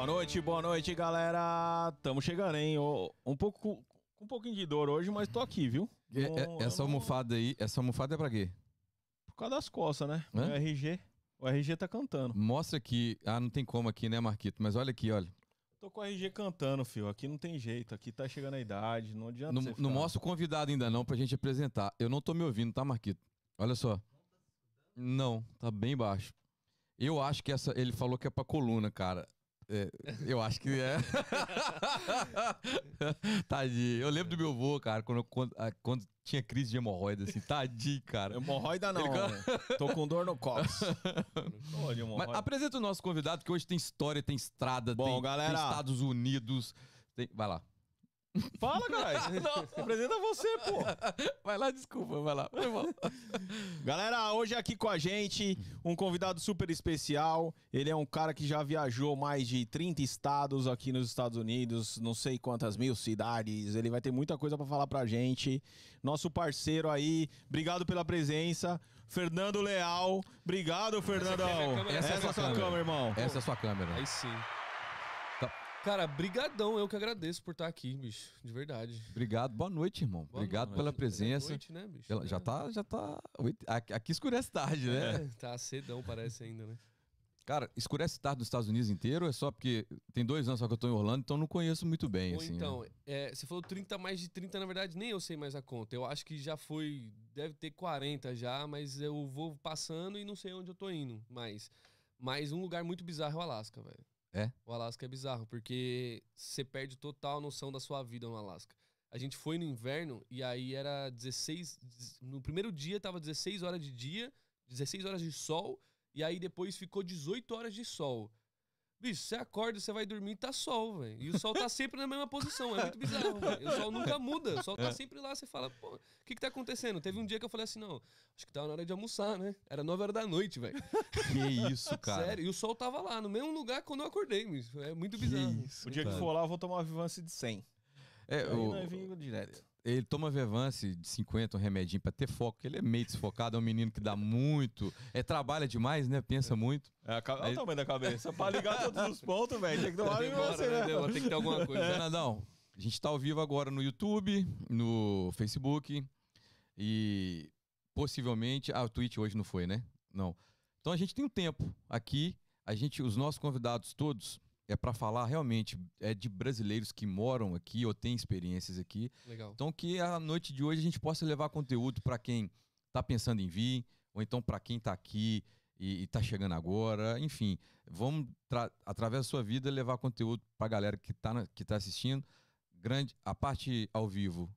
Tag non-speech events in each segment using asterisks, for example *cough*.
Boa noite, boa noite, galera. Tamo chegando, hein? Um pouco com um pouquinho de dor hoje, mas tô aqui, viu? É- é- essa não- almofada aí, essa almofada é pra quê? Por causa das costas, né? Hã? O RG. O RG tá cantando. Mostra aqui. Ah, não tem como aqui, né, Marquito? Mas olha aqui, olha. Tô com o RG cantando, filho. Aqui não tem jeito. Aqui tá chegando a idade. Não adianta Não, não mostra o convidado ainda não pra gente apresentar. Eu não tô me ouvindo, tá, Marquito? Olha só. Não, tá bem baixo. Eu acho que essa. Ele falou que é pra coluna, cara. É, eu acho que é. *laughs* Tadinho. Eu lembro do meu avô, cara, quando, quando, quando tinha crise de hemorroida, assim. Tadinho, cara. Hemorroida não. Ele- né? *laughs* Tô com dor no cox. *laughs* Mas apresenta o nosso convidado, que hoje tem história, tem estrada, Bom, tem, galera. tem Estados Unidos. tem- Vai lá. Fala, caralho. *laughs* Apresenta você, pô. Vai lá, desculpa, vai lá. Mal. *laughs* Galera, hoje aqui com a gente um convidado super especial. Ele é um cara que já viajou mais de 30 estados aqui nos Estados Unidos, não sei quantas mil cidades. Ele vai ter muita coisa pra falar pra gente. Nosso parceiro aí, obrigado pela presença. Fernando Leal, obrigado, Fernandão. câmera? Essa, é a sua câmera, irmão. Essa é a sua câmera. Aí sim. Cara, brigadão, eu que agradeço por estar aqui, bicho. De verdade. Obrigado, boa noite, irmão. Boa Obrigado noite. pela É presença. noite, né, bicho? Ela- Já É. tá, já tá. Aqui, escurece tarde, né? É, tá cedão, parece ainda, né? Cara, escurece tarde nos Estados Unidos inteiro, é só porque tem dois anos só que eu tô em Orlando, então não conheço muito bem, Ou assim. então, né? é, você falou 30, mais de 30, na verdade, nem eu sei mais a conta. Eu acho que já foi, deve ter 40 já, mas eu vou passando e não sei onde eu tô indo. Mas, mas um lugar muito bizarro é o Alasca, velho. É? O Alasca é bizarro, porque você perde total noção da sua vida no Alasca. A gente foi no inverno e aí era 16. No primeiro dia tava 16 horas de dia, 16 horas de sol, e aí depois ficou 18 horas de sol. Bicho, você acorda, você vai dormir e tá sol, velho. E o sol tá sempre na mesma posição. É muito bizarro, velho. O sol nunca muda. O sol tá sempre lá. Você fala, pô, o que que tá acontecendo? Teve um dia que eu falei assim, não, acho que tava na hora de almoçar, né? Era 9 horas da noite, velho. *laughs* Que isso, cara. Sério. E o sol tava lá, no mesmo lugar quando eu acordei, bicho. É muito bizarro. isso, O dia que cara. for lá, eu vou tomar uma Vivance de 100. É, Aí o- nós vimos direto. Ele toma Vevance de 50, um remedinho pra ter foco, ele é meio desfocado, é um menino que dá muito, é, trabalha demais, né? Pensa muito. É, a Olha Aí- o tamanho da cabeça. pra ligar todos os pontos, velho, tem que tomar Demora, Vivance, né? Demora, Tem que ter alguma coisa. Fernandão, a gente tá ao vivo agora no YouTube, no Facebook e possivelmente. Ah, o Twitch hoje não foi, né? Não. Então a gente tem um tempo aqui, a gente, os nossos convidados todos, é para falar realmente é de brasileiros que moram aqui ou têm experiências aqui. Legal. Então que a noite de hoje a gente possa levar conteúdo para quem tá pensando em vir, ou então para quem tá aqui e, e tá chegando agora, enfim, vamos tra- através da sua vida levar conteúdo para a galera que tá na- que tá assistindo, grande a parte ao vivo,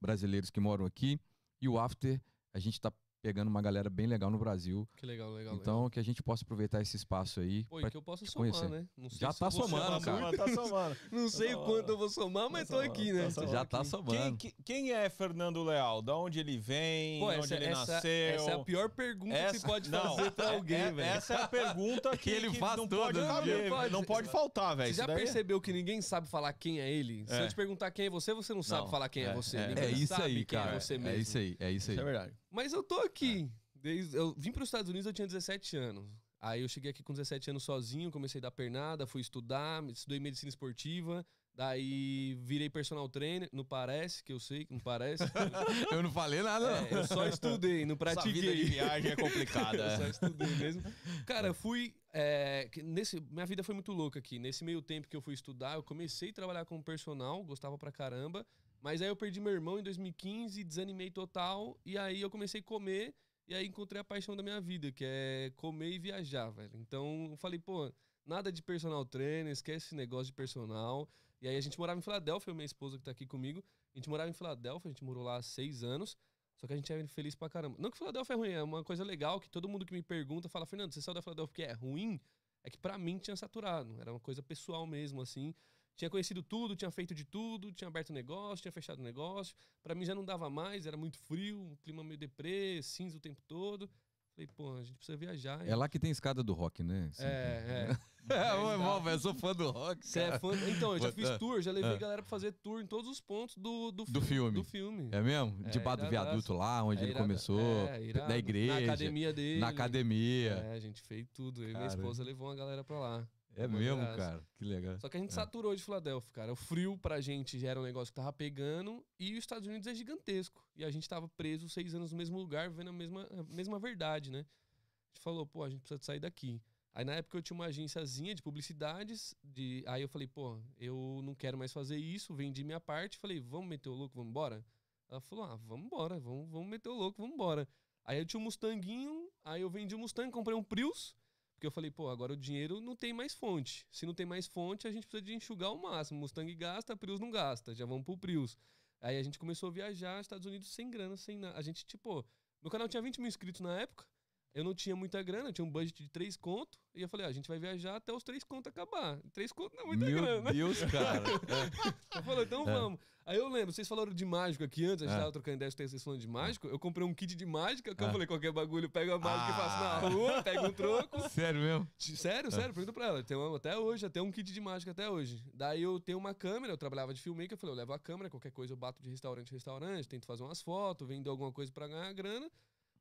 brasileiros que moram aqui e o after, a gente tá pegando uma galera bem legal no Brasil. Que legal, legal. então legal. que a gente possa aproveitar esse espaço aí. Pô, pra que eu possa te somar, conhecer. né? Não sei Já se tá somando, *laughs* cara. muito. Tá somando. Não sei o quanto eu vou somar, mas tô somando, aqui, né? tá Tô. Já tá somando. Quem, que- quem é Fernando Leal? Da onde ele vem? Pô, onde essa, ele essa, nasceu? essa é a pior pergunta que você pode não, fazer pra é- alguém, é- velho. Essa é a pergunta que, *laughs* Que ele que faz não todos pode caber, dias. velho. não pode faltar, velho. Você já é- percebeu que ninguém sabe falar quem é ele? Se É. eu te perguntar quem é você, você não sabe Não. falar quem é, você. é. Ninguém isso sabe aí, quem cara. é você mesmo. É isso aí, é isso aí. Isso é verdade. Mas eu tô aqui. Desde, eu vim para os Estados Unidos, eu tinha 17 anos. Aí eu cheguei aqui com 17 anos sozinho, comecei a dar pernada, fui estudar, estudei medicina esportiva. Daí virei personal trainer. Não parece, que eu sei que não parece. *laughs* Eu não falei nada, não. É, eu só estudei, não *laughs* Essa vida de pratiquei. viagem é complicada. *laughs* Eu só é. estudei mesmo. Cara, eu fui. é, nesse, minha vida foi muito louca aqui. Nesse meio tempo que eu fui estudar, eu comecei a trabalhar como personal, gostava pra caramba. Mas aí eu perdi meu irmão em 2015, desanimei total. E aí eu comecei a comer. E aí encontrei a paixão da minha vida, que é comer e viajar, velho. Então eu falei, pô, nada de personal trainer, esquece esse negócio de personal. E aí a gente morava em Filadélfia, minha esposa que tá aqui comigo. A gente morava em Filadélfia, a gente morou lá há seis anos. Só que a gente é feliz pra caramba. Não que Filadélfia é ruim, é uma coisa legal que todo mundo que me pergunta fala, Fernando, você saiu da Filadélfia porque é ruim? É que pra mim tinha saturado. Era uma coisa pessoal mesmo, assim. Tinha conhecido tudo, tinha feito de tudo, tinha aberto negócio, tinha fechado negócio. Pra mim já não dava mais, era muito frio, um clima meio deprê, cinza o tempo todo. Falei, pô, a gente precisa viajar. É lá que tem escada do rock, né? Assim, É, é. *laughs* É, velho, eu sou fã do rock. Você é fã. Então, eu já fiz tour, já levei É. galera pra fazer tour em todos os pontos do, do, Do filme. Do filme. É mesmo? É, Debaixo do viaduto lá, onde É ele começou. é, da igreja. Na academia dele. Na academia. É, a gente fez tudo. Eu e minha esposa levou uma galera pra lá. É mesmo, graça. cara. Que legal. Só que a gente É. saturou de Filadélfia, cara. O frio pra gente já era um negócio que tava pegando e os Estados Unidos é gigantesco. E a gente tava preso seis anos no mesmo lugar, vendo a mesma, a mesma verdade, né? A gente falou, pô, a gente precisa sair daqui. Aí na época eu tinha uma agênciazinha de publicidades, de... aí eu falei, pô, eu não quero mais fazer isso, vendi minha parte, falei, vamos meter o louco, vamos embora? Ela falou, ah, vamos embora, vamos, vamos meter o louco, vamos embora. Aí eu tinha um Mustanguinho, aí eu vendi o Mustang, comprei um Prius, porque eu falei, pô, agora o dinheiro não tem mais fonte. Se não tem mais fonte, a gente precisa de enxugar o máximo. Mustang gasta, Prius não gasta. Já vamos pro Prius. Aí a gente começou a viajar Estados Unidos sem grana, sem nada. A gente, tipo, meu canal tinha 20 mil inscritos na época. Eu não tinha muita grana, eu tinha um budget de 3 conto. E eu falei, ah, a gente vai viajar até os 3 contos acabar. 3 contos não é muita Meu grana. né? Deus, cara. *laughs* Eu falei, então É. vamos. Aí eu lembro, vocês falaram de mágico aqui antes, a gente É. tava trocando ideia, vocês falando de mágico. Eu comprei um kit de mágica, que eu Ah. falei, qualquer bagulho, pega a mágica e faço Ah. na rua, pega um troco. *laughs* Sério mesmo? Sério, sério, pergunta pra ela. Tem uma, até hoje, até um kit de mágica até hoje. Daí eu tenho uma câmera, eu trabalhava de filmmaker, eu falei, eu levo a câmera, qualquer coisa eu bato de restaurante em restaurante, tento fazer umas fotos, vendo alguma coisa pra ganhar grana.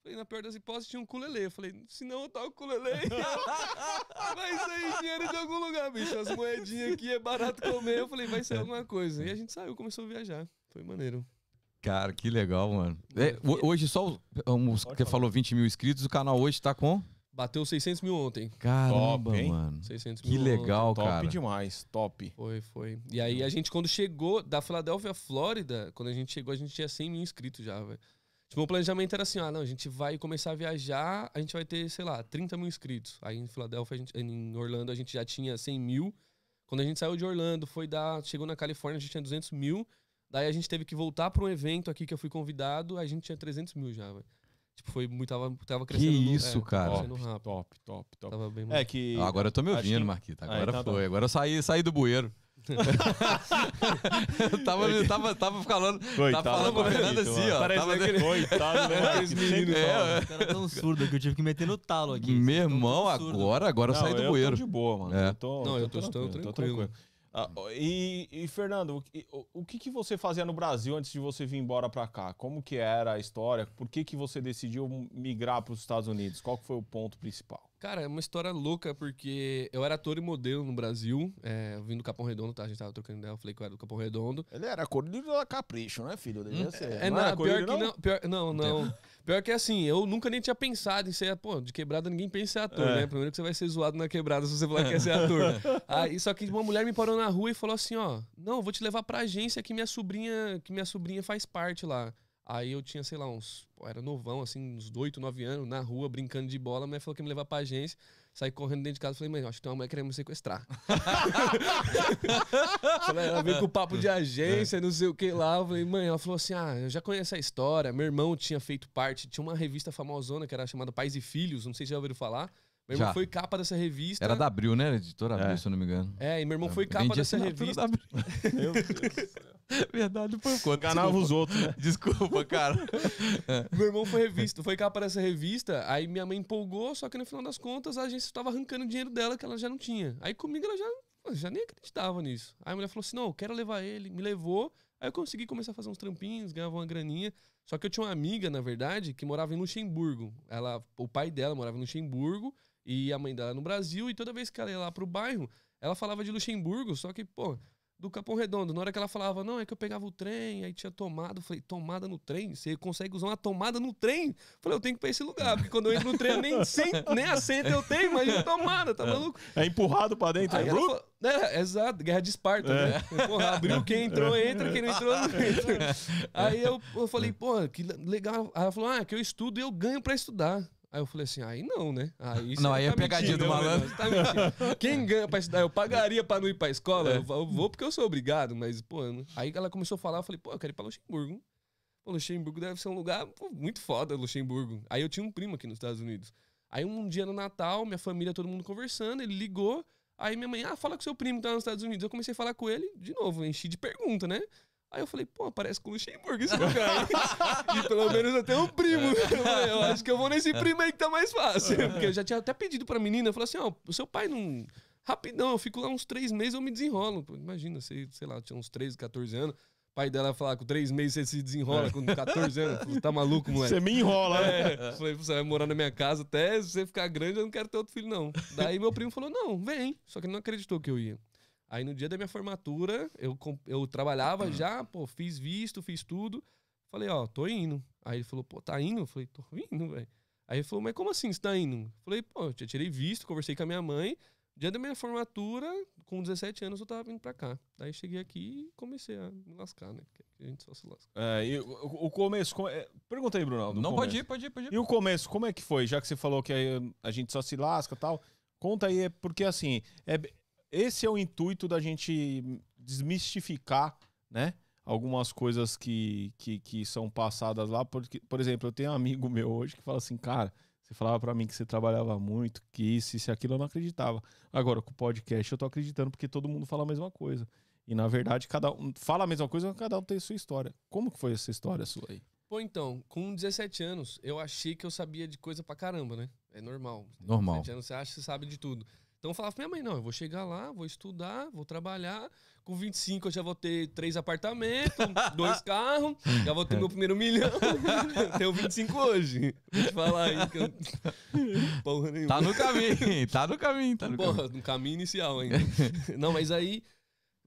Falei, na pior das hipóteses, tinha um ukulele. Eu falei, se não eu toco ukulele. vai sair dinheiro de algum lugar, bicho. As moedinhas aqui é barato comer. Eu falei, vai sair alguma coisa. E a gente saiu, começou a viajar. Foi maneiro. Cara, que legal, mano. É, ho- hoje só os, você falar. falou 20 mil inscritos, o canal hoje tá com? Bateu 600 mil ontem. Caramba, Top, mano. 600 Que mil ontem. legal, top cara. demais, top. Foi, foi. E aí a gente, quando chegou da Filadélfia, Flórida, quando a gente chegou, a gente tinha 100 mil inscritos já, velho. Tipo, o planejamento era assim, ah, não, a gente vai começar a viajar, a gente vai ter, sei lá, 30 mil inscritos. Aí em Filadélfia, a gente- em Orlando, a gente já tinha 100 mil. Quando a gente saiu de Orlando, foi dar, chegou na Califórnia, a gente tinha 200 mil. Daí a gente teve que voltar para um evento aqui que eu fui convidado, a gente tinha 300 mil já, velho. Tipo, foi muito, tava, tava crescendo. no- isso, é, cara. Top, top, top, top. Tava bem É que. Ah, Agora eu tô me ouvindo, que- Marquita. Ah, Agora então tá foi. Agora eu saí, saí do bueiro. Eu tava, tava, tava falando, Coitado tava falando com a do Fernanda Marquito, assim, ó. Parece Tava aquele- Coitado do Marquito, sempre É, fala. Os caras tão surdos que eu tive que meter no talo aqui. Meu irmão, agora, agora eu Não, saí do eu bueiro. Tô de boa, mano. É. Eu tô, Não, eu tô- tô tranquilo. Ah, e, e, Fernando, o que- o, o que, que você fazia no Brasil antes de você vir embora pra cá? Como que era a história? Por que, que você decidiu migrar para os Estados Unidos? Qual que foi o ponto principal? Cara, é uma história louca, porque eu era ator e modelo no Brasil, é, eu vim do Capão Redondo, tá? A gente tava trocando ideia, eu falei que eu era do Capão Redondo. Ele era cordeiro da Capricho, né, filho? Devia ser. É, não, não, pior que não? não. Pior, não, não. *laughs* Pior que assim, eu nunca nem tinha pensado em ser, pô, de quebrada ninguém pensa em ser ator, É. né? Primeiro que você vai ser zoado na quebrada se você falar que quer ser ator. *laughs* Aí, só que uma mulher me parou na rua e falou assim, ó, não, eu vou te levar pra agência que minha sobrinha, que minha sobrinha faz parte lá. Aí eu tinha, sei lá, uns. Pô, era novão, assim, uns 8, 9 anos, na rua, brincando de bola. A mulher falou que ia me levar pra agência. Saí correndo dentro de casa. Falei, mãe, acho que tem uma mulher querendo me sequestrar. *laughs* falei, ela veio com papo de agência, não sei o que lá. Eu falei, mãe, ela falou assim: ah, eu já conheço a história. Meu irmão tinha feito parte, tinha uma revista famosona que era chamada Pais e Filhos, não sei se já ouviram falar. Meu irmão Já. foi capa dessa revista. Era da Abril, né? Editora Abril, É. se eu não me engano. É, e meu irmão foi Eu capa vendi dessa revista. da Abril. Meu Deus do céu. *laughs* Verdade, foi conta. Enganava os outros, né? *laughs* Desculpa, cara. *laughs* Meu irmão foi revista, foi capa dessa revista, aí minha mãe empolgou, só que no final das contas a agência estava arrancando dinheiro dela que ela já não tinha. Aí comigo ela já, já nem acreditava nisso. Aí a mulher falou assim: não, eu quero levar ele, me levou. Aí eu consegui começar a fazer uns trampinhos, ganhava uma graninha. Só que eu tinha uma amiga, na verdade, que morava em Luxemburgo. Ela, o pai dela morava em Luxemburgo e a mãe dela no Brasil. E toda vez que ela ia lá pro bairro, ela falava de Luxemburgo, só que, pô, do Capão Redondo. Na hora que ela falava, não, é que eu pegava o trem, aí tinha tomada. Eu falei, tomada no trem? Você consegue usar uma tomada no trem? Eu falei, eu tenho que ir pra esse lugar, porque quando eu entro no trem, eu nem, *laughs* sento, nem assento eu tenho, imagina tomada, tá maluco? É empurrado pra dentro. Aí é falou, é, exato, guerra de Esparta, né? Porra, abriu, quem entrou, entra, quem não entrou, não *laughs* entra. Aí eu, eu falei, pô, que le- legal. Aí ela falou, ah, que eu estudo e eu ganho pra estudar. Aí eu falei assim, aí não, né? Aí Não, você aí é pegadinha do né, malandro. Você tá. Quem ganha pra estudar? Eu pagaria pra não ir pra escola? Eu vou- Eu vou porque eu sou obrigado, mas, pô. não- Aí ela começou a falar, eu falei, pô, eu quero ir pra Luxemburgo. Pô, Luxemburgo deve ser um lugar pô, muito foda, Luxemburgo. Aí eu tinha um primo aqui nos Estados Unidos. Aí um dia no Natal, minha família, todo mundo conversando, ele ligou. Aí minha mãe, ah, fala com seu primo que tá nos Estados Unidos. Eu comecei a falar com ele, de novo, enchi de pergunta, né? Aí eu falei, pô, parece com Luxemburgo esse lugar. *laughs* e pelo menos eu tenho um primo. *laughs* Eu, falei, eu acho que eu vou nesse primo aí que tá mais fácil. Porque eu já tinha até pedido pra menina, eu falei assim, ó, o seu pai não... Rapidão, eu fico lá uns três meses, eu me desenrolo. Pô, imagina, sei, sei lá, eu tinha uns 13, 14 anos. pai dela falar com três meses você se desenrola com 14 anos. Tá maluco, moleque? Você me enrola, né? É, falei, você vai morar na minha casa até você ficar grande, eu não quero ter outro filho, não. Daí meu primo falou, não, vem. Só que ele não acreditou que eu ia. Aí no dia da minha formatura, eu, eu trabalhava já, pô, fiz visto, fiz tudo. Falei, ó, tô indo. Aí ele falou, pô, tá indo? Eu falei, tô indo, velho. Aí ele falou, mas como assim você tá indo? Falei, pô, eu já tirei visto, conversei com a minha mãe. Dia da minha formatura, com 17 anos, eu tava vindo pra cá. Daí cheguei aqui e comecei a me lascar, né? Porque a gente só se lasca. É, e o, o começo. como é- Pergunta aí, Bruno. do Não, começo. pode ir, pode ir, pode ir. E o começo, como é que foi? Já que você falou que aí a gente só se lasca e tal. Conta aí, é porque assim, é, esse é o intuito da gente desmistificar, né? Algumas coisas que, que, que são passadas lá. Porque, por exemplo, eu tenho um amigo meu hoje que fala assim, cara, você falava pra mim que você trabalhava muito, que isso, isso e aquilo, eu não acreditava. Agora, com o podcast, eu tô acreditando porque todo mundo fala a mesma coisa. E na verdade, cada um fala a mesma coisa, mas cada um tem a sua história. Como que foi essa história sua aí? Pô, então, com 17 anos, eu achei que eu sabia de coisa pra caramba, né? É normal. Normal. 17 anos você acha que você sabe de tudo. Então eu falava pra minha mãe, não, eu vou chegar lá, vou estudar, vou trabalhar. Com 25 eu já vou ter três apartamentos, *laughs* dois carros, já vou ter meu primeiro milhão. *laughs* Tenho 25 hoje. Vou te falar aí que eu... *laughs* Porra nenhuma. Tá no caminho, tá no caminho, tá no caminho. Porra, no caminho inicial ainda. Não, mas aí,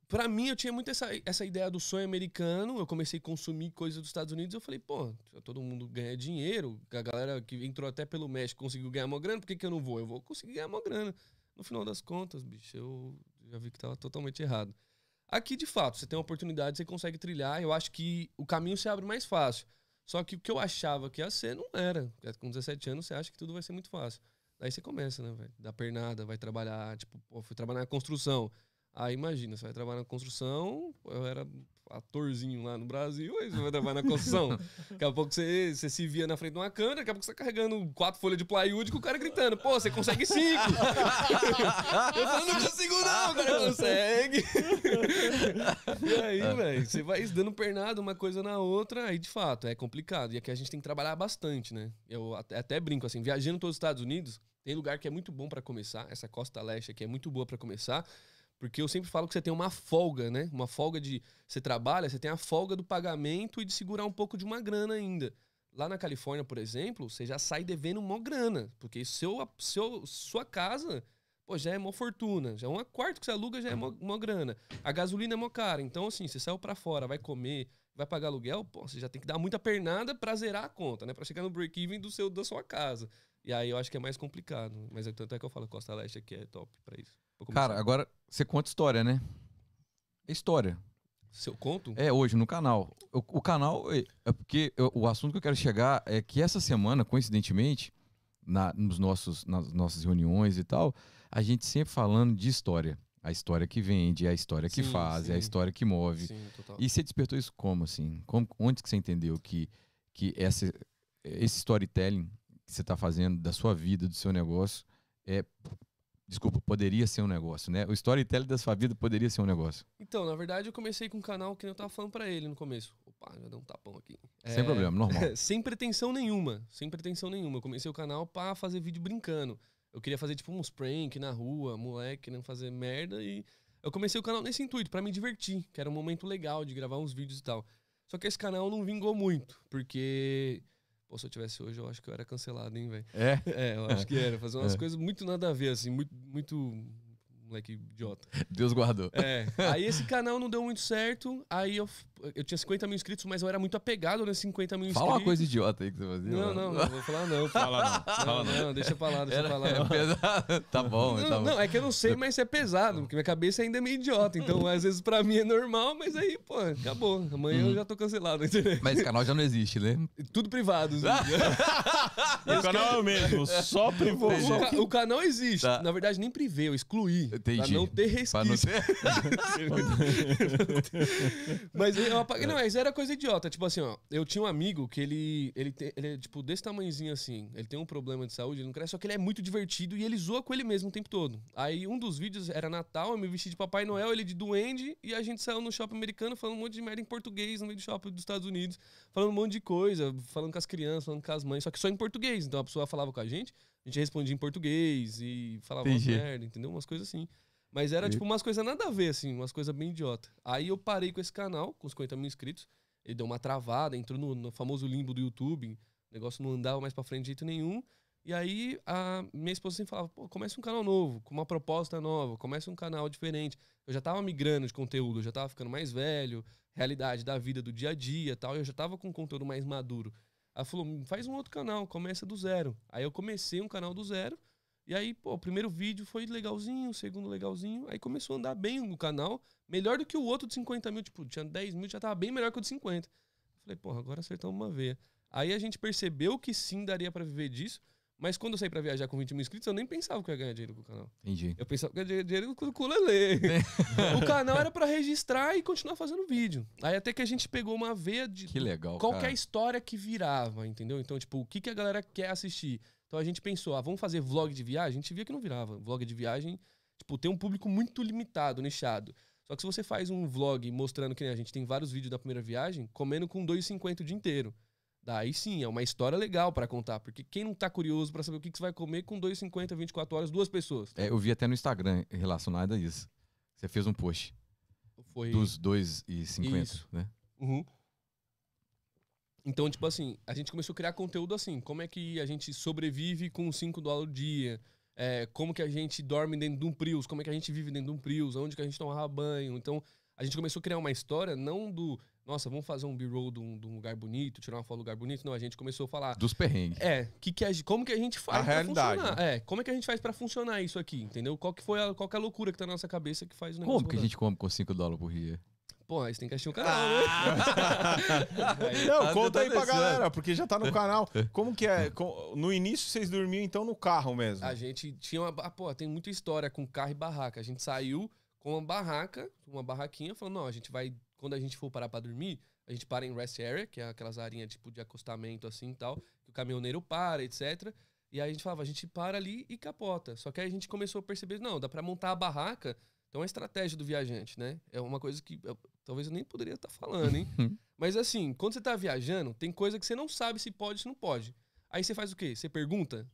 pra mim, eu tinha muito essa, essa ideia do sonho americano. Eu comecei a consumir coisas dos Estados Unidos. Eu falei, pô, todo mundo ganha dinheiro. A galera que entrou até pelo México conseguiu ganhar uma grana. Por que, que eu não vou? Eu vou conseguir ganhar uma grana. No final das contas, bicho, eu já vi que tava totalmente errado. Aqui, de fato, você tem uma oportunidade, você consegue trilhar. Eu acho que o caminho se abre mais fácil. Só que o que eu achava que ia ser, não era. Com 17 anos, você acha que tudo vai ser muito fácil. Aí você começa, né, velho? Dá pernada, vai trabalhar, tipo, pô, fui trabalhar na construção. Aí imagina, você vai trabalhar na construção, eu era atorzinho lá no Brasil, aí você vai trabalhar na construção. *laughs* Daqui a pouco você, você se via na frente de uma câmera, daqui a pouco você tá carregando quatro folhas de plywood com o cara gritando, pô, você consegue cinco. *laughs* eu falo, não consigo não, o cara consegue. e aí, velho, você vai dando pernada uma coisa na outra, aí de fato, é complicado. E aqui a gente tem que trabalhar bastante, né? Eu até, até brinco, assim, viajando pelos Estados Unidos, tem lugar que é muito bom pra começar, essa costa leste aqui é muito boa pra começar, porque eu sempre falo que você tem uma folga, né? Uma folga de. Você trabalha, você tem a folga do pagamento e de segurar um pouco de uma grana ainda. Lá na Califórnia, por exemplo, você já sai devendo uma grana. Porque seu, seu, sua casa, pô, já é mó fortuna. Já é um quarto que você aluga já é mó, mó grana. A gasolina é mó cara. Então, assim, você saiu pra fora, vai comer, vai pagar aluguel, pô, você já tem que dar muita pernada pra zerar a conta, né? Pra chegar no break-even do seu, da sua casa. E aí eu acho que é mais complicado. Mas é tanto é que eu falo Costa Leste aqui é top pra isso. Cara, agora você conta história, né? É História. Seu conto? É, hoje no canal. O, o canal, é é porque eu- o assunto que eu quero chegar é que essa semana, coincidentemente, na, nos nossos, nas nossas reuniões e tal, a gente sempre falando de história. A história que vende, a história que Sim, faz, é a sim. história que move. Sim. E você despertou isso como, assim? Como, onde que você entendeu que, que essa, esse storytelling que você está fazendo da sua vida, do seu negócio, é. Desculpa, poderia ser um negócio, né? O storytelling da sua vida poderia ser um negócio. Então, na verdade, eu comecei com um canal que eu tava falando pra ele no começo. Opa, já deu um tapão aqui. Sem É, problema, normal. *laughs* sem pretensão nenhuma. Sem pretensão nenhuma. Eu comecei o canal pra fazer vídeo brincando. Eu queria fazer, tipo, uns prank na rua, moleque, não fazer merda. E eu comecei o canal nesse intuito, pra me divertir, que era um momento legal de gravar uns vídeos e tal. Só que esse canal não vingou muito, porque. Pô, se eu tivesse hoje, eu acho que eu era cancelado, hein, velho? É? *laughs* É, eu acho que era. Fazer umas É. coisas muito nada a ver, assim, muito. muito moleque idiota. Deus guardou. É. Aí esse canal não deu muito certo. Aí eu, eu tinha 50 mil inscritos, mas eu era muito apegado nesses 50 mil inscritos. Fala uma coisa idiota aí que você fazia. Não, não, não vou falar não. Fala não, fala não, não, deixa pra lá, deixa Era, pra lá. é pesado. Tá bom, Não, tá bom. não, é que eu não sei, mas é pesado, porque minha cabeça ainda é meio idiota. Então, às vezes, pra mim é normal, mas aí, pô, acabou. Amanhã Uhum. eu já tô cancelado, entendeu? Mas esse canal já não existe, né? Tudo privado. *laughs* assim. O canal é o mesmo, só privou. o, o canal existe. Tá. Na verdade, nem privei, eu excluí. Pra Entendi. não ter Pra não resquício. ter... *laughs* *laughs* Mas eu apaguei. Não, mas era coisa idiota. Tipo assim, ó. Eu tinha um amigo que ele. Ele, tem- ele é, tipo, desse tamanhozinho assim. Ele tem um problema de saúde, ele não cresce, só que ele é muito divertido e ele zoa com ele mesmo o tempo todo. Aí um dos vídeos era Natal, eu me vesti de Papai Noel, ele de duende, e a gente saiu no shopping americano falando um monte de merda em português no meio do shopping dos Estados Unidos, falando um monte de coisa, falando com as crianças, falando com as mães, só que só em português. Então a pessoa falava com a gente, a gente respondia em português e falava umas merda, entendeu? Umas coisas assim. Mas era E- tipo umas coisas nada a ver, assim, umas coisas bem idiota. Aí eu parei com esse canal, com 50 mil inscritos. Ele deu uma travada, entrou no, no famoso limbo do YouTube. O negócio não andava mais pra frente de jeito nenhum. E aí a minha esposa sempre falava, pô, comece um canal novo, com uma proposta nova, comece um canal diferente. Eu já tava migrando de conteúdo, eu já tava ficando mais velho, realidade da vida do dia a dia e tal, e eu já tava com um conteúdo mais maduro. Ela falou, faz um outro canal, começa do zero. Aí eu comecei um canal do zero, e aí, pô, o primeiro vídeo foi legalzinho, o segundo legalzinho, aí começou a andar bem o canal, melhor do que o outro de 50 mil, tipo, tinha 10 mil, já tava bem melhor que o de 50. Falei, porra, agora acertamos uma veia. Aí a gente percebeu que sim daria pra viver disso, mas quando eu saí pra viajar com 20 mil inscritos, eu nem pensava que eu ia ganhar dinheiro com o canal. Entendi. Eu pensava que eu ia ganhar dinheiro com o ukulele. *laughs* o canal era pra registrar e continuar fazendo vídeo. Aí até que a gente pegou uma veia de Que legal, qual que a cara. história que virava, entendeu? Então, tipo, o que, que a galera quer assistir? Então a gente pensou, ah, vamos fazer vlog de viagem? A gente via que não virava. Vlog de viagem, tipo, tem um público muito limitado, nichado. Só que se você faz um vlog mostrando que né, a gente tem vários vídeos da primeira viagem, comendo com 2,50 o dia inteiro. Daí sim, é uma história legal pra contar. Porque quem não tá curioso pra saber o que, que você vai comer com 2,50, 24 horas, duas pessoas? É, eu vi até no Instagram relacionado a isso. Você fez um post Foi. dos 2,50, Isso. né? Uhum. Então, tipo assim, a gente começou a criar conteúdo assim. Como é que a gente sobrevive com 5 dólares o dia? É, como que a gente dorme dentro de um Prius? Como é que a gente vive dentro de um Prius? Onde que a gente toma banho? Então, a gente começou a criar uma história, não do... Nossa, vamos fazer um B-roll de, um, de um lugar bonito, tirar uma foto de um lugar bonito. Não, a gente começou a falar... Dos perrengues. É, que que a, como que a gente faz A pra realidade, funcionar? É, como é que a gente faz pra funcionar isso aqui, entendeu? Qual que foi a, qual que é a loucura que tá na nossa cabeça que faz o negócio Como que a gente come com 5 dólares por dia? Pô, aí você tem que assistir o canal, né? Não, Ah, conta tá aí pra pensando. galera, porque já tá no canal. *laughs* Como que é? No início vocês dormiam então no carro mesmo? A gente tinha uma. Ah, pô, tem muita história com carro e barraca. A gente saiu com uma barraca, uma barraquinha, falando, não, a gente vai. Quando a gente for parar pra dormir, a gente para em rest area, que é aquelas arinhas tipo de acostamento assim e tal, que o caminhoneiro para, etc. E aí a gente falava, a gente para ali e capota. Só que aí a gente começou a perceber, não, dá pra montar a barraca. Então é uma estratégia do viajante, né? É uma coisa que talvez eu nem poderia estar falando, hein? *laughs* Mas assim, quando você tá viajando, tem coisa que você não sabe se pode ou se não pode. Aí você faz o quê? Você pergunta?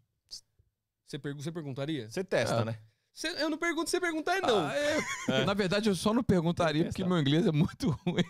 Você, pergu você perguntaria? Você testa, É. né? Você- eu não pergunto, você perguntar é não. Ah, é. Na verdade, eu só não perguntaria porque meu inglês é muito ruim.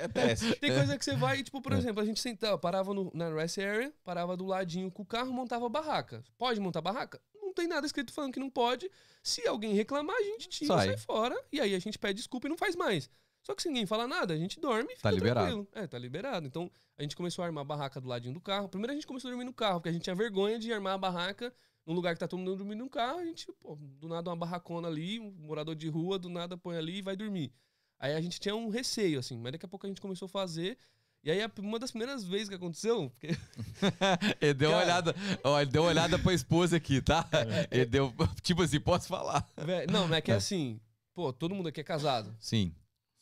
É teste. Tem coisa que você vai, tipo, por exemplo, a gente sentava, parava no- na rest area, parava do ladinho com o carro, montava barraca. Pode montar barraca? Não tem nada escrito falando que não pode. Se alguém reclamar, a gente tira, Sai. sai, fora, e aí a gente pede desculpa e não faz mais. Só que se ninguém fala nada, a gente dorme e fica Tá liberado. tranquilo. É, tá liberado. Então, a gente começou a armar a barraca do ladinho do carro. Primeiro a gente começou a dormir no carro, porque a gente tinha vergonha de armar a barraca num lugar que tá todo mundo dormindo no carro. A gente, pô, do nada uma barracona ali, um morador de rua, do nada põe ali e vai dormir. Aí a gente tinha um receio, assim, mas daqui a pouco a gente começou a fazer. E aí, uma das primeiras vezes que aconteceu, porque *laughs* Ele deu uma olhada, ó, ele deu uma olhada pra esposa aqui, tá? Ele deu, *laughs* tipo assim, posso falar? Não, mas é que é assim, pô, todo mundo aqui é casado. Sim.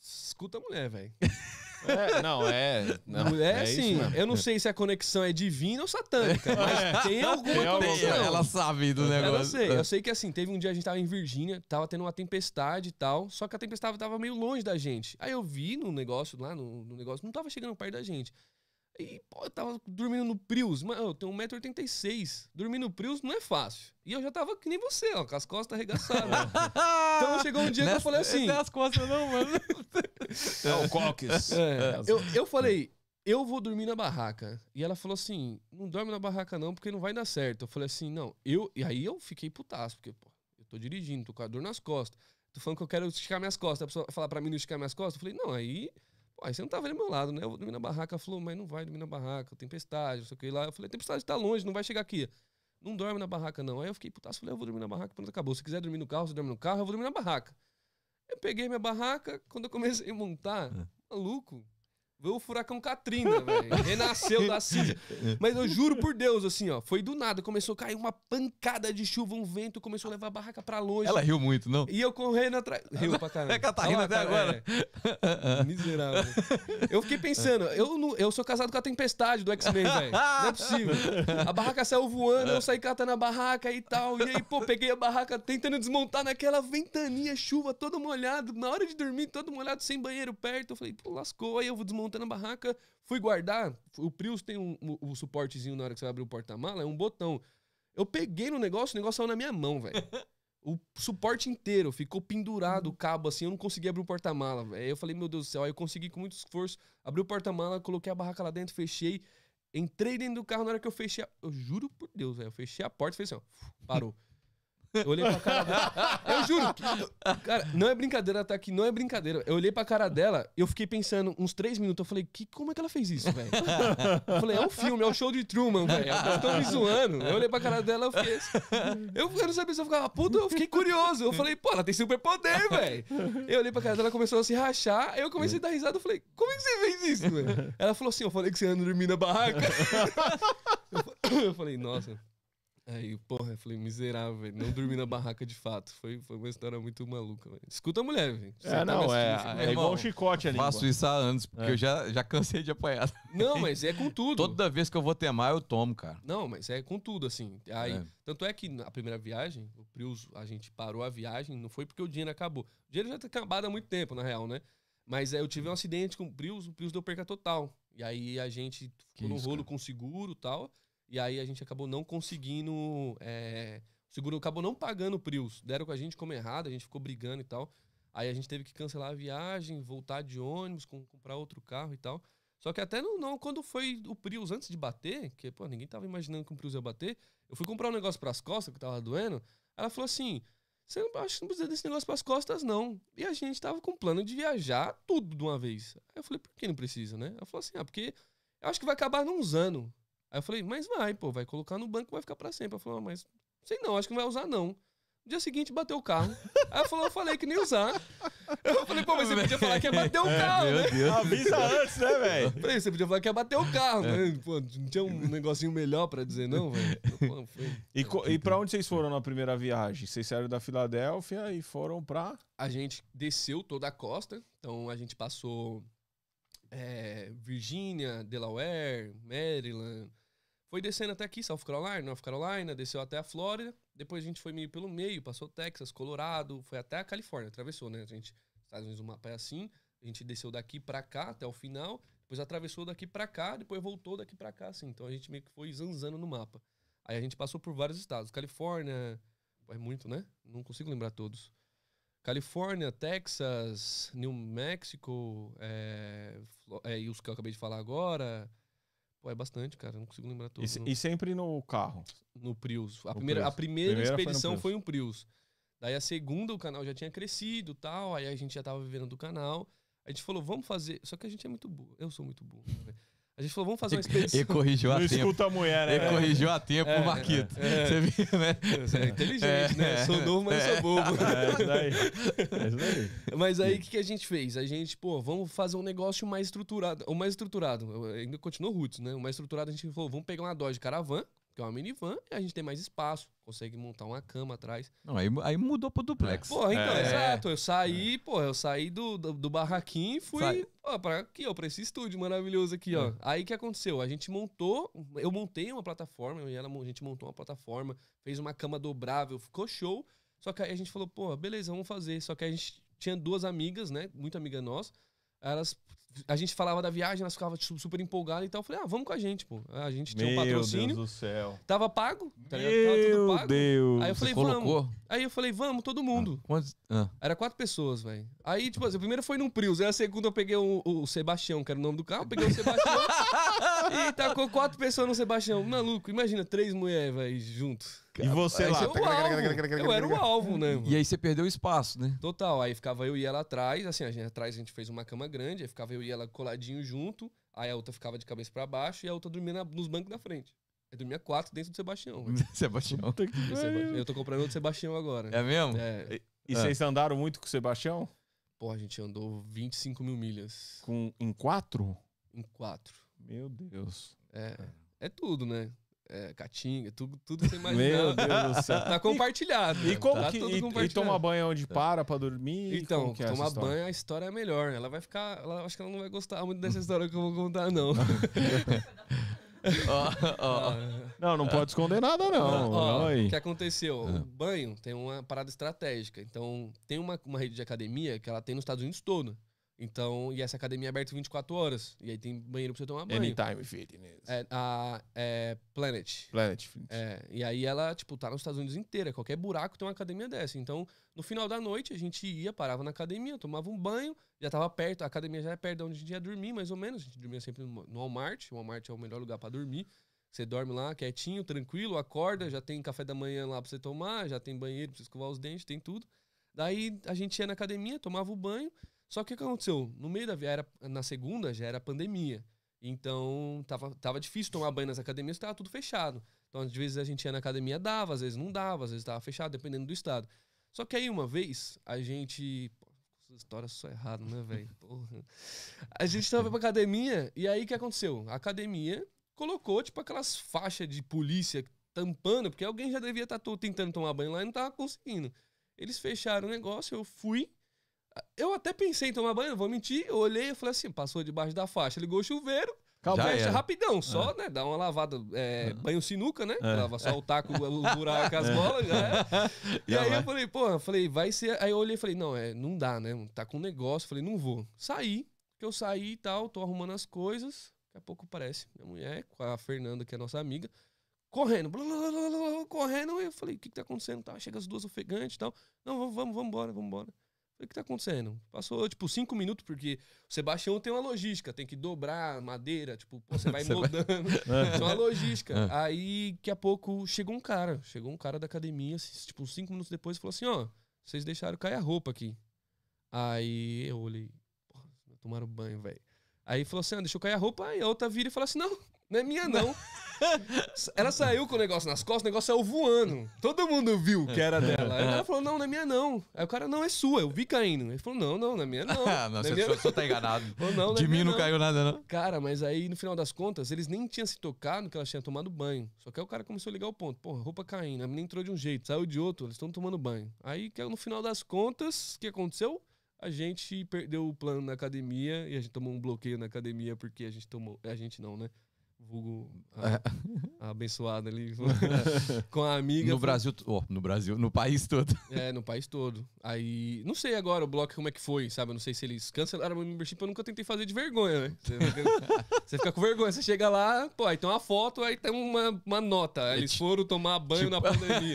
Escuta a mulher, velho. É, não, é. Não, mulher, é assim, mesmo. eu não sei se a conexão é divina ou satânica, *laughs* mas tem alguma Tem alguma conexão. coisa. Ela sabe do Eu negócio. não sei. Eu sei que assim, teve um dia a gente tava em Virgínia, tava tendo uma tempestade e tal, só que a tempestade tava meio longe da gente. Aí eu vi no negócio lá, no, no negócio, não tava chegando perto da gente. E, pô, eu tava dormindo no Prius. Mano, eu tenho 1,86m. Dormir no Prius não é fácil. E eu já tava que nem você, ó, com as costas arregaçadas. *laughs* então chegou um dia que eu falei assim. Não é as costas, não, mano. *laughs* É o Cox. É, eu, eu falei, eu vou dormir na barraca. E ela falou assim: não dorme na barraca não, porque não vai dar certo. Eu falei assim: não, eu. E aí eu fiquei putaço, porque, pô, eu tô dirigindo, tô com a dor nas costas. Tô falando que eu quero esticar minhas costas. A pessoa falar pra mim não esticar minhas costas. Eu falei, não, aí. Pô, aí você não tava ali do meu lado, né? Eu vou dormir na barraca. Ela falou, mas não vai dormir na barraca, tempestade, não sei o que lá. Eu falei, tempestade tá longe, não vai chegar aqui. Não dorme na barraca, não. Aí eu fiquei putaço, falei, eu vou dormir na barraca, pronto, acabou. Se quiser dormir no carro, você dorme no carro, eu vou dormir na barraca. Eu peguei minha barraca, quando eu comecei a montar, maluco, veio o furacão Katrina, *laughs* velho. Renasceu da cinza. Mas eu juro por Deus, assim, ó, foi do nada. Começou a cair uma pancada de chuva, um vento, começou a levar a barraca pra longe. Ela riu muito, não? E eu correndo atrás. Riu pra caramba. *laughs* É que ela tá rindo até cara, agora. é. Miserável. Eu fiquei pensando, eu, não, eu sou casado com a tempestade do X-Men, velho. Não é possível. A barraca saiu voando, eu saí catando a barraca e tal. E aí, pô, peguei a barraca tentando desmontar naquela ventania, chuva, todo molhado. Na hora de dormir, todo molhado, sem banheiro perto. Eu falei, pô, lascou. Aí eu vou desmontando a barraca, fui guardar. O Prius tem um, um- um suportezinho na hora que você vai abrir o porta-mala, é um botão. Eu peguei no negócio, o negócio saiu na minha mão, velho. *laughs* o suporte inteiro ficou pendurado o cabo assim, eu não conseguia abrir o porta-mala. velho. Aí eu falei, meu Deus do céu, aí eu consegui com muito esforço abrir o porta-mala, coloquei a barraca lá dentro, fechei, entrei dentro do carro, na hora que eu fechei, a... eu juro por Deus, velho, eu fechei a porta e fez assim, ó, parou. *laughs* Eu olhei pra cara dela. Eu juro. Cara, não é brincadeira, tá aqui, não é brincadeira. Eu olhei pra cara dela, eu fiquei pensando uns três minutos. Eu falei, que, como é que ela fez isso, velho? Eu falei, é um filme, é o show de Truman, velho. Estão me zoando. Eu olhei pra cara dela, eu fiquei. assim. Eu, eu não sabia se eu ficava puto, eu fiquei curioso. Eu falei, pô, ela tem superpoder, velho. Eu olhei pra cara dela, ela começou a se rachar. Eu comecei a dar risada. Eu falei, como é que você fez isso, velho? Ela falou assim: eu falei que você anda dormindo na barraca. Eu *coughs* falei, nossa. Aí, porra, eu falei, miserável, velho. Não dormi na barraca de fato. Foi, foi uma história muito maluca, velho. Escuta a mulher, velho. É, tá não, é, é fica- igual um chicote ali. Faço isso há anos, porque É. eu já, já cansei de apanhar. Não, *laughs* mas é com tudo. Toda vez que eu vou temar, eu tomo, cara. Não, mas é com tudo, assim. Aí, É. Tanto é que na primeira viagem, o Prius, a gente parou a viagem, não foi porque o dinheiro acabou. O dinheiro já tá acabado há muito tempo, na real, né? Mas é, eu tive um acidente com o Prius, o Prius deu perca total. E aí a gente Que ficou no isso, rolo cara? com seguro e tal. E aí a gente acabou não conseguindo. é, o seguro acabou não pagando o Prius. Deram com a gente como errado, a gente ficou brigando e tal. Aí a gente teve que cancelar a viagem, voltar de ônibus, com- comprar outro carro e tal. Só que até não, não, quando foi o Prius antes de bater, que pô, ninguém tava imaginando que o Prius ia bater, eu fui comprar um negócio pras costas que tava doendo. Ela falou assim: Você não não precisa desse negócio pras costas, não. E a gente tava com plano de viajar tudo de uma vez. Aí eu falei, por que não precisa, né? Ela falou assim: ah, porque eu acho que vai acabar num anos. Aí eu falei, mas vai, pô, vai colocar no banco vai ficar pra sempre. Ela falou, ah, mas sei não, acho que não vai usar, não. No dia seguinte bateu o carro. *laughs* Aí ela falou, eu falei que nem ia usar. Eu falei, pô, mas você podia falar que ia bater o carro, né? Deus. Avisa antes, né, velho? Falei, você podia falar que ia bater o carro, né? Pô, não tinha um negocinho melhor pra dizer, não, velho? E, co- e pra onde vocês foram na primeira viagem? Vocês saíram da Filadélfia e foram pra. A gente desceu toda a costa, então a gente passou é, Virgínia, Delaware, Maryland. Foi descendo até aqui, South Carolina, North Carolina, desceu até a Flórida. Depois a gente foi meio pelo meio, passou Texas, Colorado, foi até a Califórnia, atravessou, né? A gente, Estados Unidos, o mapa é assim. A gente desceu daqui pra cá até o final, depois atravessou daqui pra cá, depois voltou daqui pra cá, assim. Então a gente meio que foi zanzando no mapa. Aí a gente passou por vários estados. Califórnia, é muito, né? Não consigo lembrar todos. Califórnia, Texas, New Mexico, é, é, e os que eu acabei de falar agora. Pô, é bastante, cara. Não consigo lembrar E, todos. se- não. e sempre no carro. No Prius. A No primeira, Prius. a primeira, Primeira expedição foi um Prius. Daí a segunda, o canal já tinha crescido tal. Aí a gente já tava vivendo do canal. A gente falou, vamos fazer. Só que a gente é muito burro. Eu sou muito burro. Né? A gente falou, vamos fazer uma expedição. Ele corrigiu a Não tempo. escuta a mulher, né? Ele velho? corrigiu a tempo É, o Marquito. é. Você viu, né? Você é inteligente, né? Sou novo, mas não sou bobo. É, isso daí. É isso daí. Mas aí o que, que a gente fez? A gente, pô, vamos fazer um negócio mais estruturado. O mais estruturado, ainda continuou roots, né? O mais estruturado a gente falou, vamos pegar uma Dodge Caravan, que é uma minivan, e a gente tem mais espaço, consegue montar uma cama atrás. Não, aí, aí mudou pro duplex. Pô, então, É. exato. Eu saí, pô, eu saí do, do, do barraquinho e fui, Sai. ó, pra aqui, ó, pra esse estúdio maravilhoso aqui, ó. Aí o que aconteceu? A gente montou, eu montei uma plataforma, eu e ela, a gente montou uma plataforma, fez uma cama dobrável, ficou show. Só que aí a gente falou, pô, beleza, vamos fazer. Só que a gente tinha duas amigas, né, muito amiga nossa, elas... A gente falava da viagem, elas ficavam tipo, super empolgadas e tal. Eu falei, ah, vamos com a gente, pô. A gente tinha um Meu patrocínio, Deus do céu. tava pago, tá ligado? Tava tudo Meu pago. Deus. Aí eu Você falei, vamos. colocou? Aí eu falei, vamos, todo mundo. Quantos? Ah. Era quatro pessoas, velho. Aí, tipo assim, a primeira foi num Prius, aí a segunda eu peguei o, o Sebastião, que era o nome do carro, peguei o Sebastião *laughs* e tacou quatro pessoas no Sebastião. Maluco, imagina, três mulheres, velho, junto. E você Aí lá? eu, o alvo. eu era o alvo, né? E aí você perdeu espaço, né? Total, aí ficava eu e ela atrás, assim, a gente, atrás a gente fez uma cama grande, aí ficava eu e ela coladinho junto, aí a outra ficava de cabeça pra baixo e a outra dormia na- nos bancos da frente. Eu dormia quatro dentro do Sebastião. *laughs* Sebastião. Puta que Do pariu. Sebastião. Eu tô comprando outro Sebastião agora. É mesmo? É. E vocês andaram muito com o Sebastião? Pô, a gente andou 25 mil milhas Com, em quatro? em quatro. Meu Deus. É, é tudo, né? É, catinga, tudo, tudo que você *laughs* Meu imaginar. Deus do céu. Tá compartilhado. E como tá que. E, e toma banho onde para pra dormir? Então, é tomar banho, a história é melhor. Ela vai ficar. Ela, acho que ela não vai gostar muito dessa *laughs* história que eu vou contar, não. Ó, ó. *laughs* Não, não pode esconder nada, não. Aí. o que aconteceu? Ah. O banho tem uma parada estratégica. Então, tem uma, uma rede de academia que ela tem nos Estados Unidos todo. Então, e essa academia é aberta 24 horas. E aí tem banheiro pra você tomar banho. Anytime Fitness. É, a é Planet. Planet Fitness. É, e aí ela, tipo, tá nos Estados Unidos inteira. Qualquer buraco tem uma academia dessa. Então, no final da noite, a gente ia, parava na academia, tomava um banho, já tava perto, a academia já é perto de onde a gente ia dormir, mais ou menos. A gente dormia sempre no no Walmart. O Walmart é o melhor lugar pra dormir. Você dorme lá quietinho, tranquilo, acorda, já tem café da manhã lá pra você tomar, já tem banheiro pra você escovar os dentes, tem tudo. Daí a gente ia na academia, tomava o banho. Só que o que aconteceu? No meio da viagem, na segunda, já era pandemia. Então, tava, tava difícil tomar banho nas academias, tava tudo fechado. Então, às vezes a gente ia na academia, dava, às vezes não dava, às vezes tava fechado, dependendo do estado. Só que aí, uma vez, a gente. Pô, essas histórias são erradas, né, velho? *laughs* A gente tava pra academia, e aí o que aconteceu? A academia colocou, tipo, aquelas faixas de polícia tampando, porque alguém já devia estar tentando tomar banho lá e não tava conseguindo. Eles fecharam o negócio, eu fui. Eu até pensei em tomar banho, não vou mentir. Eu olhei e falei assim: passou debaixo da faixa, ligou o chuveiro. Já fecha rapidão, só, né? Dá uma lavada, é, banho sinuca, né? É. Lava só o taco, o buraco, as bolas, já é. *laughs* E Já aí vai. eu falei, eu falei, vai ser. Aí eu olhei e falei, não, é, não dá, né? Tá com negócio. Falei, não vou. Saí, que eu saí e tal, tô arrumando as coisas. Daqui a pouco parece minha mulher, com a Fernanda, que é nossa amiga, correndo, blá, blá, blá, blá, correndo. Eu falei, o que que tá acontecendo? Tá, chega as duas ofegantes e tal. Não, vamos, vamos, vamos embora, vamos embora. Falei, o que tá acontecendo? Passou, tipo, cinco minutos, porque o Sebastião tem uma logística, tem que dobrar madeira, tipo, pô, você *laughs* vai Você vai- *laughs* é uma logística. Aí, daqui a pouco, chegou um cara. Chegou um cara da academia, assim, tipo, cinco minutos depois, falou assim, ó, vocês deixaram cair a roupa aqui. Aí eu olhei, porra, tomaram banho, velho. Aí falou assim, ah, deixou cair a roupa, aí a outra vira e fala assim, não, não é minha não. *laughs* *laughs* ela saiu com o negócio nas costas, o negócio saiu voando. Todo mundo viu que era dela. Aí ela falou, não, não é minha não. Aí o cara, não, é sua, eu vi caindo. Ele falou, não, não, não é minha não. *laughs* Ah, Não, não, é você minha só, tá enganado. Falou, não, não é De mim minha não caiu nada, não. Cara, mas aí no final das contas, eles nem tinham se tocado que elas tinham tomado banho. Só que aí o cara começou a ligar o ponto. Porra, roupa caindo. A menina entrou de um jeito, saiu de outro, eles estão tomando banho. Aí que no final das contas, o que aconteceu? A gente perdeu o plano na academia e a gente tomou um bloqueio na academia porque a gente tomou. A gente não, né? Vulgo *laughs* a, a abençoada ali *laughs* com a amiga. No Brasil, ó, no Brasil, no país todo. *laughs* É, no país todo. Aí, não sei agora o bloco como é que foi, sabe? Eu não sei se eles cancelaram o membership, eu nunca tentei fazer de vergonha, né? Você fica, você fica com vergonha, você chega lá, pô, aí tem uma foto, aí tem uma, uma nota. Eles foram tomar banho na pandemia.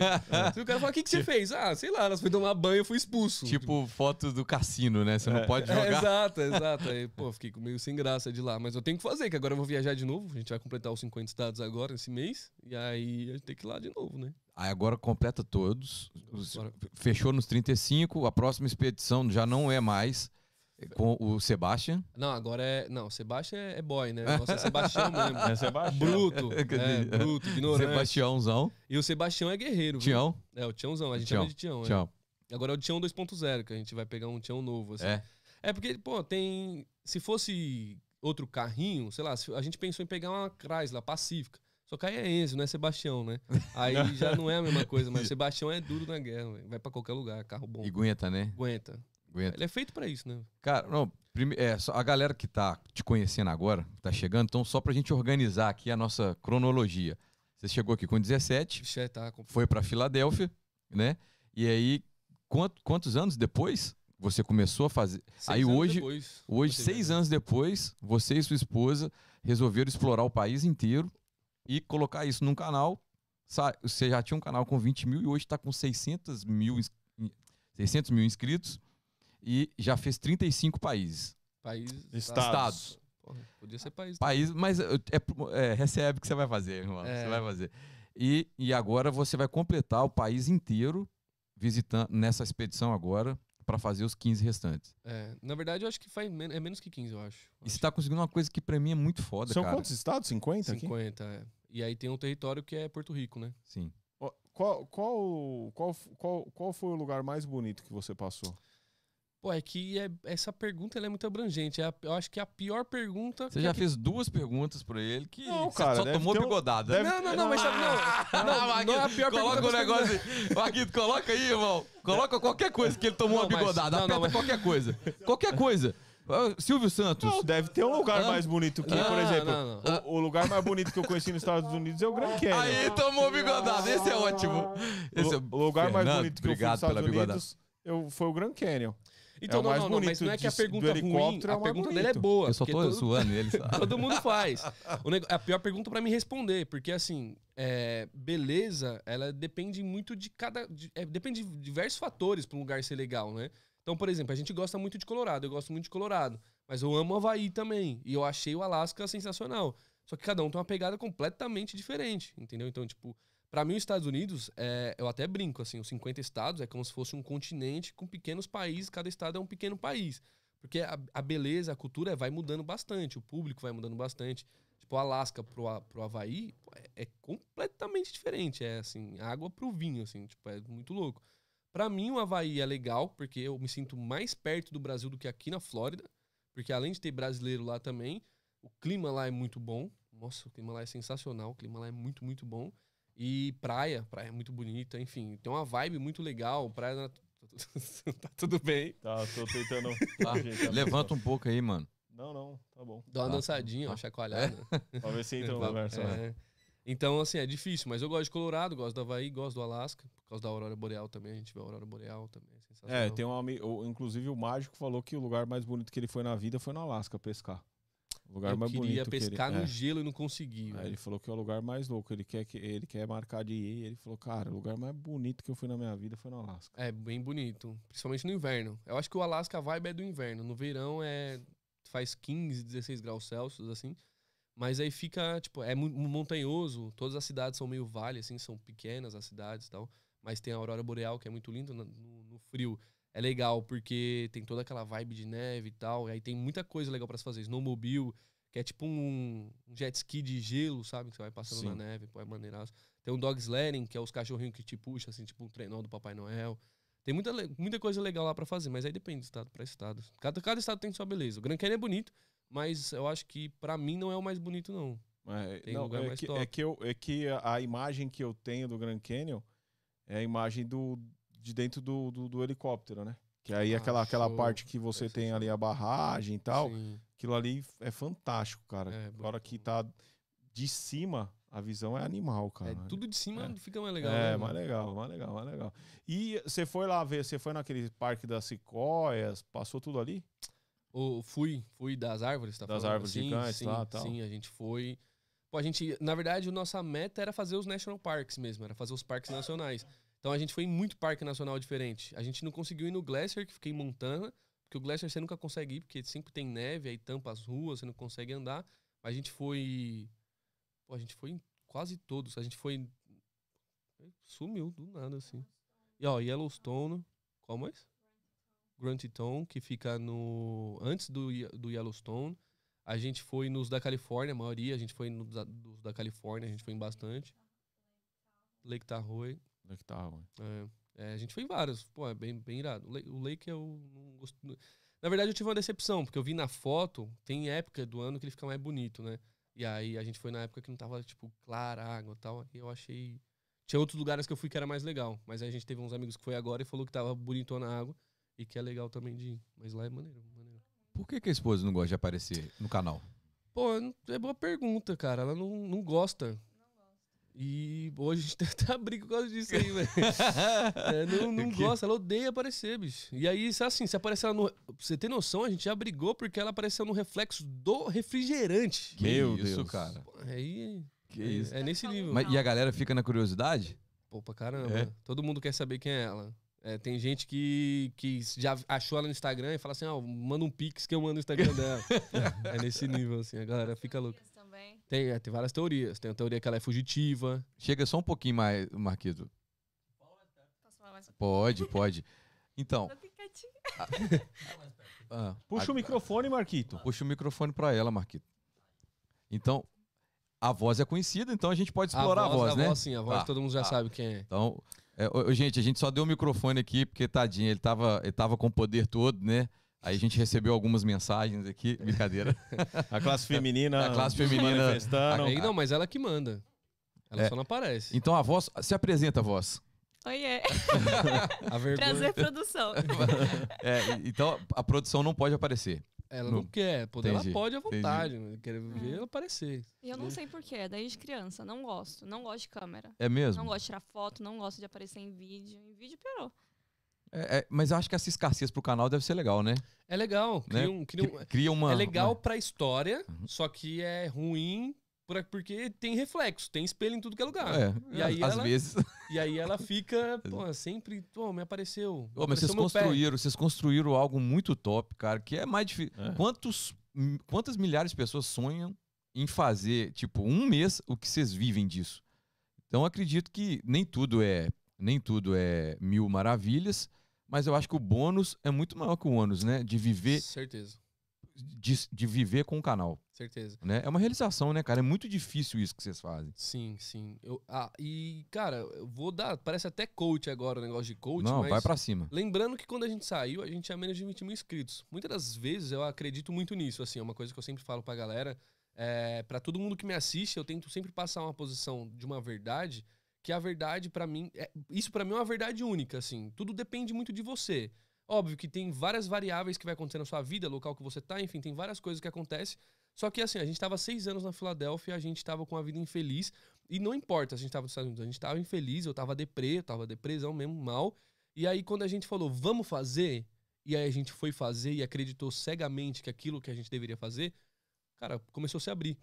Se o cara fala, o que, que você fez? Ah, sei lá, nós fomos tomar banho, eu fui expulso. Tipo foto do cassino, né? Você não pode É, jogar. exato, exato. Aí, pô, fiquei meio sem graça de lá. Mas eu tenho que fazer, que agora eu vou viajar de novo. A gente vai completar os 50 estados agora, esse mês. E aí a gente tem que ir lá de novo, né? Aí agora completa todos. Os- Agora- Fechou nos 35. A próxima expedição já não é mais com o Sebastian. Não, agora é. Não, Sebastião é, é boy, né? Nossa, é Sebastião *laughs* mesmo. É Sebastião. Bruto. *laughs* é, bruto, ignorante. Sebastiãozão. E o Sebastião é guerreiro. viu? Tião. É, o Tiãozão. A gente Tião. chama de Tião. é. Tião. Agora é o Tião 2.0, que a gente vai pegar um Tião novo. Assim. É. É porque, pô, tem. Se fosse outro carrinho, sei lá, a gente pensou em pegar uma Chrysler Pacífica. Só que aí é Enzo, não é Sebastião, né? Aí *laughs* já não é a mesma coisa, mas Sebastião é duro na guerra, véio. vai pra qualquer lugar, carro bom. E aguenta, né? Aguenta. Aguenta. Ele é feito pra isso, né? Cara, não, prime- é, só a galera que tá te conhecendo agora, tá chegando, então só pra gente organizar aqui a nossa cronologia. Você chegou aqui com 17, Ixi, é, tá foi pra Filadélfia, né? E aí, quant- quantos anos depois você começou a fazer? Seis aí anos hoje, depois, hoje, seis anos depois, você e sua esposa resolveram explorar o país inteiro e colocar isso num canal. Você já tinha um canal com 20 mil e hoje está com 600 mil, ins- 600 mil inscritos e já fez 35 países. País. Estados. Estados. Porra, podia ser país. País, mas é, é- é, recebe que você vai fazer, irmão. É. Você vai fazer. E, e agora você vai completar o país inteiro visitando nessa expedição agora para fazer os 15 restantes. É, na verdade, eu acho que faz men- é menos que 15, eu acho. E você tá conseguindo uma coisa que para mim é muito foda, São cara. quantos estados? 50 aqui? 50, é. E aí tem um território que é Porto Rico, né? Sim. Qual, qual, qual, qual, qual foi o lugar mais bonito que você passou? Pô, é que é- essa pergunta ela é muito abrangente. É a- eu acho que é a pior pergunta. Você já é que- fez duas perguntas pra ele que Não, você cara, só tomou ter um- bigodada. deve- Não, não, não, mas sabe, não. Não, não é a pior Coloca pergunta. o negócio aí. Marquito, coloca aí, irmão. Coloca qualquer coisa que ele tomou Não, uma mas- bigodada. não, Aperta não, mas- qualquer coisa. Qualquer coisa. Ah, Silvio Santos. Não, deve ter um lugar Hã? mais bonito que, Não, por exemplo, não, não. O, o lugar mais bonito que eu conheci nos Estados Unidos é o Grand Canyon. Aí tomou bigodada. Esse é ótimo. Esse é... o, lugar mais Fernando, bonito que eu obrigado nos Estados pela bigodada. Unidos eu, foi o Grand Canyon. Então, É o não, mais não, não, mas não é que a pergunta ruim, é a mais pergunta dele é boa. Eu só porque tô todo- zoando ele. *laughs* Todo mundo faz. O nego- a pior pergunta pra me responder, porque assim, é, beleza, ela depende muito de cada. de- é, depende de diversos fatores pra um lugar ser legal, né? Então, por exemplo, a gente gosta muito de Colorado, eu gosto muito de Colorado, mas eu amo Havaí também. E eu achei o Alasca sensacional. Só que cada um tem uma pegada completamente diferente, entendeu? Então, tipo, pra mim, os Estados Unidos, é, eu até brinco, assim, os 50 estados é como se fosse um continente com pequenos países, cada estado é um pequeno país. Porque a, a beleza, a cultura vai mudando bastante, o público vai mudando bastante. Tipo, o Alasca pro, pro Havaí é, é completamente diferente. É assim, água pro vinho, assim, tipo, é muito louco. Pra mim, o Havaí é legal, porque eu me sinto mais perto do Brasil do que aqui na Flórida. Porque além de ter brasileiro lá também, o clima lá é muito bom. Nossa, o clima lá é sensacional, o clima lá é muito, muito bom. E praia, praia é muito bonita, enfim, tem uma vibe muito legal, praia na- *laughs* tá tudo bem. Tá, tô tentando. *laughs* Tá, Levanta um pouco aí, mano. Não, não, tá bom. Dá uma Tá. dançadinha, uma Tá. chacoalhada. *laughs* Pra ver se entra no Va- lugar só. é. Então, assim, é difícil, mas eu gosto de Colorado, gosto do Havaí, gosto do Alasca, por causa da Aurora Boreal também, a gente vê a Aurora Boreal também, é sensacional. É, tem um amigo. Inclusive o mágico falou que o lugar mais bonito que ele foi na vida foi no Alasca pescar. O lugar eu mais queria bonito. pescar que no ele, gelo e não consegui, é. Aí velho. ele falou que é o lugar mais louco. Ele quer, que, ele quer marcar de ir. Ele falou, cara, o lugar mais bonito que eu fui na minha vida foi no Alasca. É bem bonito, principalmente no inverno. Eu acho que o Alasca vibe é do inverno, no verão é faz 15, 16 graus Celsius, assim. Mas aí fica, tipo, é montanhoso, todas as cidades são meio vale, assim, são pequenas as cidades e tal. Mas tem a Aurora Boreal, que é muito linda no, no- no frio. É legal, porque tem toda aquela vibe de neve e tal. E aí tem muita coisa legal pra se fazer. Snowmobile, que é tipo um, jet ski de gelo, sabe? Que você vai passando na Sim. neve, pô, é maneiraço. Tem um dog sledding, que é os cachorrinhos que te puxam, assim, tipo um trenó do Papai Noel. Tem muita, muita coisa legal lá pra fazer, mas aí depende de estado pra estado. Cada, cada estado tem sua beleza. O Grand Canyon é bonito, mas eu acho que pra mim não é o mais bonito, não. É, Tem não, lugar é mais que, top. é que eu, é que a imagem que eu tenho do Grand Canyon é a imagem do, de dentro do, do, do helicóptero, né? Que aí Ah, aquela, aquela parte que você tem ali a barragem e tal, Sim. aquilo ali é fantástico, cara. É, bom. que tá de cima, a visão é animal, cara. É, tudo de cima É. fica mais legal. é, né, mais legal, mais legal, mais legal. E você foi lá ver, você foi naquele parque das Sequoias, passou tudo ali? Ou fui, fui das árvores, tá Das falando? árvores sim, gigantes sim, lá, tal. Sim, a gente foi. Pô, a gente, na verdade, a nossa meta era fazer os national parks mesmo, era fazer os parques nacionais. Então a gente foi em muito parque nacional diferente. A gente não conseguiu ir no Glacier, que fiquei em Montana, porque o Glacier você nunca consegue ir, porque sempre tem neve, aí tampa as ruas, você não consegue andar. Mas a gente foi. Pô, a gente foi em quase todos. A gente foi. Sumiu do nada, assim. E ó, Yellowstone. Qual mais? Grand Teton, que fica no. Antes do, do Yellowstone. A gente foi nos da Califórnia, a maioria. A gente foi nos da Califórnia, a gente foi em bastante. Lake Tahoe. Onde é mano? É, é, a gente foi em vários. Pô, é bem, bem irado. O Lake, o Lake eu não gosto. Na verdade, eu tive uma decepção, porque eu vi na foto, tem época do ano que ele fica mais bonito, né? E aí a gente foi na época que não tava, tipo, clara água e tal. E eu achei. Tinha outros lugares que eu fui que era mais legal. Mas aí a gente teve uns amigos que foi agora e falou que tava bonitona a água e que é legal também de ir. Mas lá é maneiro, maneiro. Por que, que a esposa não gosta de aparecer no canal? Pô, é boa pergunta, cara. Ela não, não gosta. E hoje a gente tem *laughs* até briga por causa disso aí, velho. *laughs* É, não não gosta, ela odeia aparecer, bicho. E aí, se assim, se aparecer ela no. Pra você ter noção, a gente já brigou porque ela apareceu no reflexo do refrigerante. Que Meu isso, Deus. cara. Pô, Aí. Que é, isso. é nesse nível. Mas, e a galera fica na curiosidade? Pô, pra caramba. É? Todo mundo quer saber quem é ela. É, tem gente que, que já achou ela no Instagram e fala assim: ó, manda um pix que eu mando no Instagram dela. *laughs* é nesse nível, assim, a galera fica louca. Tem, é, tem várias teorias. Tem a teoria que ela é fugitiva. Chega só um pouquinho mais, Marquito. Posso falar mais um Pode, pode. Então, pouquinho? Picadinho. *laughs* ah, Puxa a- o microfone, Marquito. puxa o microfone pra ela, Marquito. Então, a voz é conhecida, então a gente pode explorar a voz, a né? voz, sim, a voz Tá, todo mundo já tá. sabe quem é. Então, é, gente, a gente só deu o microfone aqui porque, tadinho, ele tava, ele tava com o poder todo, né? Aí a gente recebeu algumas mensagens aqui, brincadeira. *laughs* A classe feminina. A classe se feminina-. Aí, não, mas ela que manda. Ela É. só não aparece. Então a voz, se apresenta a voz. Oiê. *laughs* A vergonha. Prazer, produção. *laughs* É, então a produção não pode aparecer. Ela No- não quer. Poder, ela Entendi, pode à vontade. né? Quer ver ela aparecer. E eu não sei porquê, desde criança. Não gosto. Não gosto de câmera. É mesmo? Não gosto de tirar foto, não gosto de aparecer em vídeo. Em vídeo piorou. É, é, mas eu acho que essa escassez pro canal deve ser legal, né? É legal. Né? Cria um- cria um- Cri- Cria uma. é legal uma- pra história, Uhum. só que é ruim por- porque tem reflexo, tem espelho em tudo que é lugar. É, E aí às ela- vezes. E aí ela *laughs* fica, pô, sempre, pô, me apareceu. Ô, mas apareceu vocês meu pé. construíram, vocês construíram algo muito top, cara, que é mais difícil. É. Quantos, quantas milhares de pessoas sonham em fazer, tipo, um mês o que vocês vivem disso? Então eu acredito que nem tudo é, nem tudo é mil maravilhas, mas eu acho que o bônus é muito maior que o ônus, né? De viver, Certeza, de, de viver com o canal, certeza. né? É uma realização, né, cara? É muito difícil isso que vocês fazem. Sim, sim. Eu, ah, e, cara, eu vou dar. Parece até coach agora o negócio de coach, Não, mas. vai pra cima. Lembrando que quando a gente saiu, a gente tinha menos de 20 mil inscritos. Muitas das vezes eu acredito muito nisso, assim, é uma coisa que eu sempre falo pra galera. É, para todo mundo que me assiste, eu tento sempre passar uma posição de uma verdade, que a verdade pra mim, é- isso pra mim é uma verdade única, assim. Tudo depende muito de você. Óbvio que tem várias variáveis que vai acontecer na sua vida, local que você tá, enfim, tem várias coisas que acontecem. Só que assim, a gente tava seis anos na Filadélfia, a gente tava com a vida infeliz, e não importa, a gente tava nos Estados Unidos, a gente tava infeliz, eu tava deprê, eu tava depressão mesmo, mal. E aí, quando a gente falou, vamos fazer, e aí a gente foi fazer e acreditou cegamente que aquilo que a gente deveria fazer, cara, começou a se abrir.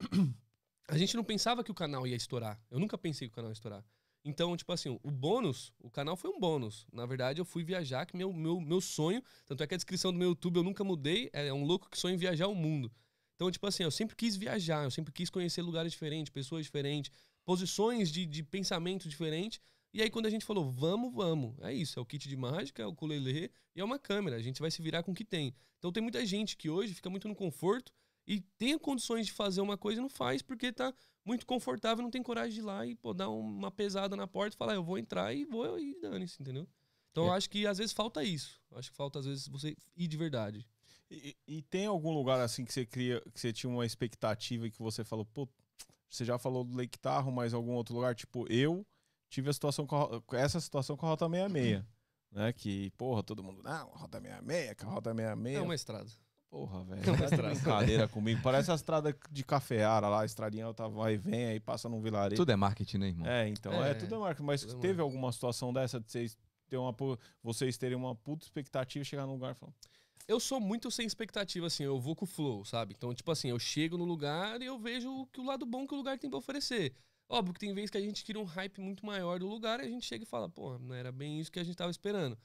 *clears throat* A gente não pensava que o canal ia estourar. Eu nunca pensei que o canal ia estourar. Então, tipo assim, o bônus, o canal foi um bônus. Na verdade, eu fui viajar, que meu, meu, meu sonho, tanto é que a descrição do meu YouTube eu nunca mudei, é um louco que sonha em viajar o mundo. Então, tipo assim, eu sempre quis viajar, eu sempre quis conhecer lugares diferentes, pessoas diferentes, posições de, de pensamento diferentes. E aí, quando a gente falou, vamos, vamos, é isso, é o kit de mágica, é o ukulele e é uma câmera, a gente vai se virar com o que tem. Então, tem muita gente que hoje fica muito no conforto e tem condições de fazer uma coisa e não faz porque tá muito confortável, não tem coragem de ir lá e pô, dar uma pesada na porta e falar, eu vou entrar e vou e dane-se, entendeu? Então, É. eu acho que às vezes falta isso. Eu acho que falta, às vezes, você ir de verdade. E, e tem algum lugar assim que você cria, que você tinha uma expectativa e que você falou, pô, você já falou do Lake Tahoe, mas algum outro lugar? Tipo, eu tive a situação com a, essa situação com a Rota 66, né? Que, porra, todo mundo, não, Rota 66, que a Rota 66. É uma estrada. Porra, velho, É tá de brincadeira comigo. Parece a estrada de cafeara lá, a estradinha tá, vai e vem, aí passa num vilarejo. Tudo é marketing, né, irmão? É, então, é, É, tudo é marca. Mas tudo é teve alguma situação dessa de vocês, ter uma, vocês terem uma puta expectativa e chegar num lugar e falar, Eu sou muito sem expectativa, assim, eu vou com o flow, sabe? Então, tipo assim, eu chego no lugar e eu vejo que o lado bom que o lugar tem pra oferecer. Óbvio que tem vezes que a gente cria um hype muito maior do lugar e a gente chega e fala, pô, não era bem isso que a gente tava esperando.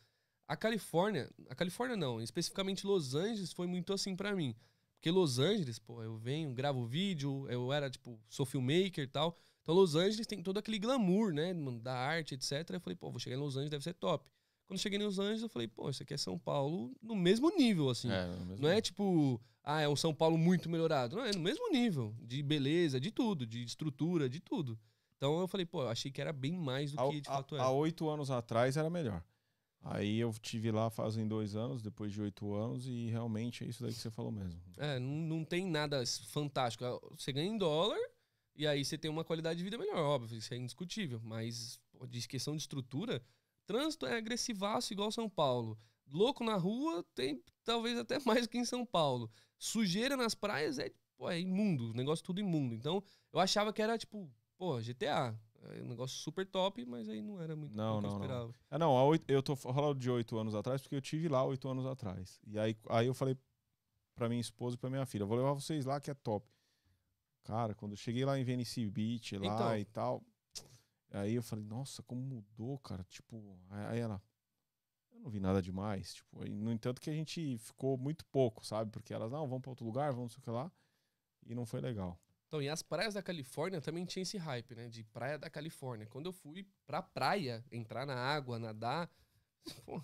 A Califórnia, a Califórnia não, especificamente Los Angeles foi muito assim pra mim. Porque Los Angeles, pô, eu venho, gravo vídeo, eu era, tipo, sou filmmaker e tal. Então Los Angeles tem todo aquele glamour, né, da arte, etc. Eu falei, pô, vou chegar em Los Angeles, deve ser top. Quando eu cheguei em Los Angeles, eu falei, pô, isso aqui é São Paulo no mesmo nível, assim. é, mesmo Não é tipo, ah, é um São Paulo muito melhorado. Não, é no mesmo nível. De beleza, de tudo, de estrutura, de tudo. Então eu falei, pô, eu achei que era bem mais do que de há- fato é. Há oito anos atrás era melhor. Aí eu tive lá fazem dois anos, depois de oito anos, e realmente é isso daí que você falou mesmo. É, não, não tem nada fantástico. Ah, Você ganha em dólar e aí você tem uma qualidade de vida melhor, óbvio, isso é indiscutível. Mas de questão de estrutura, trânsito é agressivaço igual São Paulo. Louco na rua tem talvez até *laughs* mais que em São Paulo. Sujeira nas praias é, pô, é imundo, negócio tudo imundo. Então eu achava que era tipo, pô, GTA. É um negócio super top, mas aí não era muito Não, o que eu não, não. esperava. Ah, não, há oito- eu tô falando de oito anos atrás, porque eu tive lá oito anos atrás. E aí, aí eu falei pra minha esposa e pra minha filha, vou levar vocês lá que é top. Cara, quando eu cheguei lá em Venice Beach, lá Então. e tal, aí eu falei, nossa, como mudou, cara. Tipo, aí ela, eu não vi nada demais. Tipo, aí, no entanto que a gente ficou muito pouco, sabe? Porque elas, não, vamos pra outro lugar, vamos não sei o que lá. E não foi legal. Então, e as praias da Califórnia também tinha esse hype, né? De praia da Califórnia. Quando eu fui pra praia, entrar na água, nadar, *laughs* pô,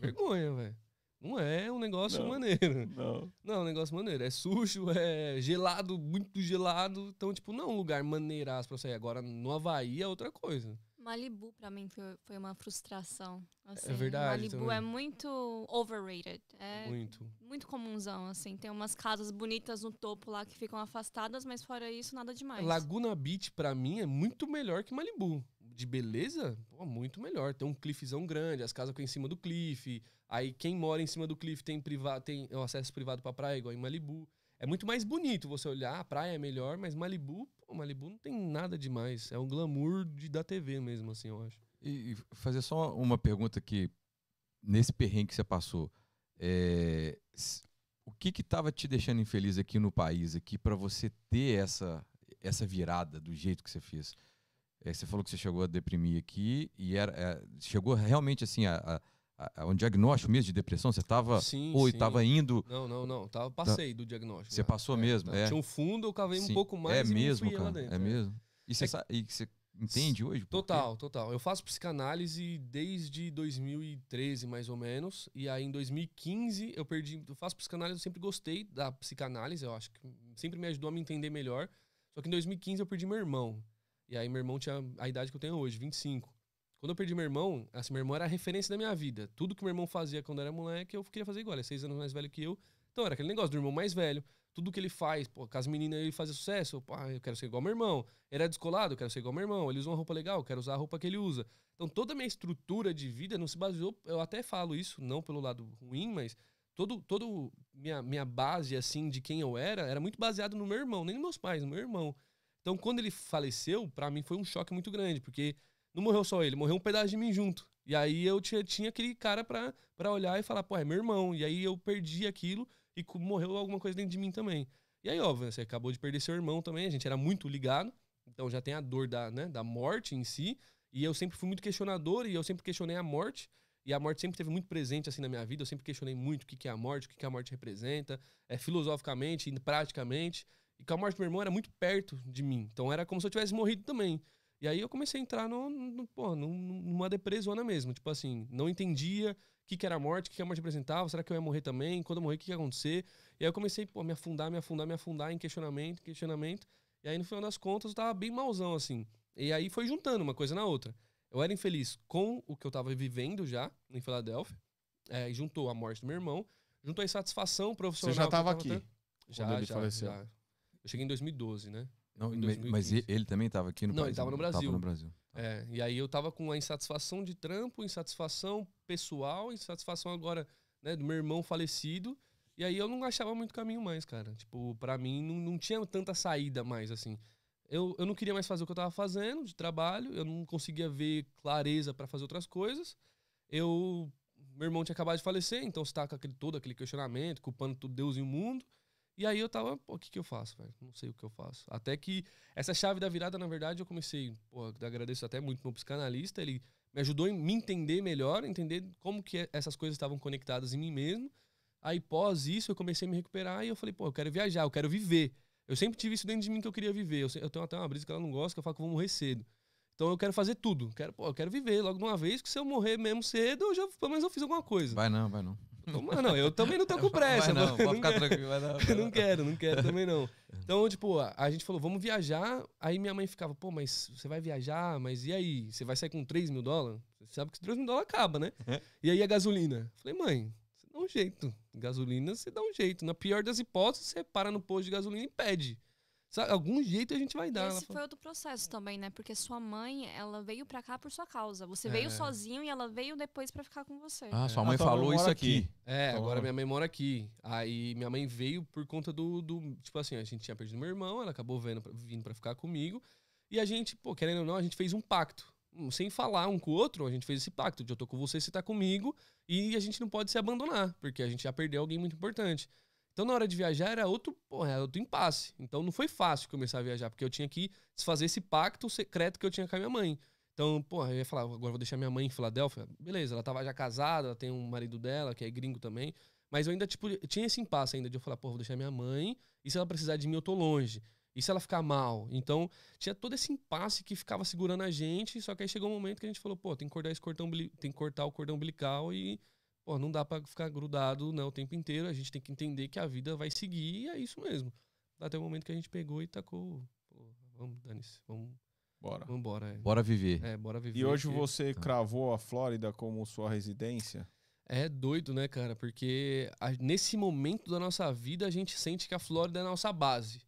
vergonha, velho. Não é um negócio Não. maneiro. Não. Não, é um negócio maneiro. É sujo, é gelado, muito gelado. Então, tipo, não é um lugar maneiraço pra você ir. Agora, no Havaí é outra coisa. Malibu, pra mim, foi, uma frustração. assim. verdade Malibu também. é muito overrated. É Muito. muito comunzão, assim. Tem umas casas bonitas no topo lá que ficam afastadas, mas fora isso, nada demais. Laguna Beach, pra mim, é muito melhor que Malibu. De beleza, pô, muito melhor. Tem um cliffzão grande, as casas ficam em cima do cliff. Aí quem mora em cima do cliff tem, priva tem acesso privado pra praia, igual em Malibu. É muito mais bonito você olhar, a praia é melhor, mas Malibu, pô, Malibu não tem nada demais. É um glamour de, da TV mesmo, assim, eu acho. E fazer só uma pergunta que nesse perrengue que você passou, é, o que que tava te deixando infeliz aqui no país, aqui, para você ter essa, essa virada do jeito que você fez? É, você falou que você chegou a deprimir aqui e era, é, chegou realmente assim a, a- a- a um diagnóstico mesmo de depressão? Você tava Sim, ou estava indo? Não, não, não. Tava, passei do diagnóstico. Você já. passou mesmo, tá. é. Tinha um fundo, eu cavei um Sim. pouco mais é e me mesmo, cara. dentro. é mesmo. E você, É- sa- e você entende hoje? Total, total. Eu faço psicanálise desde 2013, mais ou menos. E aí, em 2015, eu perdi. Eu faço psicanálise, eu sempre gostei da psicanálise, eu acho que sempre me ajudou a me entender melhor. Só que em 2015 eu perdi meu irmão. E aí, meu irmão tinha a idade que eu tenho hoje, 25. Quando eu perdi meu irmão, assim, meu irmão era a referência da minha vida. Tudo que meu irmão fazia quando era moleque, eu queria fazer igual. Ele é seis anos mais velho que eu. Então era aquele negócio do irmão mais velho. Tudo que ele faz, pô, com as meninas ele fazia sucesso, pô, ah, eu quero ser igual meu irmão. É descolado, eu quero ser igual meu irmão. Ele usa uma roupa legal, eu quero usar a roupa que ele usa. Então toda a minha estrutura de vida não se baseou, eu até falo isso, não pelo lado ruim, mas todo todo minha minha base assim de quem eu era era muito baseado no meu irmão, nem nos meus pais, no meu irmão. Então quando ele faleceu, pra mim foi um choque muito grande, porque não morreu só ele, morreu um pedaço de mim junto. E aí eu tinha, tinha aquele cara pra, pra olhar e falar, pô, é meu irmão. E aí eu perdi aquilo e morreu alguma coisa dentro de mim também. E aí, óbvio, você acabou de perder seu irmão também, a gente era muito ligado, então já tem a dor da, né, da morte em si. E eu sempre fui muito questionador e eu sempre questionei a morte. E a morte sempre teve muito presente assim na minha vida. Eu sempre questionei muito o que, que é a morte, o que, que a morte representa, é, filosoficamente e praticamente. E com a morte do meu irmão era muito perto de mim. Então era como se eu tivesse morrido também. E aí eu comecei a entrar no, no, num- numa depressona mesmo. Tipo assim, não entendia o que, que era a morte, o que, que a morte representava, será que eu ia morrer também? Quando eu morrer, o que, que ia acontecer? E aí eu comecei pô, a me afundar, me afundar, me afundar em questionamento, questionamento. E aí no final das contas eu tava bem malzão, assim. E aí foi juntando uma coisa na outra. Eu era infeliz com o que eu tava vivendo já em Filadélfia. É, juntou a morte do meu irmão, juntou a insatisfação profissional. Você já eu tava aqui? tendo. Já, já, faleceu? já. Eu cheguei em 2012, né? Não, em mas- mas 2015. ele, também estava aqui no Não, país? ele tava no Tava Brasil. no Brasil. É, e aí eu tava com a insatisfação de trampo, insatisfação pessoal, insatisfação agora, né, do meu irmão falecido. E aí eu não achava muito caminho mais, cara. Tipo, pra mim não, não tinha tanta saída mais, assim. Eu, eu não queria mais fazer o que eu tava fazendo de trabalho, eu não conseguia ver clareza pra fazer outras coisas. Eu. Meu irmão tinha acabado de falecer, então você tá com aquele, todo aquele questionamento, culpando tudo Deus e o mundo. E aí eu tava, pô, o que que eu faço, velho? Não sei o que eu faço. Até que essa chave da virada, na verdade, eu comecei, pô, agradeço até muito meu psicanalista, ele me ajudou a me entender melhor, entender como que essas coisas estavam conectadas em mim mesmo. Aí, pós isso, eu comecei a me recuperar e eu falei, pô, eu quero viajar, eu quero viver. Eu sempre tive isso dentro de mim que eu queria viver. Eu, eu tenho até uma brisa que ela não gosta, que eu falo que eu vou morrer cedo. Então eu quero fazer tudo. Quero, pô, eu quero viver logo de uma vez, que se eu morrer mesmo cedo, eu já, pelo menos eu fiz alguma coisa. Vai não, vai não. Toma, não, eu também não tô com *laughs* pressa. Vai não, pode ficar quero. tranquilo. Vai não, *laughs* vai não. não quero, não quero também não. *laughs* Então, tipo, a, a gente falou, vamos viajar. Aí minha mãe ficava, pô, mas você vai viajar, mas e aí? Você vai sair com 3 mil dólares? Você sabe que 3 mil dólares acaba, né? E aí a gasolina? Falei, mãe, você dá um jeito. Gasolina, você dá um jeito. Na pior das hipóteses, você para no posto de gasolina e pede. Sabe, algum jeito a gente vai dar. Ela Esse falou, foi outro processo também, né? Porque sua mãe, ela veio pra cá por sua causa. Você É. veio sozinho e ela veio depois pra ficar com você. Ah, sua Ah, mãe mãe falou isso aqui. aqui. É, Então, agora minha mãe mora aqui. Aí minha mãe veio por conta do, do- Tipo assim, a gente tinha perdido meu irmão, ela acabou vendo, vindo pra ficar comigo. E a gente, pô, querendo ou não, a gente fez um pacto. Hum, Sem falar um com o outro, a gente fez esse pacto de eu tô com você, você tá comigo. E a gente não pode se abandonar, porque a gente já perdeu alguém muito importante. Então, na hora de viajar, era outro, pô, era outro impasse. Então, não foi fácil começar a viajar, porque eu tinha que desfazer esse pacto secreto que eu tinha com a minha mãe. Então, pô, eu ia falar, agora vou deixar minha mãe em Filadélfia. Beleza, ela tava já casada, ela tem um marido dela, que é gringo também. Mas eu ainda, tipo, tinha esse impasse ainda de eu falar, pô, vou deixar minha mãe, e se ela precisar de mim, eu tô longe. E se ela ficar mal? Então, tinha todo esse impasse que ficava segurando a gente, só que aí chegou um momento que a gente falou, pô, tem que cortar esse cordão, tem que cortar o cordão umbilical e, pô, não dá pra ficar grudado né, o tempo inteiro, a gente tem que entender que a vida vai seguir e é isso mesmo. Até o momento que a gente pegou e tacou, pô, vamos, dane-se, vamos, Bora. vamos embora. É. Bora viver. É, bora viver. E hoje que- você Tá. cravou a Flórida como sua residência? É doido, né, cara? Porque a- nesse momento da nossa vida a gente sente que a Flórida é a nossa base.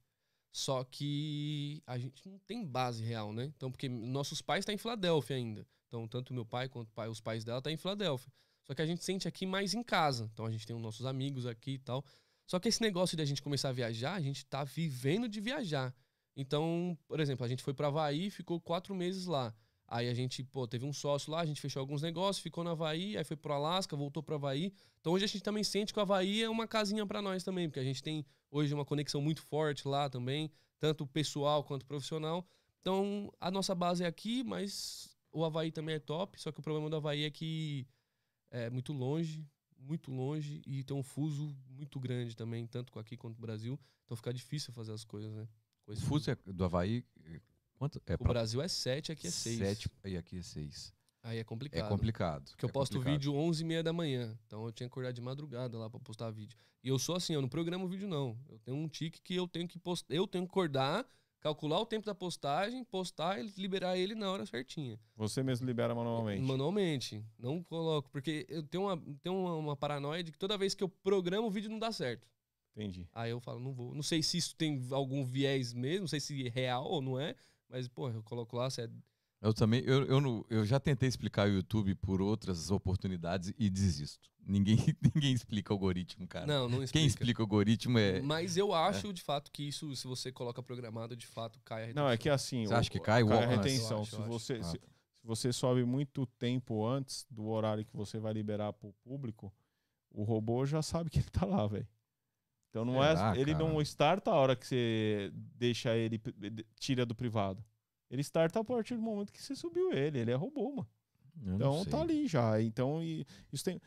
Só que a gente não tem base real, né? Então, porque nossos pais estão em Filadélfia ainda. Então, tanto meu pai quanto pai, os pais dela estão em Filadélfia. Só que a gente sente aqui mais em casa. Então, a gente tem os nossos amigos aqui e tal. Só que esse negócio de a gente começar a viajar, a gente tá vivendo de viajar. Então, por exemplo, a gente foi pra Havaí, ficou quatro meses lá. Aí a gente, pô, teve um sócio lá, a gente fechou alguns negócios, ficou no Havaí, aí foi pro Alasca, voltou pro Havaí. Então hoje a gente também sente que o Havaí é uma casinha pra nós também, porque a gente tem hoje uma conexão muito forte lá também, tanto pessoal quanto profissional. Então a nossa base é aqui, mas o Havaí também é top, só que o problema do Havaí é que é muito longe, muito longe e tem um fuso muito grande também, tanto aqui quanto no Brasil. Então fica difícil fazer as coisas, né? O fuso é do Havaí. é, Quanto? É O Brasil é 7, aqui é 6. Sete, e aqui é seis. Aí é complicado. É complicado. Porque eu é posto complicado. vídeo 11 e meia da manhã. Então eu tinha que acordar de madrugada lá pra postar vídeo. E eu sou assim, eu não programo vídeo não. Eu tenho um tique que eu tenho que postar, eu tenho que acordar, calcular o tempo da postagem, postar e liberar ele na hora certinha. Você mesmo libera manualmente. Manualmente. Não coloco. Porque eu tenho uma, tenho uma, uma paranoia de que toda vez que eu programo o vídeo não dá certo. Entendi. Aí eu falo, não vou. Não sei se isso tem algum viés mesmo, não sei se é real ou não é. Mas, pô, eu coloco lá, se é Eu também, eu, eu, não- eu já tentei explicar o YouTube por outras oportunidades e desisto. Ninguém, *laughs* ninguém explica algoritmo, cara. Não, não explica. Quem explica algoritmo é. Mas eu acho, de fato, que isso, se você coloca programado, de fato, cai a retenção. Não, é que assim. Você o- acha que cai o cai a retenção. Acho, se, você, Ah. se, se você sobe muito tempo antes do horário que você vai liberar pro público, o robô já sabe que ele tá lá, velho. Então não Será, é. Ele não cara? starta a hora que você deixa ele, tira do privado. Ele starta a partir do momento que você subiu ele. Ele é robô, mano. Eu Então tá ali já. Então e- isso tem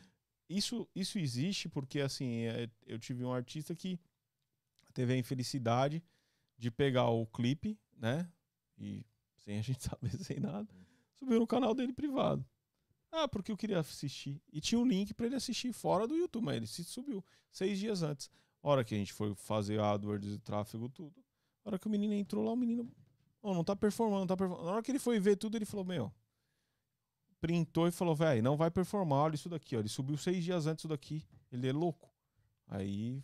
isso isso existe porque assim, é, eu tive um artista que teve a infelicidade de pegar o clipe, né? E sem a gente *laughs* saber sem nada, subiu no canal dele privado. Ah, porque eu queria assistir. E tinha um link pra ele assistir fora do YouTube, mas ele se subiu seis dias antes. Hora que a gente foi fazer a AdWords e tráfego, tudo. Hora que o menino entrou lá, o menino. "Ô, não tá performando, não tá performando. Na hora que ele foi ver tudo, ele falou: Meu, printou e falou, velho, não vai performar, olha isso daqui, ó. Ele subiu seis dias antes disso daqui. Ele é louco. Aí,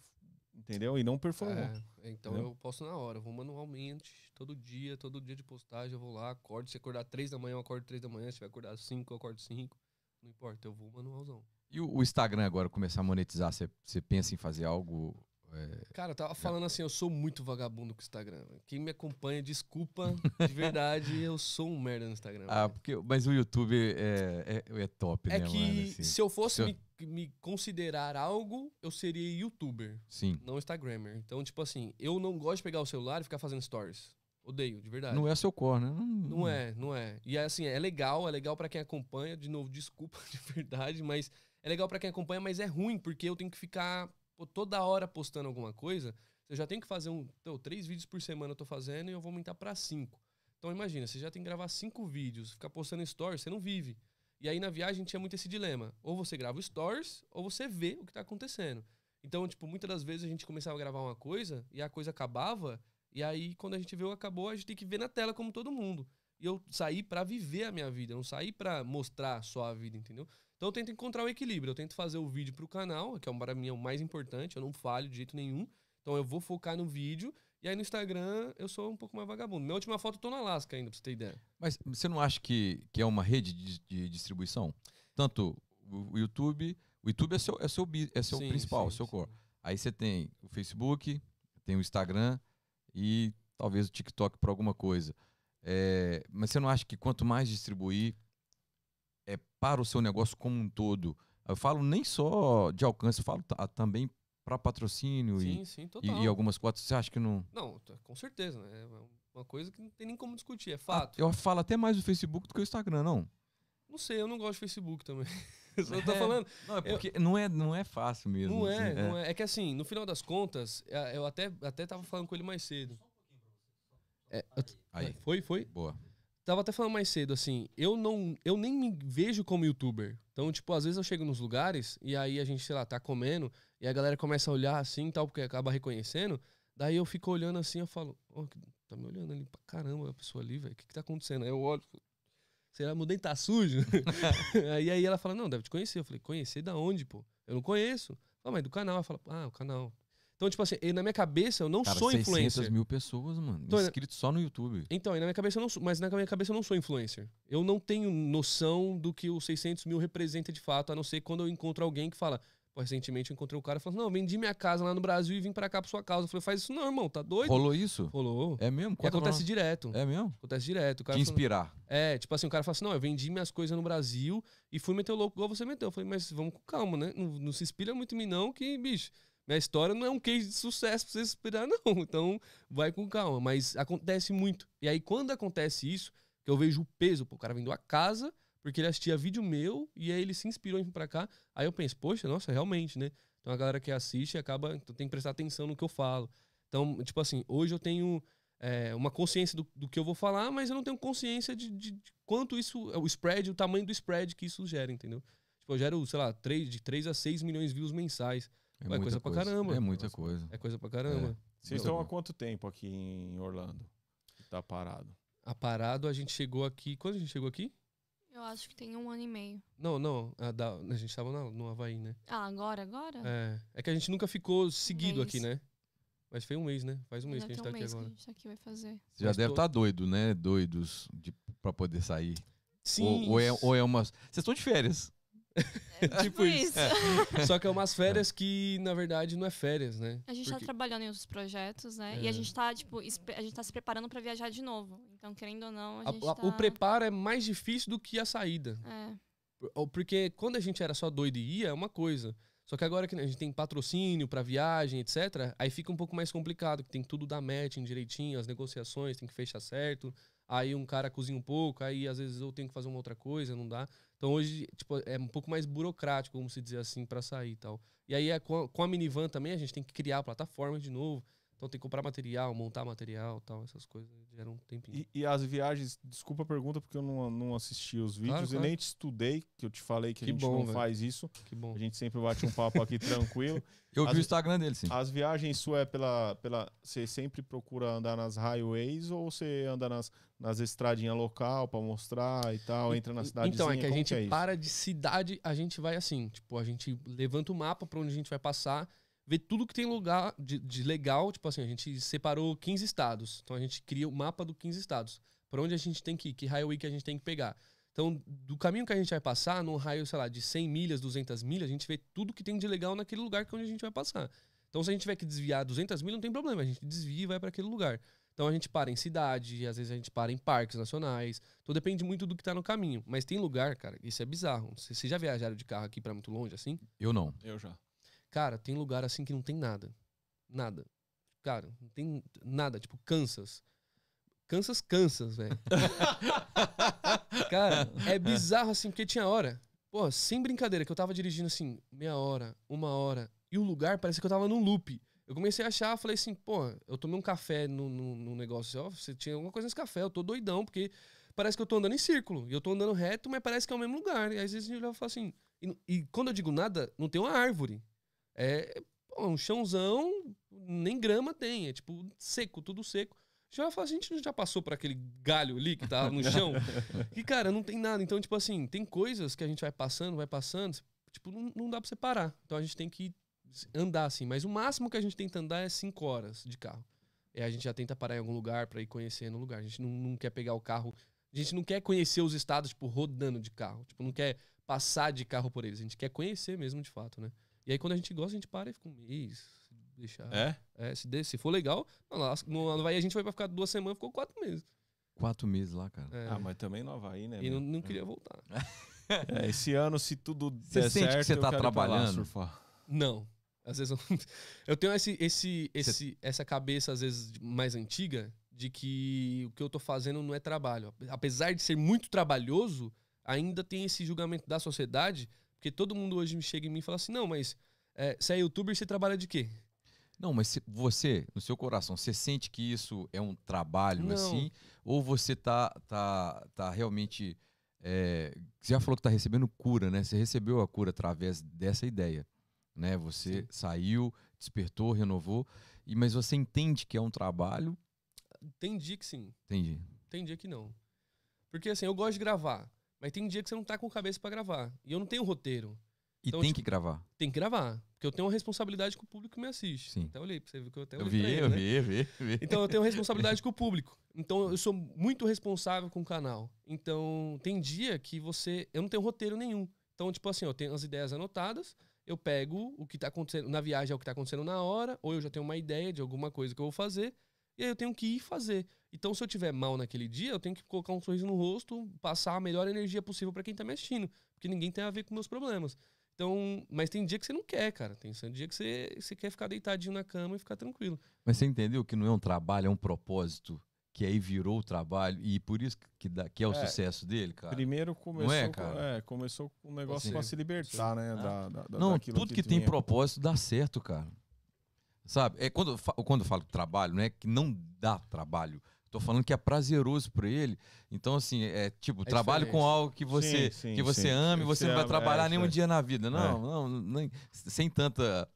entendeu? E não performou. É, então Entendeu? eu posto na hora, eu vou manualmente, todo dia, todo dia de postagem, eu vou lá, acordo. Se acordar três da manhã, eu acordo três da manhã. Se vai acordar cinco, eu acordo cinco. Não importa, eu vou manualzão. E o, o Instagram agora começar a monetizar, você pensa em fazer algo? É, Cara, eu tava falando assim, eu sou muito vagabundo com o Instagram. Quem me acompanha, desculpa, de verdade, eu sou um merda no Instagram. Ah, velho. porque, mas o YouTube é, é, é top, é né, que mano? assim. se eu fosse Se eu- me, me considerar algo, eu seria youtuber, Sim. não Instagrammer. Então, tipo assim, eu não gosto de pegar o celular e ficar fazendo stories. Odeio, de verdade. Não é seu core, né? Não é, não é. E é assim, é legal, é legal pra quem acompanha. De novo, desculpa *laughs* de verdade, mas é legal pra quem acompanha, mas é ruim porque eu tenho que ficar pô, toda hora postando alguma coisa. Eu já tenho que fazer um, então, três vídeos por semana eu tô fazendo e eu vou aumentar pra cinco. Então imagina, você já tem que gravar cinco vídeos, ficar postando stories, você não vive. E aí na viagem tinha muito esse dilema. Ou você grava stories, ou você vê o que tá acontecendo. Então, tipo, muitas das vezes a gente começava a gravar uma coisa e a coisa acabava, e aí quando a gente viu acabou, a gente tem que ver na tela como todo mundo. E eu saí pra viver a minha vida, não saí pra mostrar só a vida, entendeu? Então eu tento encontrar o equilíbrio, eu tento fazer o vídeo pro canal, que é para mim é o mais importante, eu não falho de jeito nenhum. Então eu vou focar no vídeo, e aí no Instagram eu sou um pouco mais vagabundo. Minha última foto eu tô na Alaska ainda, pra você ter ideia. Mas você não acha que, que é uma rede de, de distribuição? Tanto o YouTube, o YouTube é seu, é seu, é seu Sim, principal, sim, seu sim. core. Aí você tem o Facebook, tem o Instagram e talvez o TikTok por alguma coisa. É, mas você não acha que quanto mais distribuir é para o seu negócio como um todo? Eu falo nem só de alcance, eu falo ta- também para patrocínio Sim, e, sim, e, total. e algumas cotas. Você acha que não? Não, com certeza, né? É uma coisa que não tem nem como discutir, é Ah, fato. eu falo até mais do Facebook do que o Instagram, não. Não sei, eu não gosto de Facebook também. *laughs* Eu só tô É, falando. Não, é Eu- porque não, é, não é fácil mesmo. Não é, assim, não é. É que assim, no final das contas, é, eu até, até tava falando com ele mais cedo. É, eu t- Aí. Foi, foi? Boa. Tava até falando mais cedo, assim, eu não. Eu nem me vejo como youtuber. Então, tipo, às vezes eu chego nos lugares e aí a gente, sei lá, tá comendo e a galera começa a olhar assim e tal, porque acaba reconhecendo. Daí eu fico olhando assim, eu falo, ó, que- tá me olhando ali pra caramba, a pessoa ali, velho, o que que tá acontecendo? Aí eu olho, será meu dente tá sujo? *laughs* *laughs* aí, aí ela fala, não, deve te conhecer. Eu falei, conhecer da onde, pô? Eu não conheço. Ah, mas do canal. Ela fala, ah, o canal. Então, tipo assim, na minha cabeça eu não Cara, sou 600 influencer. mil pessoas, mano. Tô- Inscritos só no YouTube. Então, na minha cabeça eu não sou, mas na minha cabeça eu não sou influencer. Eu não tenho noção do que os 600 mil representa de fato, a não ser quando eu encontro alguém que fala, Pô, recentemente eu encontrei um cara e falou: Não, vendi minha casa lá no Brasil e vim pra cá por sua causa. Eu falei: Faz isso não, irmão, tá doido? Rolou isso? Rolou. É mesmo? E Conta pra acontece direto. É mesmo? Acontece direto. O cara Te inspirar. é, tipo assim, o cara fala assim: não, eu vendi minhas coisas no Brasil e fui meter o louco igual você meteu. Eu falei, mas vamos com calma, né? Não, não se inspira muito em mim, não, que, bicho, minha história não é um case de sucesso pra você se inspirar, *laughs* não. Então, vai com calma. Mas acontece muito. E aí, quando acontece isso, que eu vejo o peso, pô, o cara vendeu a casa porque ele assistia vídeo meu e aí ele se inspirou em vir pra cá. Aí eu penso, poxa, nossa, realmente, né? Então a galera que assiste acaba, então tem que prestar atenção no que eu falo. Então, tipo assim, hoje eu tenho é, uma consciência do, do que eu vou falar, mas eu não tenho consciência de, de- de quanto isso, o spread, o tamanho do spread que isso gera, entendeu? Tipo, eu gero, sei lá, 3, de 3 a 6 milhões de views mensais. É, Ué, muita coisa pra caramba. É muita coisa. É coisa pra caramba. Vocês Não. estão há quanto tempo aqui em Orlando? Tá parado. A parado, a gente chegou aqui. Quando a gente chegou aqui? Eu acho que tem um ano e meio. Não, não. A, da- a gente tava na- no Havaí, né? Ah, agora, agora? É. É que a gente nunca ficou seguido mês. aqui, né? Mas foi um mês, né? Faz um mês que a gente tem tá um aqui mês que a agora. gente tá aqui, vai fazer. Você já Mas deve tô- estar doido, né? Doidos de, pra poder sair. Sim. Ou, ou é, ou é uma. Vocês estão de férias. *laughs* tipo isso. Só que é umas férias que, na verdade, não é férias, né? A gente Porque- tá trabalhando em outros projetos, né? É. E a gente tá, tipo, a gente tá se preparando pra viajar de novo. Então, querendo ou não, a A- gente a- tá... O preparo é mais difícil do que a saída. É. Porque quando a gente era só doido e ia, é uma coisa. Só que agora que a gente tem patrocínio pra viagem, etc., aí fica um pouco mais complicado, que tem tudo da matching direitinho, as negociações, tem que fechar certo. Aí um cara cozinha um pouco, aí às vezes eu tenho que fazer uma outra coisa, não dá. Então hoje, tipo, é um pouco mais burocrático, vamos se dizer assim, pra sair e tal. E aí é com a minivan também a gente tem que criar a plataforma de novo. Então tem que comprar material, montar material e tal, essas coisas geram um tempinho. E, e as viagens, desculpa a pergunta porque eu não, não assisti os vídeos Claro, e claro. nem te estudei, que eu te falei que, Que a gente bom, não velho. faz isso. Que bom. A gente sempre bate um papo aqui *laughs* tranquilo. Eu As- vi o Instagram dele, sim. As viagens suas é pela, pela. Você sempre procura andar nas highways ou você anda nas, nas estradinhas local pra mostrar e tal, entra na cidade Então, é que a gente é isso? para de cidade, a gente vai assim, tipo, a gente levanta o mapa pra onde a gente vai passar, vê tudo que tem lugar de, de legal, tipo assim, a gente separou 15 estados. Então a gente cria o mapa do 15 estados. Pra onde a gente tem que ir, que highway que a gente tem que pegar. Então, do caminho que a gente vai passar, num raio, sei lá, de 100 milhas, 200 milhas, a gente vê tudo que tem de legal naquele lugar que é onde a gente vai passar. Então, se a gente tiver que desviar 200 milhas, não tem problema, a gente desvia e vai para aquele lugar. Então, a gente para em cidade, às vezes a gente para em parques nacionais. Então, depende muito do que tá no caminho. Mas tem lugar, cara, isso é bizarro. Vocês vocês já viajaram de carro aqui para muito longe, assim? Eu não. Eu já. Cara, tem lugar assim que não tem nada. Nada. Cara, não tem nada. Tipo, Kansas. Kansas, Kansas, velho. *laughs* Cara, é bizarro assim, porque tinha hora. Pô, sem brincadeira, que eu tava dirigindo assim, meia hora, uma hora. E o lugar parece que eu tava num loop. Eu comecei a achar, falei assim, pô, eu tomei um café no, no, no negócio. Ó, você tinha alguma coisa nesse café, eu tô doidão, porque parece que eu tô andando em círculo. E eu tô andando reto, mas parece que é o mesmo lugar. E às vezes a gente olhava e fala assim. E, e quando eu digo nada, não tem uma árvore. É um chãozão, nem grama tem. É tipo seco, tudo seco. Já fala, a gente já passou por aquele galho ali que tá no chão. *laughs* e, cara, não tem nada. Então, tipo assim, tem coisas que a gente vai passando, vai passando, tipo, não, não dá pra você parar. Então a gente tem que andar assim. Mas o máximo que a gente tenta andar é 5 horas de carro. E a gente já tenta parar em algum lugar pra ir conhecendo o lugar. A gente não, não quer pegar o carro. A gente não quer conhecer os estados, tipo, rodando de carro. Tipo, não quer passar de carro por eles. A gente quer conhecer mesmo, de fato, né? E aí, quando a gente gosta, a gente para e fica um mês. Deixar. É? É, se, der- se for legal, no, Havaí a gente foi pra ficar duas semanas, ficou quatro meses. Quatro meses lá, cara. É, Ah, mas também no Havaí, né? e não, não queria voltar. *laughs* É, esse ano, se tudo Você der sente que certo, você eu tá lá trabalhando? surfar. Não. Às vezes eu, *laughs* eu tenho esse, esse, esse, essa cabeça, às vezes, mais antiga, de que o que eu tô fazendo não é trabalho. Apesar de ser muito trabalhoso, ainda tem esse julgamento da sociedade, porque todo mundo hoje me chega em mim e fala assim: não, mas é, você é youtuber, você trabalha de quê? Não, mas você, no seu coração, você sente que isso é um trabalho Não. assim? Ou você tá, tá, tá realmente. é, você já falou que tá recebendo cura, né? Você recebeu a cura através dessa ideia. Né? Você Sim. saiu, despertou, renovou, e, mas você entende que é um trabalho. Dia que sim, Entendi. dia que não. Porque assim, eu gosto de gravar, mas tem dia que você não tá com cabeça pra gravar. E eu não tenho roteiro. E Então, tem tipo, que gravar. Tem que gravar. Porque eu tenho uma responsabilidade com o público que me assiste. Sim. Até olhei pra você ver que eu até Eu olhei vi, pra ele, eu né? vi, eu vi, eu vi. Então eu tenho *laughs* responsabilidade com o público. Então eu sou muito responsável com o canal. Então tem dia que você. Eu não tenho roteiro nenhum. Então, tipo assim, eu tenho as ideias anotadas, eu pego o que tá acontecendo na viagem, é o que tá acontecendo na hora, ou eu já tenho uma ideia de alguma coisa que eu vou fazer, e aí eu tenho que ir fazer. Então, se eu tiver mal naquele dia, eu tenho que colocar um sorriso no rosto, passar a melhor energia possível pra quem tá me assistindo, porque ninguém tem a ver com meus problemas. Então, mas tem dia que você não quer, cara. Tem dia que você, você quer ficar deitadinho na cama e ficar tranquilo. Mas você entendeu que não é um trabalho, é um propósito, que aí virou o trabalho e por isso que, dá, que é o É. sucesso dele, cara. Primeiro começou, é, com- cara? é, começou com um negócio pra se libertar, né? Da, da, da- Não, tudo que, tem vinha. propósito dá certo, cara. Sabe? É quando, eu fa- quando eu falo trabalho, não é que não dá trabalho. Tô falando que é prazeroso pra ele. Então, assim, é tipo, trabalho com algo que você, Sim, sim, que você sim. ama e você você não vai ama, trabalhar é, nenhum é. dia na vida. Não, não, nem- sem tanta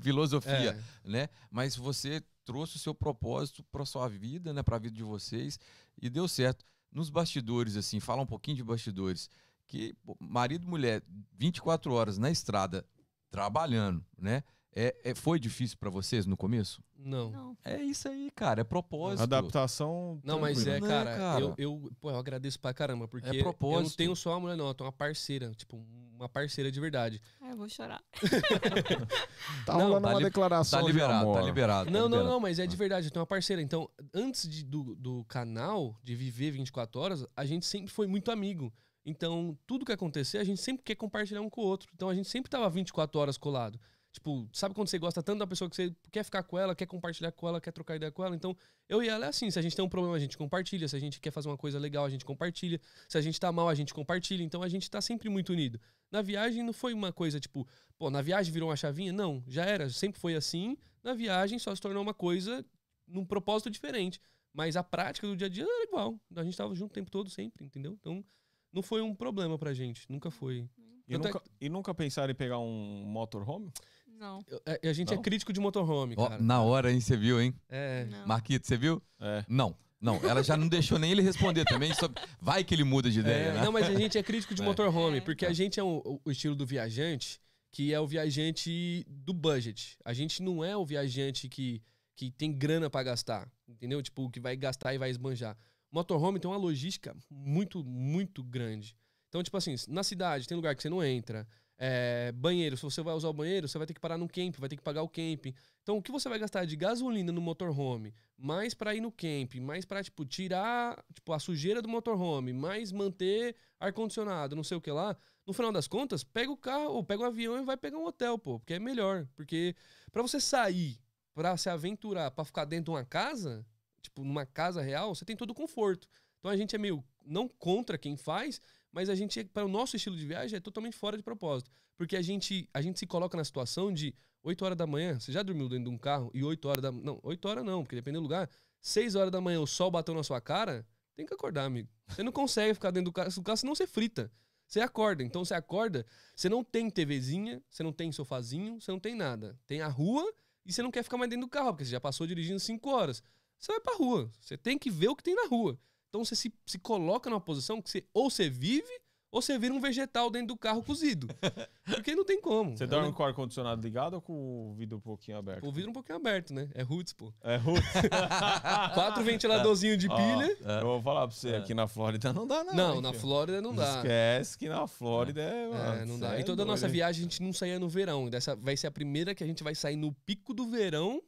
filosofia, É. né? Mas você trouxe o seu propósito para sua vida, né, para a vida de vocês e deu certo. Nos bastidores assim, fala um pouquinho de bastidores, que marido e mulher 24 horas na estrada trabalhando, né? É, é- foi difícil para vocês no começo? Não. Não. É isso aí, cara, é propósito. Adaptação. Não, mas é. Não, cara, cara. Eu, eu, pô, eu agradeço pra caramba, porque É eu não propósito. tenho só uma mulher, não, eu tenho uma parceira, tipo, uma parceira de verdade. Ai, eu vou chorar. *laughs* Tá Não, rolando tá uma li- declaração Tá de liberado, amor. tá liberado. tá Não, não, liberado. não, mas é de verdade, eu tenho uma parceira. Então, antes de- do, do canal, de viver 24 horas, a gente sempre foi muito amigo. Então, tudo que acontecer, a gente sempre quer compartilhar um com o outro. Então, a gente sempre tava 24 horas colado. Tipo, sabe quando você gosta tanto da pessoa que você quer ficar com ela, quer compartilhar com ela, quer trocar ideia com ela? Então, eu e ela é assim. Se a gente tem um problema, a gente compartilha. Se a gente quer fazer uma coisa legal, a gente compartilha. Se a gente tá mal, a gente compartilha. Então, a gente tá sempre muito unido. Na viagem, não foi uma coisa tipo, pô, na viagem virou uma chavinha? Não, já era. Sempre foi assim. Na viagem, só se tornou uma coisa num propósito diferente. Mas a prática do dia a dia era igual. A gente tava junto o tempo todo, sempre, entendeu? Então, não foi um problema pra gente. Nunca foi. E é nunca, e nunca pensaram em pegar um motorhome? Não. Eu- A, a gente é Não? crítico de motorhome, cara. na hora, hein, você viu, hein? É. Não. Marquito, você viu? É. Não, não. Ela já não deixou nem ele responder também. só- Vai que ele muda de ideia, É, né? Não, mas a gente é crítico de É. motorhome, É. porque a gente é o, o estilo do viajante, que é o viajante do budget. A gente não é o viajante que, que tem grana pra gastar, entendeu? Tipo, que vai gastar e vai esbanjar. Motorhome tem uma logística muito, muito grande. Então, tipo assim, na cidade tem lugar que você não entra. É, banheiro, se você vai usar o banheiro, você vai ter que parar no camping, vai ter que pagar o camping. Então, o que você vai gastar de gasolina no motorhome, mais pra ir no camping, mais pra, tipo, tirar tipo, a sujeira do motorhome, mais manter ar-condicionado, não sei o que lá. No final das contas, pega o carro, ou pega o avião e vai pegar um hotel, pô, porque é melhor. Porque pra você sair, pra se aventurar, pra ficar dentro de uma casa, tipo, numa casa real, você tem todo o conforto. Então a gente é meio não contra quem faz, mas a gente, para o nosso estilo de viagem, é totalmente fora de propósito. Porque a gente, a gente se coloca na situação de 8 horas da manhã, você já dormiu dentro de um carro, e 8 horas da. Não, 8 horas não, porque depende do lugar. 6 horas da manhã o sol bateu na sua cara, tem que acordar, amigo. Você não consegue ficar dentro do carro, do carro senão você frita. Você acorda. Então você acorda, você não tem TVzinha, você não tem sofazinho, você não tem nada. Tem a rua e você não quer ficar mais dentro do carro, porque você já passou dirigindo 5 horas. Você vai pra rua. Você tem que ver o que tem na rua. Então você se, se coloca numa posição que você ou você vive ou você vira um vegetal dentro do carro cozido. *laughs* Porque não tem como. Você É, dorme né? com o ar-condicionado ligado ou com o vidro um pouquinho aberto? O vidro um pouquinho aberto, né? É roots, pô. É roots. *laughs* Quatro ventiladorzinhos de Ó, pilha. Eu vou falar pra você, aqui na Flórida não dá, não. Não, hein, na filho? Flórida não dá. Esquece que na Flórida é. É, mano, não cê dá. é E toda a nossa viagem a gente não saía no verão. Dessa vai ser a primeira que a gente vai sair no pico do verão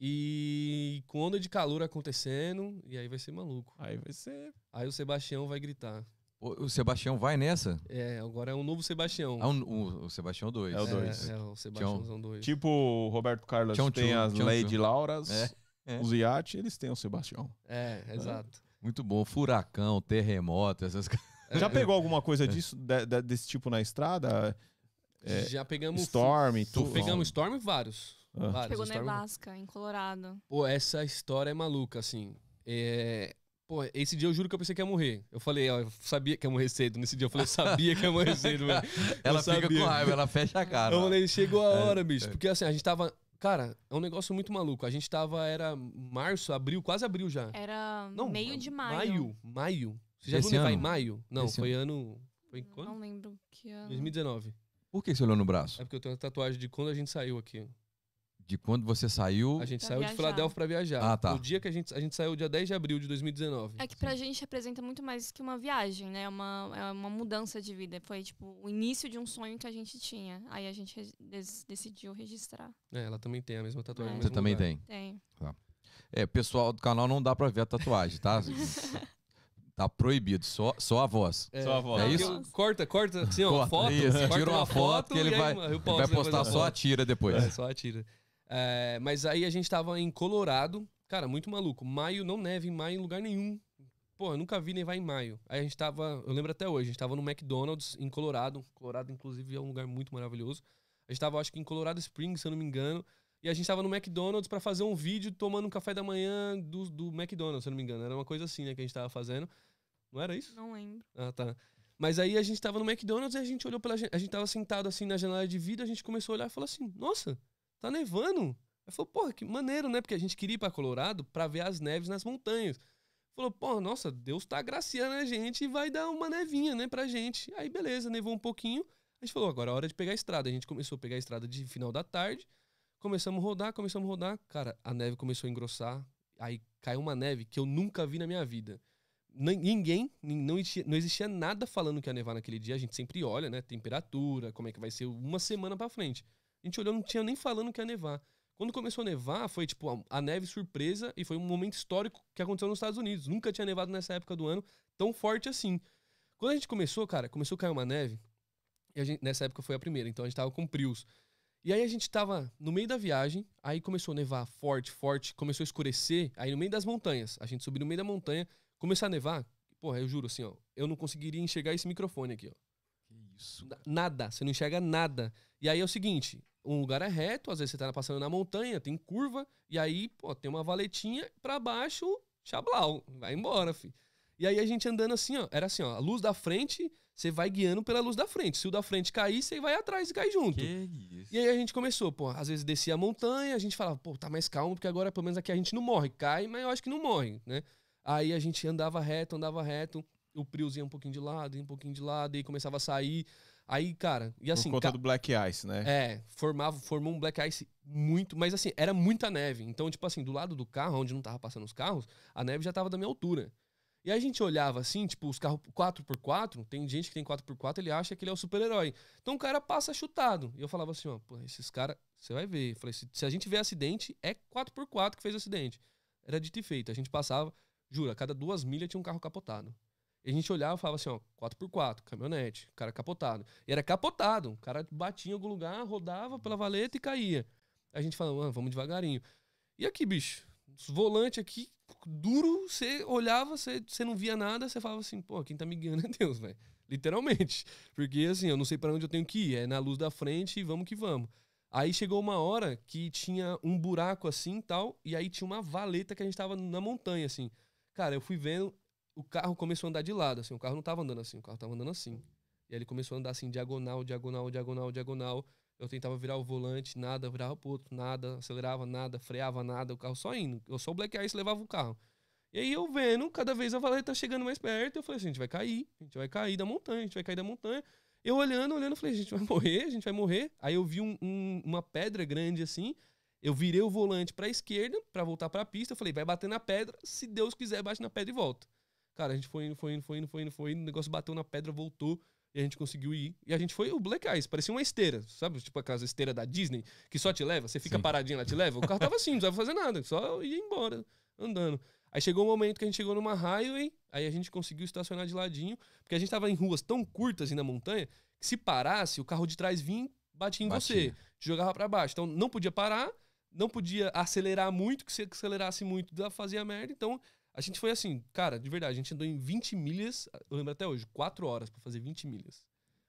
e com onda de calor acontecendo. E aí vai ser maluco. Aí vai ser. Aí o Sebastião vai gritar. O, o Sebastião vai nessa? É, agora é um novo Sebastião. Ah, o, o- o Sebastião 2. É o dois. É, é o Sebastiãozão 2. Tipo o Roberto Carlos Tchau, tem tchau, as tchau, Lady. Lauras, É, é. os iates, eles têm o Sebastião. É, exato. Muito bom. Furacão, terremoto, essas coisas. *laughs* Já pegou alguma coisa disso, de- de- desse tipo na estrada? É, Já pegamos. Storm, tudo. Pegamos Storm vários. Ah. vários Pegou nevasca em Colorado. Pô, essa história é maluca, assim. É... Pô, esse dia eu juro que eu pensei que ia morrer. Eu falei, ó, eu sabia que ia morrer cedo. Nesse dia eu falei, eu sabia que ia morrer cedo, velho. *laughs* Ela Eu fica sabia. com raiva, ela fecha a cara. Eu falei, chegou a hora, bicho. Porque assim, a gente tava. Cara, é um negócio muito maluco. A gente tava, era março, abril, quase abril já. Era Não, meio de maio. Maio, maio. Você já Desse viu nevar em ano? maio? Não, Desse foi ano. Foi quando? Não lembro que ano. 2019. Por que você olhou no braço? É porque eu tenho uma tatuagem de quando a gente saiu aqui. De quando você saiu. A gente Pra saiu de viajar. Filadélfia pra viajar. Ah, tá. O dia que a gente, a gente saiu, dia 10 de abril de 2019. É que pra gente representa muito mais que uma viagem, né? É uma, é uma mudança de vida. Foi, tipo, o início de um sonho que a gente tinha. Aí a gente decidiu registrar. É, ela também tem a mesma tatuagem. É. Você também lugar. tem. Tem. É, pessoal do canal não dá pra ver a tatuagem, tá? *laughs* tá proibido, só, só a voz. É, Só a voz. É isso? eu- Corta, corta, assim, ó, Corta, foto. isso, corta tira uma foto que ele e aí, vai- vai postar só a tira depois. É, só a tira. É, mas aí a gente tava em Colorado. Cara, muito maluco. Maio não neve em maio em lugar nenhum. Pô, eu nunca vi nevar em maio. Aí a gente tava, eu lembro até hoje, a gente tava no McDonald's em Colorado. Colorado, inclusive, é um lugar muito maravilhoso. A gente tava, acho que em Colorado Springs, se eu não me engano. E a gente tava no McDonald's pra fazer um vídeo tomando um café da manhã do, do McDonald's, se eu não me engano. Era uma coisa assim, né, que a gente tava fazendo. Não era isso? Não lembro. Ah, tá. Mas aí a gente tava no McDonald's e a gente olhou pela. A gente tava sentado assim na janela de vidro, a gente começou a olhar e falou assim: Nossa, tá nevando. Aí falou, porra, que maneiro, né? Porque a gente queria ir pra Colorado pra ver as neves nas montanhas. Falou, porra, nossa, Deus tá agraciando a gente e vai dar uma nevinha, né, pra gente. Aí beleza, nevou um pouquinho. A gente falou, agora é hora de pegar a estrada. A gente começou a pegar a estrada de final da tarde. Começamos a rodar, começamos a rodar. Cara, a neve começou a engrossar. Aí caiu uma neve que eu nunca vi na minha vida. Nin- Ninguém, nin- não existia, não existia nada falando que ia nevar naquele dia. A gente sempre olha, né? Temperatura, como é que vai ser uma semana pra frente. A gente olhou, não tinha nem falando que ia nevar. Quando começou a nevar, foi tipo a, a neve surpresa e foi um momento histórico que aconteceu nos Estados Unidos. Nunca tinha nevado nessa época do ano tão forte assim. Quando a gente começou, cara, começou a cair uma neve. E a gente, nessa época foi a primeira, então a gente tava com Prius. E aí a gente tava no meio da viagem, aí começou a nevar forte, forte, começou a escurecer, aí no meio das montanhas, a gente subiu no meio da montanha, começou a nevar, porra, eu juro assim, ó, eu não conseguiria enxergar esse microfone aqui, ó. Que isso? Na- Nada, você não enxerga nada. E aí é o seguinte, um lugar é reto, às vezes você tá passando na montanha, tem curva, e aí, pô, tem uma valetinha pra baixo, chablau, vai embora, fi. E aí a gente andando assim, ó, era assim, ó, a luz da frente, você vai guiando pela luz da frente. Se o da frente cair, você vai atrás e cai junto. Que isso? E aí a gente começou, pô, às vezes descia a montanha, a gente falava, pô, tá mais calmo, porque agora pelo menos aqui a gente não morre. Cai, mas eu acho que não morre, né? Aí a gente andava reto, andava reto, o Prius ia um pouquinho de lado, ia um pouquinho de lado, e começava a sair. Aí, cara, e assim. Por conta do Black Ice, né? É, formava, formou um black ice muito, mas assim, era muita neve. Então, tipo assim, do lado do carro, onde não tava passando os carros, a neve já tava da minha altura. E aí a gente olhava assim, tipo, os carros 4x4, tem gente que tem 4x4, ele acha que ele é o super-herói. Então o cara passa chutado. E eu falava assim, ó, pô, esses caras, você vai ver. Eu falei, se, se a gente vê acidente, é 4x4 que fez o acidente. Era dito e feito. A gente passava, jura, a cada duas milhas tinha um carro capotado. E a gente olhava e falava assim, ó, 4x4, caminhonete, cara capotado. E era capotado. O cara batia em algum lugar, rodava pela valeta e caía. A gente falava, mano, vamos devagarinho. E aqui, bicho, os volante aqui, duro, você olhava, você, você não via nada, você falava assim, pô, quem tá me guiando é Deus, velho. Literalmente. Porque assim, eu não sei para onde eu tenho que ir. É na luz da frente e vamos que vamos. Aí chegou uma hora que tinha um buraco assim e tal, e aí tinha uma valeta que a gente tava na montanha, assim. Cara, eu fui vendo, o carro começou a andar de lado, assim. O carro não tava andando assim, o carro tava andando assim. E aí ele começou a andar assim, diagonal, diagonal, diagonal, diagonal. Eu tentava virar o volante, nada, virava pro outro, nada, acelerava nada, freava nada, o carro só indo. Eu só o Black Ice levava o carro. E aí eu vendo, cada vez a valeta chegando mais perto, eu falei assim, a gente vai cair, a gente vai cair da montanha, a gente vai cair da montanha. Eu olhando, olhando, falei, a gente vai morrer, a gente vai morrer. Aí eu vi um- um- uma pedra grande assim, eu virei o volante pra esquerda, pra voltar pra pista, eu falei, vai bater na pedra, se Deus quiser, bate na pedra e volta. Cara, a gente foi indo, foi indo, foi indo, foi indo, foi indo, o negócio bateu na pedra, voltou, e a gente conseguiu ir. E a gente foi o Black Ice, parecia uma esteira, sabe? Tipo aquelas esteiras da Disney, que só te leva, você fica Sim. paradinho, ela te leva. O carro tava assim, não precisava fazer nada, só ia embora, andando. Aí chegou um momento que a gente chegou numa highway, aí a gente conseguiu estacionar de ladinho, porque a gente tava em ruas tão curtas e na montanha, que se parasse, o carro de trás vinha, batia em Batia. você, te jogava pra baixo. Então não podia parar, não podia acelerar muito, que se acelerasse muito, fazia merda. Então a gente foi assim, cara, de verdade, a gente andou em 20 milhas, eu lembro até hoje, 4 horas pra fazer 20 milhas.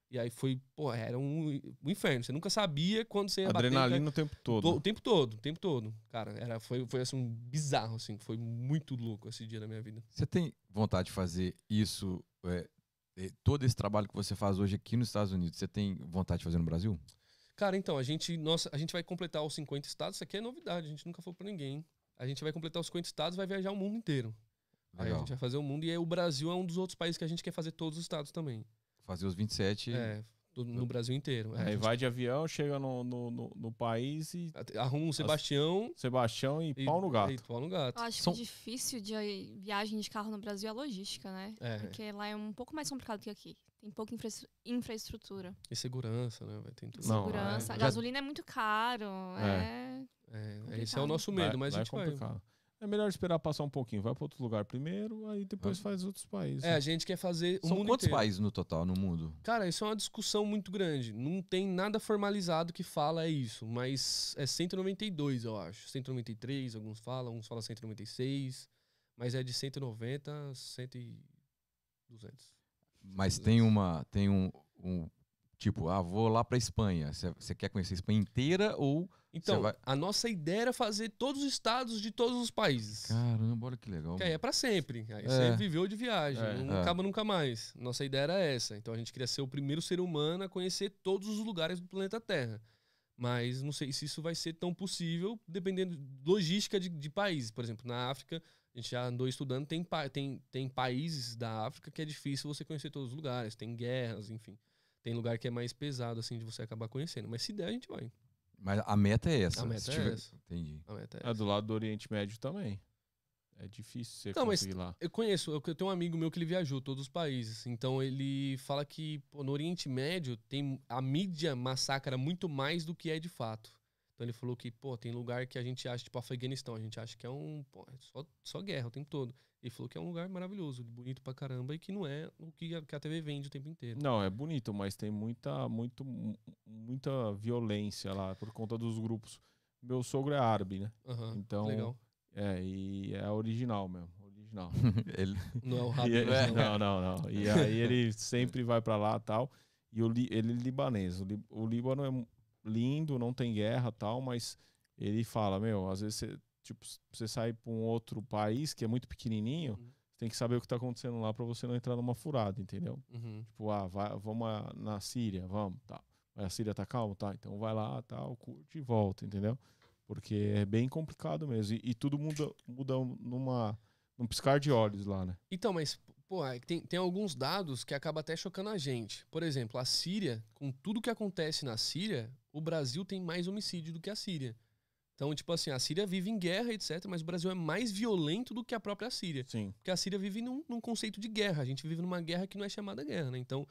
E aí foi, pô, era um, um inferno. Você nunca sabia quando você ia bater, Adrenalina o tempo To- todo. O tempo todo, o tempo todo. Cara, era, foi, foi assim, um bizarro, assim. Foi muito louco esse dia da minha vida. Você tem vontade de fazer isso, é, é, todo esse trabalho que você faz hoje aqui nos Estados Unidos, você tem vontade de fazer no Brasil? Cara, então, a gente, nossa, a gente vai completar os 50 estados. Isso aqui é novidade, a gente nunca falou pra ninguém. A gente vai completar os 50 estados e vai viajar o mundo inteiro. Aí a Legal. gente vai fazer o mundo e aí o Brasil é um dos outros países que a gente quer fazer todos os estados também. Fazer os 27. É, do- no Brasil inteiro. É, Aí gente vai de avião, chega no, no, no- no país e Arruma um Sebastião Sebastião e, pau no gato. E pau no gato. Eu acho São- que o difícil de viagem de carro no Brasil é a logística, né? É, Porque lá é um pouco mais complicado que aqui. Tem pouca infra infraestrutura. e segurança, né? Vai ter tudo. Não, Segurança. é- A gasolina é muito caro. É. É, esse é o nosso medo, mas Lá a é gente vai. complicado. É melhor esperar passar um pouquinho. Vai para outro lugar primeiro, aí depois Vai. faz outros países. É, a gente quer fazer o São mundo quantos inteiro. países no total no mundo? Cara, isso é uma discussão muito grande. Não tem nada formalizado que fala isso, mas é 192, eu acho. 193, alguns falam, uns falam 196, mas é de 190 a 100 e 200. Mas tem uma. Tem um. um- tipo, ah, vou lá pra Espanha. Você quer conhecer a Espanha inteira ou. Então, vai- a nossa ideia era fazer todos os estados de todos os países. Caramba, olha que legal. Que aí é pra sempre. Aí É. você viveu de viagem, É. não É. acaba nunca mais. Nossa ideia era essa. Então a gente queria ser o primeiro ser humano a conhecer todos os lugares do planeta Terra. Mas não sei se isso vai ser tão possível, dependendo de logística de, de países. Por exemplo, na África, a gente já andou estudando, tem, pa- tem, tem países da África que é difícil você conhecer todos os lugares, tem guerras, enfim. Tem lugar que é mais pesado, assim, de você acabar conhecendo. Mas se der, a gente vai. Mas a meta é essa. A meta é tiver- essa. Entendi. A meta é É essa. do lado do Oriente Médio também. É difícil você Não, mas conseguir lá. Eu conheço, eu eu tenho um amigo meu que ele viajou todos os países. Então ele fala que pô, no Oriente Médio tem a mídia massacra muito mais do que é de fato. Então ele falou que, pô, tem lugar que a gente acha, tipo Afeganistão, a gente acha que é um. Pô, é só, só guerra o tempo todo. Ele falou que é um lugar maravilhoso, bonito pra caramba e que não é o que a, que a TV vende o tempo inteiro. Não, é bonito, mas tem muita, muito, muita violência lá por conta dos grupos. Meu sogro é árabe, né? Aham, Então, legal. É, e é original mesmo. Original. *laughs* Ele- Não é o E Rabi, ele- não. não, não, não. E aí ele sempre vai pra lá tal. E o li- ele é libanês. O, Li- o Líbano é lindo, não tem guerra tal, mas ele fala, meu, às vezes você, tipo, você sai pra um outro país que é muito pequenininho, Uhum. tem que saber o que tá acontecendo lá pra você não entrar numa furada, entendeu? Uhum. Tipo, ah, vai, vamos na Síria, vamos, tá. Mas a Síria tá calma, tá? Então vai lá, tal, curte e volta, entendeu? Porque é bem complicado mesmo. E, e tudo muda, muda numa, num piscar de olhos lá, né? Então, mas, pô, é tem, tem alguns dados que acaba até chocando a gente. Por exemplo, a Síria, com tudo que acontece na Síria, o Brasil tem mais homicídio do que a Síria. Então, tipo assim, a Síria vive em guerra, etc., mas o Brasil é mais violento do que a própria Síria. Sim. Porque a Síria vive num, num conceito de guerra. A gente vive numa guerra que não é chamada guerra, né? Então,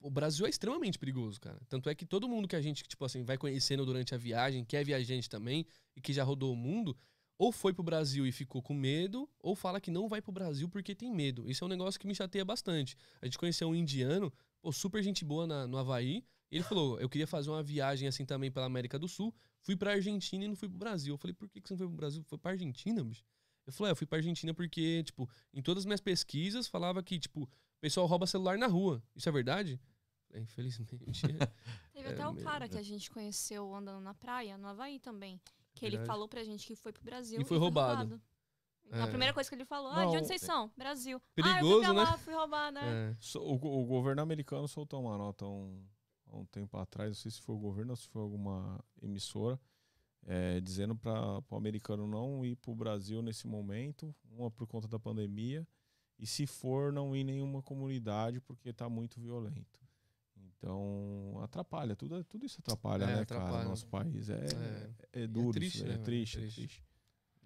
o Brasil é extremamente perigoso, cara. Tanto é que todo mundo que a gente, tipo assim, vai conhecendo durante a viagem, que é viajante também, e que já rodou o mundo, ou foi pro Brasil e ficou com medo, ou fala que não vai pro Brasil porque tem medo. Isso é um negócio que me chateia bastante. A gente conheceu um indiano, pô, super gente boa na- no Havaí, ele falou, eu queria fazer uma viagem assim também pela América do Sul, fui pra Argentina e não fui pro Brasil. Eu falei, por que que você não foi pro Brasil? Foi pra Argentina, bicho? Eu falei, é, eu fui pra Argentina porque, tipo, em todas as minhas pesquisas falava que, tipo, o pessoal rouba celular na rua. Isso é verdade? É, Infelizmente. *laughs* Teve É até o mesmo, cara né? que a gente conheceu andando na praia, no Havaí também. Que ele Verdade. falou pra gente que foi pro Brasil E foi roubado. A É. primeira coisa que ele falou, ah, de onde vocês são? Brasil. ah, eu Perigoso, fui pra né? lá, fui roubar, né? é. So- O, o governo americano soltou uma nota um, há um tempo atrás, não sei se foi o governo ou se foi alguma emissora, é, dizendo para o americano não ir para o Brasil nesse momento, uma por conta da pandemia, e se for, não ir em nenhuma comunidade porque está muito violento. Então, atrapalha, tudo, tudo isso atrapalha, É, né, atrapalha. cara? Nosso país é, é, duro, triste, isso, né, é triste, é Triste.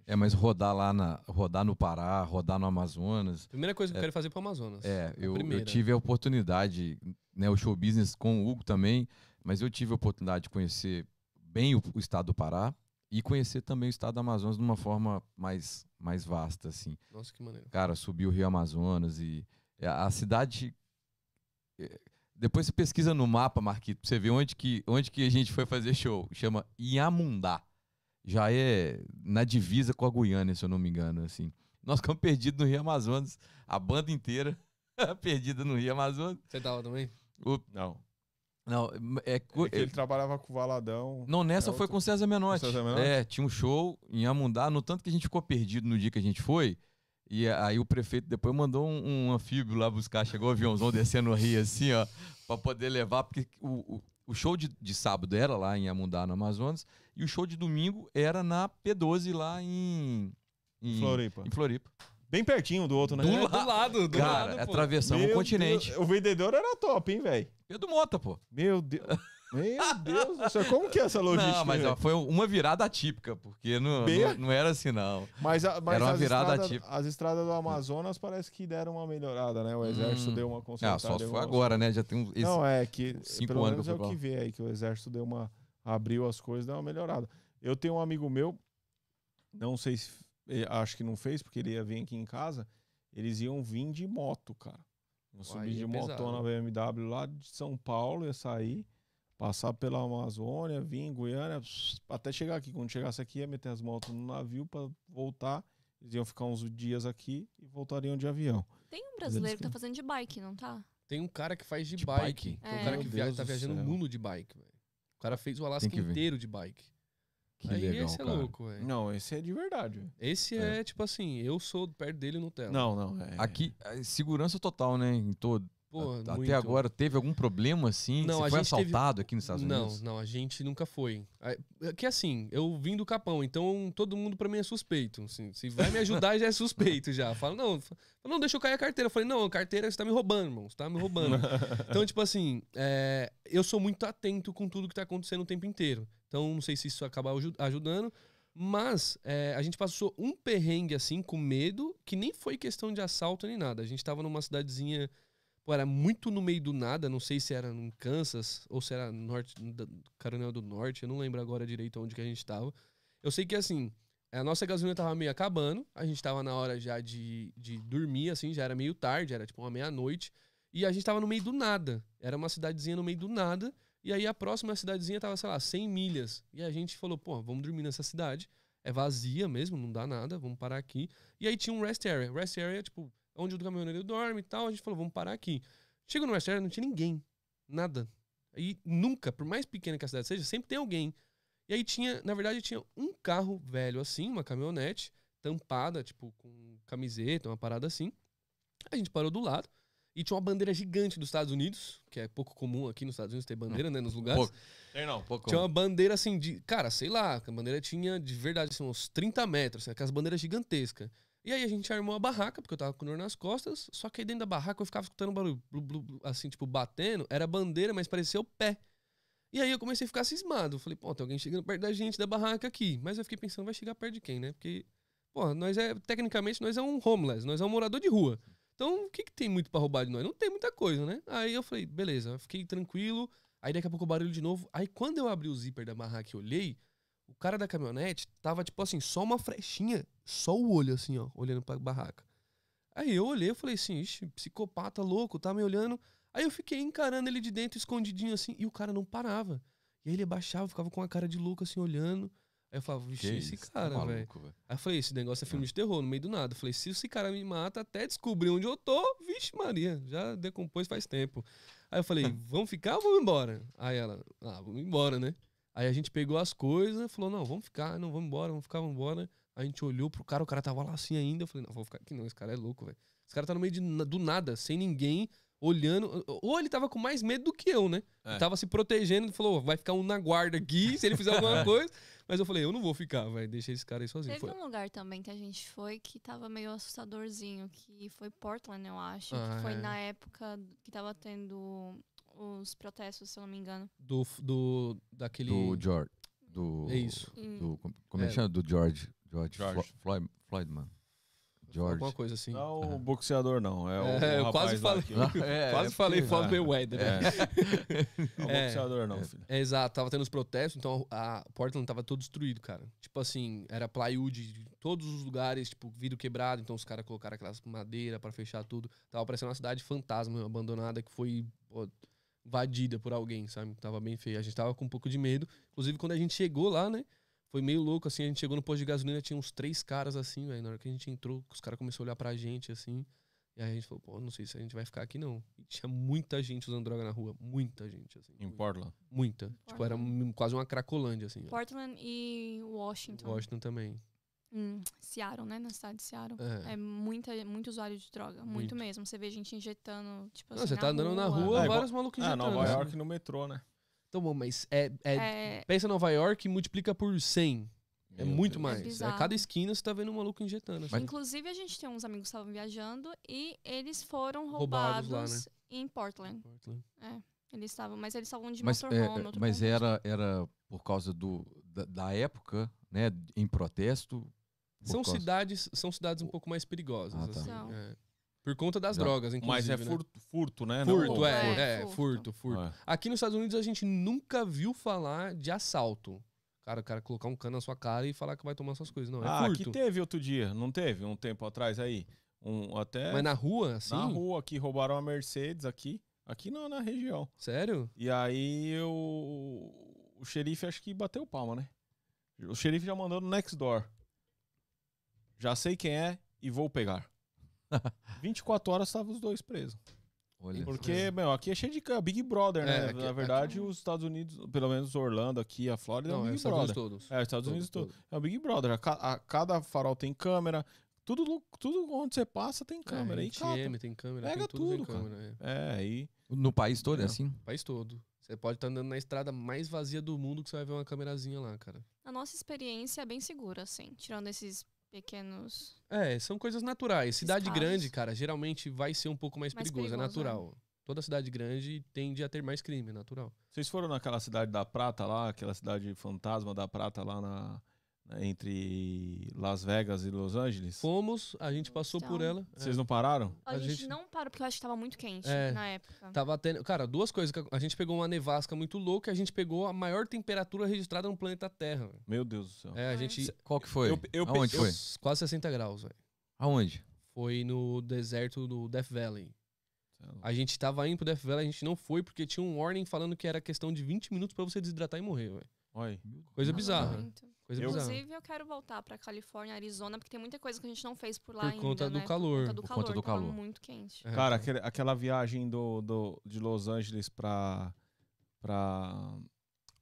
É, mas rodar lá na. rodar no Pará, rodar no Amazonas. Primeira coisa que eu quero fazer pro Amazonas. É, eu, eu primeira. tive a oportunidade, né, o show business com o Hugo também, mas eu tive a oportunidade de conhecer bem o, o estado do Pará e conhecer também o estado do Amazonas de uma forma mais, mais vasta, assim. Nossa, que maneiro. Cara, subi o Rio Amazonas e é, a cidade. é, Depois você pesquisa no mapa, Marquito, pra você ver onde que, onde que a gente foi fazer show. Chama Iamundá. Já é na divisa com a Guiana, se eu não me engano, assim. Nós ficamos perdidos no Rio Amazonas, a banda inteira *laughs* perdida no Rio Amazonas. Você tava também? O- Não. não, é, co- É que ele trabalhava com o Valadão. não, nessa É foi outro- com o César Menotti. Com o César Menotti? É, tinha um show em Amundá, no tanto que a gente ficou perdido no dia que a gente foi. E aí o prefeito depois mandou um, um anfíbio lá buscar, chegou o aviãozão *laughs* descendo o rio assim, ó, pra poder levar, porque o, o, o show de, de sábado era lá em Amundá, no Amazonas, e o show de domingo era na P12 lá em, em Floripa. Em Floripa. Bem pertinho do outro, né? Do, do lado, do Cara, lado, pô. atravessamos o continente. Deus, o vendedor era top, hein, velho? Pedro Mota, pô. Meu Deus. *laughs* Meu Deus do céu, como que é essa logística? Não, mas ó, foi uma virada atípica, porque não, não, não era assim, não. Mas, a- mas Era uma as, virada estradas, típica. as estradas do Amazonas parece que deram uma melhorada, né? O exército Hum. deu uma Ah, consertada. só se deu foi agora, né? Já tem uns. Não, é que cinco pelo anos menos que é eu o fui que vê aí, que o exército deu uma. Abriu as coisas, deu uma melhorada. Eu tenho um amigo meu, não sei se. eh, Acho que não fez, porque ele ia vir aqui em casa. Eles iam vir de moto, cara. Iam subir de é motona. BMW lá de São Paulo, ia sair, passar pela Amazônia, vir em Goiânia, até chegar aqui. Quando chegasse aqui, ia meter as motos no navio para voltar. Eles iam ficar uns dias aqui e voltariam de avião. Tem um brasileiro que tá fazendo de bike, não tá? Tem um cara que faz de, De bike. bike? Tem um É. cara Meu que via- Deus tá do viajando o mundo de bike, velho. O cara fez o Alasca inteiro de bike. Que Aí legal, esse é cara. louco, velho. Não, esse é de verdade. Esse É. é. tipo assim, eu sou perto dele no tela. Não, não. É... Aqui, é, segurança total, né? Em todo. Pô, Até muito. agora, teve algum problema assim? Não, Você foi gente teve- assaltado aqui nos Estados Não, Unidos? não, a gente nunca foi. É que assim, eu vim do Capão, então todo mundo pra mim é suspeito. assim. se vai me ajudar, já é suspeito já. Fala, não, não, deixa eu cair a carteira. Eu falei, não, a carteira você tá me roubando, irmão. Você tá me roubando. *laughs* então, tipo assim, é, eu sou muito atento com tudo que tá acontecendo o tempo inteiro. Então, não sei se isso acaba aju- ajudando. Mas é, a gente passou um perrengue assim, com medo, que nem foi questão de assalto nem nada. A gente tava numa cidadezinha Pô, era muito no meio do nada, não sei se era em Kansas ou se era no norte, Carolina do Norte, eu não lembro agora direito onde que a gente tava. Eu sei que assim, a nossa gasolina tava meio acabando, a gente tava na hora já de, de dormir, assim, já era meio tarde, era tipo uma meia-noite, e a gente tava no meio do nada. Era uma cidadezinha no meio do nada, e aí a próxima cidadezinha tava, sei lá, 100 milhas. E a gente falou, pô, vamos dormir nessa cidade. É vazia mesmo, não dá nada, vamos parar aqui. E aí tinha um rest area. Rest area, tipo, onde o caminhoneiro dorme e tal. A gente falou, vamos parar aqui. Chegou no area, não tinha ninguém. Nada. E nunca, por mais pequena que a cidade seja, sempre tem alguém. E aí tinha, na verdade, tinha um carro velho assim, uma caminhonete, tampada, tipo, com camiseta, uma parada assim. A gente parou do lado. E tinha uma bandeira gigante dos Estados Unidos, que é pouco comum aqui nos Estados Unidos ter bandeira, né, nos lugares. Pouco. Tem não, pouco. Tinha uma bandeira assim de. Cara, sei lá, a bandeira tinha de verdade assim, uns 30 metros, assim, aquelas bandeiras gigantescas. E aí a gente armou a barraca, porque eu tava com dor nas costas, só que aí dentro da barraca eu ficava escutando barulho, blu, blu, blu, assim, tipo, batendo. Era bandeira, mas parecia o pé. E aí eu comecei a ficar cismado. Falei, pô, tem alguém chegando perto da gente da barraca aqui. Mas eu fiquei pensando, vai chegar perto de quem, né? Porque, pô, nós é, tecnicamente, nós é um homeless, nós é um morador de rua. Então, o que, que tem muito pra roubar de nós? Não tem muita coisa, né? Aí eu falei, beleza, eu fiquei tranquilo. Aí daqui a pouco o barulho de novo. Aí quando eu abri o zíper da barraca e olhei, o cara da caminhonete tava, tipo assim, só uma frechinha, só o olho, assim, ó, olhando pra barraca. Aí eu olhei, eu falei assim, ixi, psicopata louco, tá me olhando. Aí eu fiquei encarando ele de dentro, escondidinho assim, e o cara não parava. E aí ele abaixava, ficava com a cara de louco, assim, olhando. Aí eu falava, vixe, esse isso, tá cara, maluco, velho. Aí eu falei, esse negócio é filme de terror, no meio do nada. Eu falei, se esse cara me mata até descobrir onde eu tô, vixe Maria, já decompôs faz tempo. Aí eu falei, vamos ficar ou vamos embora? Aí ela, ah, vamos embora, né? Aí a gente pegou as coisas, falou, não, vamos ficar, não, vamos embora, vamos ficar, vamos embora. A gente olhou pro cara, o cara tava lá assim ainda. Eu falei, não, vou ficar aqui não, esse cara é louco, velho. Esse cara tá no meio de, do nada, sem ninguém, olhando. Ou ele tava com mais medo do que eu, né? É. Ele tava se protegendo, ele falou, vai ficar um na guarda aqui, *laughs* se ele fizer alguma coisa. Mas eu falei, eu não vou ficar, vai, deixa esse cara aí sozinho. Teve Foi- um lugar também que a gente foi que tava meio assustadorzinho, que foi Portland, eu acho. Ah, que foi é. na época que tava tendo os protestos, se eu não me engano. do, do daquele Do George. Do, É isso. Hum. Do, como é que É. chama? Do George. George, George. Flo- Floyd, Floyd, mano. George. alguma coisa assim. Não é o boxeador, não. É o, É, o eu rapaz quase falei. *laughs* É, Quase é falei Floyd Mayweather. né? *laughs* Não é o É. boxeador, não, filho. É, exato, tava tendo os protestos, então a Portland tava todo destruído, cara. Tipo assim, era plywood de todos os lugares, tipo, vidro quebrado, então os caras colocaram aquelas madeira pra fechar tudo. Tava parecendo uma cidade fantasma, abandonada, que foi pô, invadida por alguém, sabe? Tava bem feio. A gente tava com um pouco de medo. Inclusive, quando a gente chegou lá, né? Foi meio louco, assim, a gente chegou no posto de gasolina, tinha uns três caras assim, velho. Na hora que a gente entrou, os caras começaram a olhar pra gente, assim. E aí a gente falou, pô, não sei se a gente vai ficar aqui, não. E tinha muita gente usando droga na rua. Muita gente, assim. Em muita. Portland. Muita. Tipo, era quase uma cracolândia, assim. ó. Portland e Washington. Washington também. Hum, Seattle, né? Na cidade de Seattle. É. É muita, muito usuário de droga. Muito, Muito. mesmo. Você vê gente injetando, tipo Não, assim, você tá andando na rua, É, igual- vários malucos Ah, injetando. Nova assim. York no metrô, né? Então, bom, mas é, é- É, Pensa Nova York e multiplica por 100. É muito Deus. mais. É cada esquina você tá vendo um maluco injetando. assim. Inclusive, a gente tem uns amigos que estavam viajando e eles foram Roubados roubados, lá, né? em Portland. Portland. Eles estavam, mas eles estavam de Mas, é, motorhome. outro mas era, era por causa do, da, da época, né? Em protesto. São causa- cidades, são cidades um pouco mais perigosas, Ah, tá. assim. É. Por conta das Não. drogas, inclusive. Mas é né? furto, furto né? Não Furto, roubo. é, É, é, furto. furto, furto. É. Aqui nos Estados Unidos a gente nunca viu falar de assalto. Cara, o cara colocar um cano na sua cara e falar que vai tomar suas coisas. Não, é Ah, furto. aqui teve outro dia, não teve? Um tempo atrás aí? Um, até Mas na rua, assim? na rua aqui, roubaram a Mercedes aqui. Aqui não, na região. Sério? E aí eu, o xerife acho que bateu palma, né? O xerife já mandou no next door. Já sei quem é e vou pegar. *laughs* 24 horas estavam os dois presos. Olha, Porque, meu, aqui é cheio de Big Brother, né? É, aqui- Na verdade, aqui- os Estados Unidos, pelo menos Orlando aqui, a Flórida, é um Não, é Big os Estados Unidos Brother. todos. É, os Estados Unidos Todos, todo. É o Big Brother. A, a- cada farol tem câmera. Tudo, tudo onde você passa tem câmera. É, e. ATM, tem câmera, Pega tem tudo, tudo, cara. câmera. É. É, aí. No país todo é É. assim? O país todo. Você pode estar andando na estrada mais vazia do mundo que você vai ver uma câmerazinha lá, cara. A nossa experiência é bem segura, assim. Tirando esses pequenos. É, são coisas naturais. Cidade Casos. grande, cara, geralmente vai ser um pouco mais, Mais perigoso, é perigoso, é. natural. Toda cidade grande tende a ter mais crime, é natural. Vocês foram naquela cidade da Prata lá, aquela cidade fantasma da Prata lá na, na- entre Las Vegas e Los Angeles? Fomos, a gente passou por Então. ela. Vocês não pararam? A, A gente, gente- não parou porque eu acho que tava muito quente É. na época. Tava tendo. Cara, duas coisas. A gente pegou uma nevasca muito louca e a gente pegou a maior temperatura registrada no planeta Terra. velho. Meu Deus do céu. É, a É. gente. Qual que foi? Eu- eu Aonde foi? Quase 60 graus, velho. Aonde? Foi no deserto do Death Valley. A gente tava indo pro Death Valley, a gente não foi porque tinha um warning falando que era questão de 20 minutos pra você desidratar e morrer, velho. Coisa bizarra. muito. Coisa Eu- bizarra. Inclusive, eu quero voltar pra Califórnia, Arizona, porque tem muita coisa que a gente não fez por lá Por ainda, conta do né? calor. Por conta do Por calor, conta do calor. muito quente. É, Cara, aquele- aquela viagem do, do, de Los Angeles pra, pra,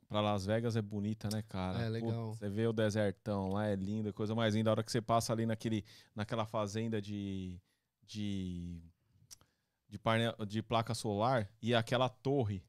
pra Las Vegas é bonita, né, cara? É, legal. Putz, você vê o desertão lá, é lindo, coisa mais linda. A hora que você passa ali naquele, naquela fazenda de, de, de, painel, de placa solar e aquela torre.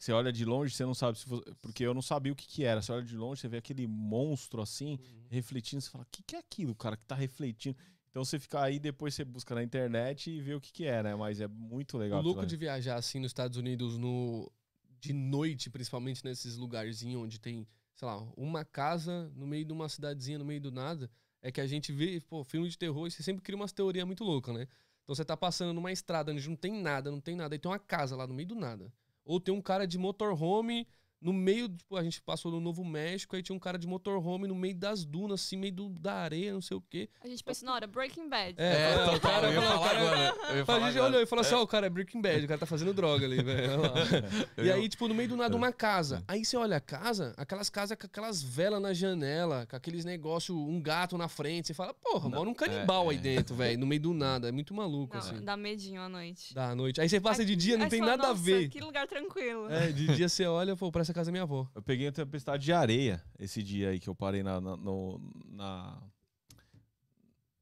Você olha de longe, você não sabe se vo- Porque eu não sabia o que, que era. Você olha de longe, você vê aquele monstro assim, Uhum. refletindo. Você fala, o que, que é aquilo, cara, que tá refletindo? Então você fica aí, depois você busca na internet e vê o que, que é, né? Mas é muito legal. O ali. de viajar assim nos Estados Unidos no de noite, principalmente nesses lugarzinhos onde tem, sei lá, uma casa no meio de uma cidadezinha no meio do nada, é que a gente vê, pô, filme de terror e você sempre cria umas teorias muito loucas, né? Então você tá passando numa estrada onde não tem nada, não tem nada, e tem uma casa lá no meio do nada. Ou tem um cara de motorhome no meio, tipo, a gente passou no Novo México, aí tinha um cara de motorhome no meio das dunas, assim, meio do, da areia, não sei o quê. A gente pensou na hora, Breaking Bad. É, total, o cara, eu ia falar cara- agora, eu ia a falar gente agora. olhou e falou assim: ó, o cara é Breaking Bad, o cara tá fazendo droga ali, velho. *laughs* E aí, tipo, no meio do nada, uma casa. Aí você olha a casa, aquelas casas com aquelas velas na janela, com aqueles negócios, um gato na frente. Você fala, porra, mora um canibal aí dentro, velho, no meio do nada. É muito maluco, Não, assim. dá medinho à noite. Da noite. Aí você passa de dia, não Aí tem fala, nada a "Nossa, ver. Que lugar tranquilo. É, de dia você olha, pô, parece a casa da minha avó. Eu peguei a tempestade de areia esse dia aí que eu parei na, na, no- na,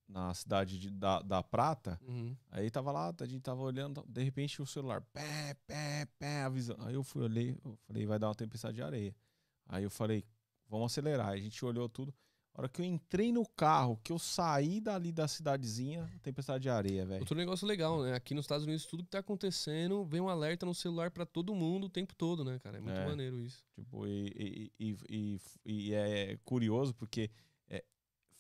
na cidade de- da, da Prata. Uhum. Aí tava lá, a gente tava olhando, de repente o celular, pé, pé, pé, avisando. Aí eu fui, olhei, eu falei, vai dar uma tempestade de areia. Aí eu falei, vamos acelerar. Aí a gente olhou tudo. A hora que eu entrei no carro, que eu saí dali da cidadezinha, tempestade de areia, velho. Outro negócio legal, né? Aqui nos Estados Unidos, tudo que tá acontecendo, vem um alerta no celular pra todo mundo o tempo todo, né, cara? É muito É. maneiro isso. Tipo, e, e, e, e- é curioso porque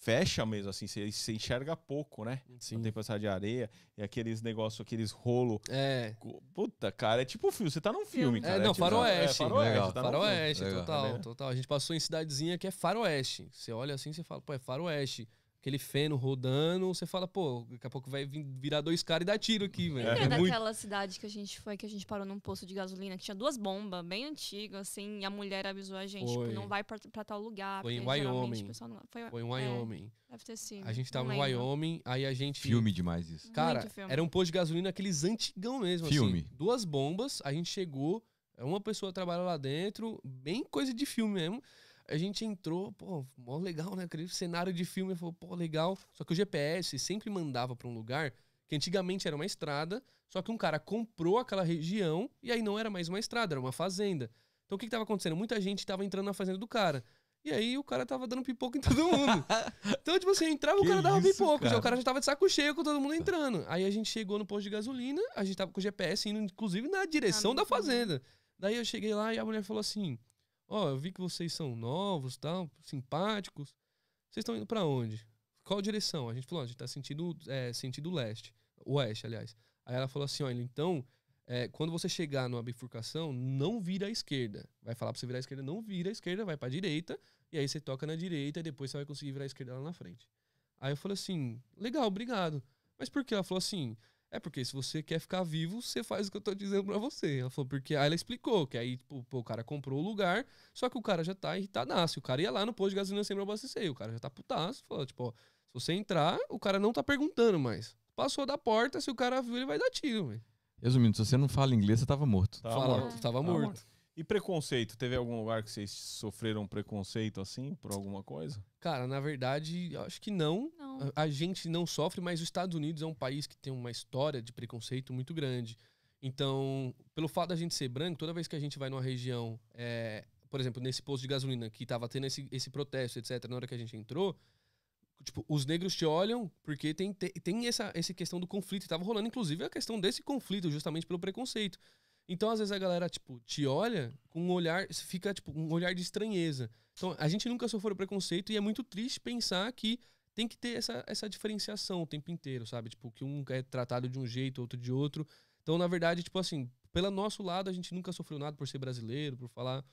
fecha mesmo, assim, você, você enxerga pouco, né? Sim. Não tem passagem de areia, e aqueles negócios, aqueles rolo. É. Puta, cara, é tipo filme, você tá num filme, Filme. cara. É, não, tipo, faroeste. É, faroeste, Legal. tá. Faroeste, Legal. total, Tá vendo? total. A gente passou em cidadezinha que é faroeste. Você olha assim, você fala, pô, é faroeste. Aquele feno rodando, você fala, pô, daqui a pouco vai vir- virar dois caras e dar tiro aqui, velho. Lembra É muito... daquela cidade que a gente foi, que a gente parou num posto de gasolina, que tinha duas bombas, bem antigas, assim, e a mulher avisou a gente, Foi. tipo, não vai pra, pra tal lugar. Foi em Wyoming. não- Foi, Foi em é, Wyoming. deve ter sido. A gente tava em. Wyoming, aí a gente. Filme demais isso. Cara, era um posto de gasolina, aqueles antigão mesmo, Filme. assim. Duas bombas, a gente chegou, uma pessoa trabalha lá dentro, bem coisa de filme mesmo. A gente entrou, pô, mó legal, né? Aquele cenário de filme, falou, pô, legal. Só que o GPS sempre mandava pra um lugar que antigamente era uma estrada, só que um cara comprou aquela região e aí não era mais uma estrada, era uma fazenda. Então o que, que tava acontecendo? Muita gente tava entrando na fazenda do cara. E aí o cara tava dando pipoca em todo mundo. *laughs* então, tipo assim, entrava, o Que cara dava isso, pipoca. Já, o cara já tava de saco cheio com todo mundo entrando. Aí a gente chegou no posto de gasolina, a gente tava com o GPS indo, inclusive, na direção Ah, da fazenda. Daí eu cheguei lá e a mulher falou assim: Ó, eu vi que vocês são novos, tal, simpáticos. Vocês estão indo pra onde? Qual direção? A gente falou, "Ó, a gente tá sentido, é, sentido leste. Oeste, aliás. Aí ela falou assim: olha, então, é, quando você chegar numa bifurcação, não vira à esquerda. Vai falar pra você virar à esquerda, não vira à esquerda, vai pra direita. E aí você toca na direita e depois você vai conseguir virar à esquerda lá na frente. Aí eu falei assim: legal, obrigado. Mas por quê? Ela falou assim: é porque se você quer ficar vivo, você faz o que eu tô dizendo pra você. Ela falou, porque aí ela explicou que aí, tipo, pô, o cara comprou o lugar, só que o cara já tá irritadaço. O cara ia lá no posto de gasolina sempre abastecer. e O cara já tá putaço. Falou, tipo, ó, se você entrar, o cara não tá perguntando mais. Passou da porta, se o cara viu, ele vai dar tiro, velho. Resumindo, se você não fala inglês, você tava morto. Tá Fala, morto. tava Tá morto. morto. E preconceito? Teve algum lugar que vocês sofreram preconceito assim por alguma coisa? Cara, na verdade, eu acho que não. Não. A- A gente não sofre, mas os Estados Unidos é um país que tem uma história de preconceito muito grande. Então, pelo fato da gente ser branco, toda vez que a gente vai numa região, é, por exemplo, nesse posto de gasolina que tava tendo esse, esse protesto, etc., na hora que a gente entrou, tipo, os negros te olham porque tem, tem, tem essa, essa questão do conflito. Tava rolando, inclusive, a questão desse conflito, justamente pelo preconceito. Então, às vezes, a galera, tipo, te olha com um olhar, fica, tipo, um olhar de estranheza. Então, a gente nunca sofreu preconceito e é muito triste pensar que tem que ter essa, essa diferenciação o tempo inteiro, sabe? Tipo, que um é tratado de um jeito, outro de outro. Então, na verdade, tipo assim, pelo nosso lado, a gente nunca sofreu nada por ser brasileiro, por falar.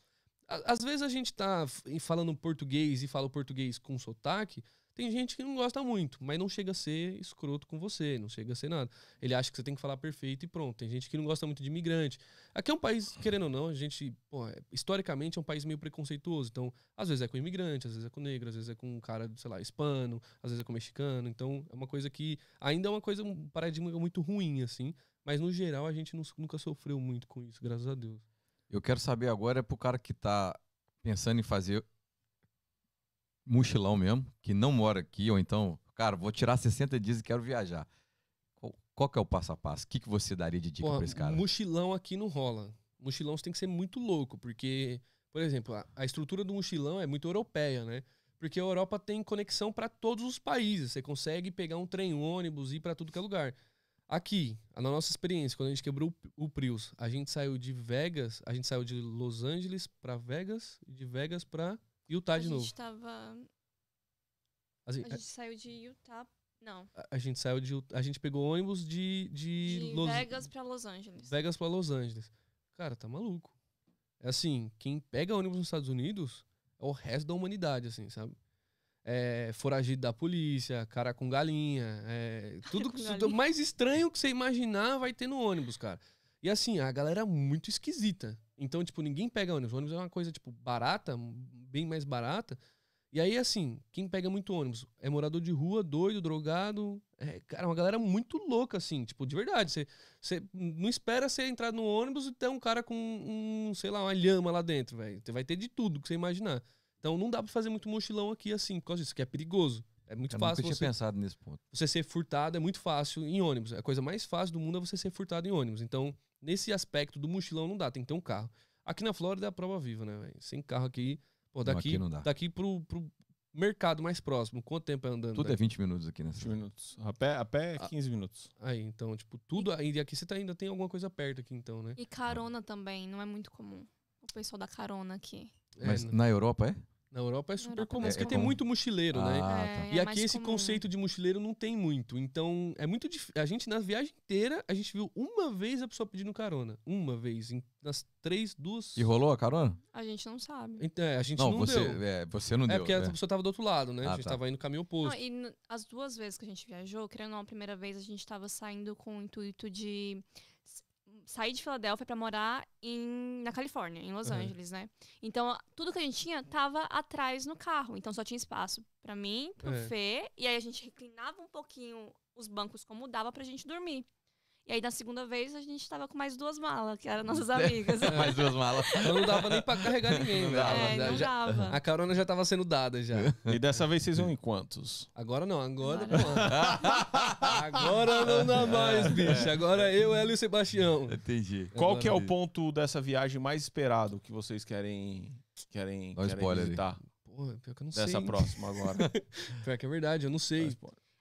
Às vezes a gente tá falando português e fala português com sotaque. Tem gente que não gosta muito, mas não chega a ser escroto com você, não chega a ser nada. Ele acha que você tem que falar perfeito e pronto. Tem gente que não gosta muito de imigrante. Aqui é um país, querendo ou não, a gente, pô, é- historicamente é um país meio preconceituoso. Então, às vezes é com imigrante, às vezes é com negro, às vezes é com um cara, sei lá, hispano, às vezes é com mexicano. Então, é uma coisa que ainda é uma coisa, um paradigma muito ruim, assim. Mas, no geral, a gente nu- nunca sofreu muito com isso, graças a Deus. Eu quero saber agora é pro cara que tá pensando em fazer mochilão mesmo, que não mora aqui, ou então, cara, vou tirar 60 dias e quero viajar. Qual, qual que é o passo a passo? O que, que você daria de dica Porra, pra esse cara? Mochilão aqui não rola. Mochilão você tem que ser muito louco, porque, por exemplo, a, a estrutura do mochilão é muito europeia, né? Porque a Europa tem conexão para todos os países. Você consegue pegar um trem, um ônibus e ir para tudo que é lugar. Aqui, na nossa experiência, quando a gente quebrou o, Prius, a gente saiu de Vegas, a gente saiu de Los Angeles para Vegas e de Vegas para Utah a de gente novo. tava. Assim, A gente saiu de Utah. Não. a, a gente saiu de a gente pegou ônibus de de, De Los, Vegas pra Los Angeles. Vegas pra Los Angeles. Cara, tá maluco. É assim, quem pega ônibus nos Estados Unidos é o resto da humanidade, assim, sabe? É foragido da polícia, cara com galinha, é, tudo, que- galinha. mais estranho que você imaginar vai ter no ônibus, cara. E assim, a galera é muito esquisita. Então, tipo, ninguém pega ônibus. O ônibus é uma coisa, tipo, barata, bem mais barata. E aí, assim, quem pega muito ônibus é morador de rua, doido, drogado. É, cara, uma galera muito louca, assim, tipo, de verdade. Você você não espera você entrar no ônibus e ter um cara com um, sei lá, uma lhama lá dentro, velho. Você vai ter de tudo que você imaginar. Então não dá pra fazer muito mochilão aqui assim, por causa disso, que é perigoso. É muito Eu nunca fácil tinha você, pensado nesse ponto. você ser furtado, é muito fácil em ônibus. A coisa mais fácil do mundo é você ser furtado em ônibus. Então, nesse aspecto do mochilão não dá, tem que ter um carro. Aqui na Flórida é a prova viva, né, velho? Sem carro aqui, pô, Não, daqui, aqui não dá. daqui pro, pro mercado mais próximo, quanto tempo é andando? Tudo é daqui? 20 minutos aqui nessa. 20 minutos. A pé, a pé Ah. 15 minutos. Aí, então, tipo, tudo. E aqui você tá, ainda tem alguma coisa perto aqui, então, né? E carona também, não é muito comum. O pessoal da carona aqui. É, Mas né? na Europa é? Na Europa é super Europa é comum, porque tem comum. muito mochileiro, né? Ah, É, tá. é E aqui esse comum. conceito de mochileiro não tem muito. Então, é muito difícil. A gente, na viagem inteira, a gente viu uma vez a pessoa pedindo carona. Uma vez. Em, nas três, duas. E rolou a carona? A gente não sabe. Então, é, a gente Não, não, você, deu. é, você não É deu. porque é. a pessoa tava do outro lado, né? Ah, a gente tá. tava indo no caminho Não, oposto. e n- as duas vezes que a gente viajou, querendo ou não, a primeira vez a gente tava saindo com o intuito de s- sair de Filadélfia pra morar em, na Califórnia, em Los Uhum. Angeles, né? Então, tudo que a gente tinha tava atrás no carro. Então, só tinha espaço pra mim, pro É. Fê, e aí a gente reclinava um pouquinho os bancos como dava pra gente dormir. E aí, na segunda vez, a gente tava com mais duas malas, que eram *laughs* nossas amigas. *laughs* Mais duas malas. Então não dava nem pra carregar *laughs* ninguém, Não velho. dava. é, não Já- dava. A carona já tava sendo dada já. E dessa vez vocês vão em quantos? Agora não, agora Agora não. Agora não dá mais, bicho. Agora eu, ela e o Sebastião. Entendi. Qual que é o Agora- ponto dessa viagem mais esperado que vocês querem querem, Dá querem spoiler aí. visitar? Porra, pior que eu não dessa sei. hein? próxima agora? Pior que é verdade, eu não sei.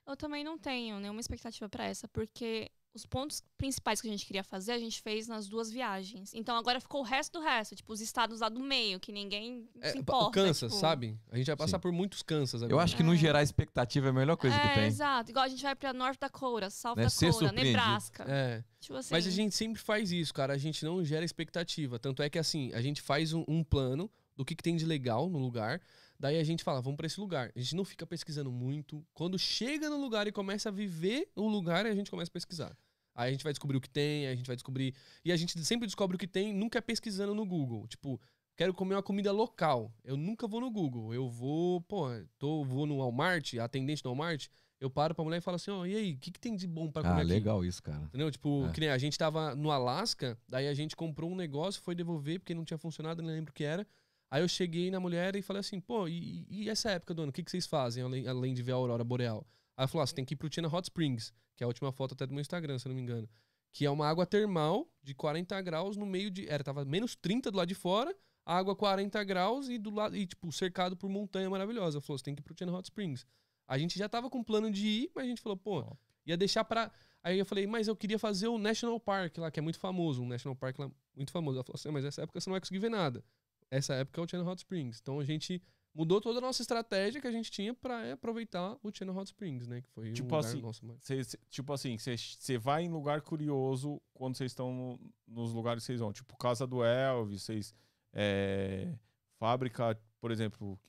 Eu também não tenho nenhuma expectativa pra essa, porque os pontos principais que a gente queria fazer, a gente fez nas duas viagens. Então agora ficou o resto do resto, tipo, os estados lá do meio, que ninguém É, se o importa. Kansas, tipo- sabe? A gente vai passar Sim. por muitos Kansas agora. Eu acho que no É. gerar expectativa é a melhor coisa que é, tem. exato. Igual a gente vai pra North Dakota, South Né, Dakota. Nebraska. É. Tipo assim. Mas a gente sempre faz isso, cara. A gente não gera expectativa. Tanto é que, assim, a gente faz um, um plano do que, que tem de legal no lugar. Daí a gente fala, vamos pra esse lugar. A gente não fica pesquisando muito. Quando chega no lugar e começa a viver o lugar, a gente começa a pesquisar. Aí a gente vai descobrir o que tem, aí a gente vai descobrir. E a gente sempre descobre o que tem, nunca é pesquisando no Google. Tipo, quero comer uma comida local. Eu nunca vou no Google. Eu vou, pô, tô, vou no Walmart, a atendente do Walmart, eu paro pra mulher e falo assim, ó, e aí, o que, que tem de bom pra comer Ah, aqui? legal isso, cara. Entendeu? Tipo, É. que nem a gente tava no Alasca, daí a gente comprou um negócio, foi devolver porque não tinha funcionado, não lembro o que era. Aí eu cheguei na mulher e falei assim, pô, e, e essa época do ano, o que, que vocês fazem além, além de ver a aurora boreal? Aí ela falou, ah, você tem que ir pro Tina Hot Springs, que é a última foto até do meu Instagram, se eu não me engano. Que é uma água termal de 40 graus no meio de... Era, tava menos 30 do lado de fora, água 40 graus e do lado e tipo cercado por montanha maravilhosa. Falou, você tem que ir pro Tina Hot Springs. A gente já tava com plano de ir, mas a gente falou, pô, Top. ia deixar pra... Aí eu falei, mas eu queria fazer o National Park lá, que é muito famoso, um National Park lá muito famoso. Ela falou assim, mas essa época você não vai conseguir ver nada. Essa época é o Channel Hot Springs. Então a gente mudou toda a nossa estratégia que a gente tinha pra aproveitar o Channel Hot Springs, né? Que foi Tipo um lugar assim, nosso, mas... Cê- cê- tipo assim, você vai em lugar curioso quando vocês estão no- nos lugares que vocês vão. Tipo, Casa do Elvis, vocês. é, fábrica, por exemplo,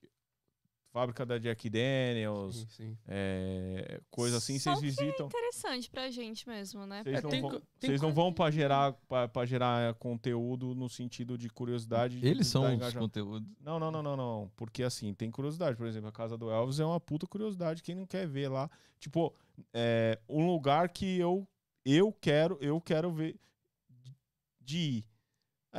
fábrica da Jack Daniels, Sim, sim. é, coisa assim, vocês que visitam. Interessante pra gente mesmo, né? Vocês É, não, tem vão, tem não vão pra gerar, pra, pra gerar conteúdo no sentido de curiosidade. de Eles são dar os conteúdos. Não, não, não, não, não. Porque assim, tem curiosidade. Por exemplo, a casa do Elvis é uma puta curiosidade. Quem não quer ver lá? Tipo, é um lugar que eu, eu quero, eu quero ver de ir.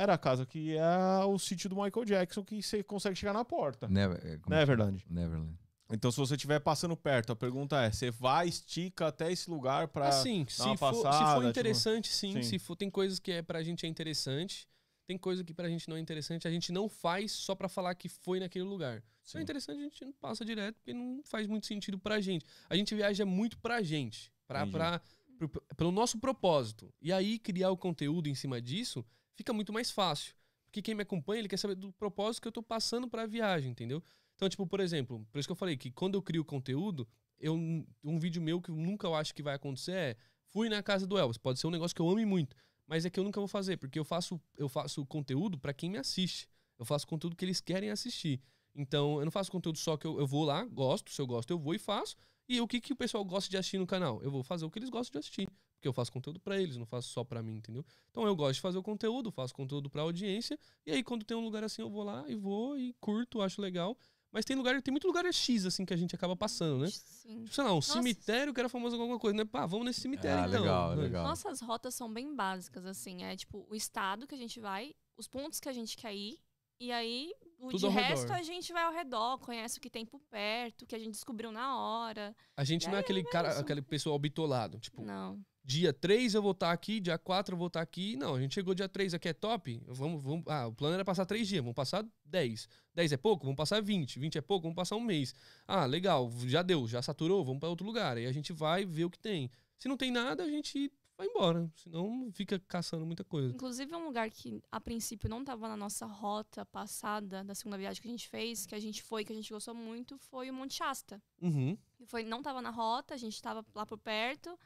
Era a casa que é o sítio do Michael Jackson que você consegue chegar na porta. Never, é, como Não é chama? verdade? Neverland. Então, se você estiver passando perto, a pergunta é: você vai, estica até esse lugar pra. Assim, se for, se for tipo- interessante, sim. Sim. Se for, tem coisas que é pra gente é interessante. Tem coisa que pra gente não é interessante. A gente não faz só pra falar que foi naquele lugar. Se é interessante, a gente não passa direto, porque não faz muito sentido pra gente. A gente viaja muito pra gente. Pra, Entendi. pra, pro- pelo nosso propósito. E aí, criar o conteúdo em cima disso fica muito mais fácil. Porque quem me acompanha, ele quer saber do propósito que eu tô passando pra viagem, entendeu? Então, tipo, por exemplo, por isso que eu falei que quando eu crio conteúdo, eu, um vídeo meu que eu nunca eu acho que vai acontecer é fui na casa do Elvis. Pode ser um negócio que eu ame muito, mas é que eu nunca vou fazer, porque eu faço, eu faço conteúdo pra quem me assiste. Eu faço conteúdo que eles querem assistir. Então, eu não faço conteúdo só que eu, eu vou lá, gosto, se eu gosto, eu vou e faço. E o que, que o pessoal gosta de assistir no canal? Eu vou fazer o que eles gostam de assistir. Porque eu faço conteúdo pra eles, não faço só pra mim, entendeu? Então eu gosto de fazer o conteúdo, faço conteúdo pra audiência. E aí, quando tem um lugar assim, eu vou lá e vou e curto, acho legal. Mas tem lugar, tem muito lugar X, assim, que a gente acaba passando, né? Sim. Tipo, sei lá, um cemitério que era famoso com alguma coisa, né? Pá, vamos nesse cemitério, Ah, então. legal, né? legal. Nossas rotas são bem básicas, assim. É tipo o estado que a gente vai, os pontos que a gente quer ir. E aí, o Tudo de resto, redor. a gente vai ao redor, conhece o que tem por perto, o que a gente descobriu na hora. A gente não é É, aquele cara, isso. aquele pessoal bitolado. Tipo, Não. Dia 3 eu vou estar aqui, dia 4 eu vou estar aqui. Não, a gente chegou dia 3 aqui é top. Vamos, vamos, ah, o plano era passar 3 dias, vamos passar 10. 10 é pouco? Vamos passar 20. 20 é pouco? Vamos passar um mês. Ah, legal, já deu, já saturou, vamos para outro lugar. Aí a gente vai ver o que tem. Se não tem nada, a gente vai embora. Senão fica caçando muita coisa. Inclusive, um lugar que a princípio não estava na nossa rota passada da segunda viagem que a gente fez, que a gente foi, que a gente gostou muito, foi o Monte Shasta. Uhum. Foi, não estava na rota, a gente estava lá por perto,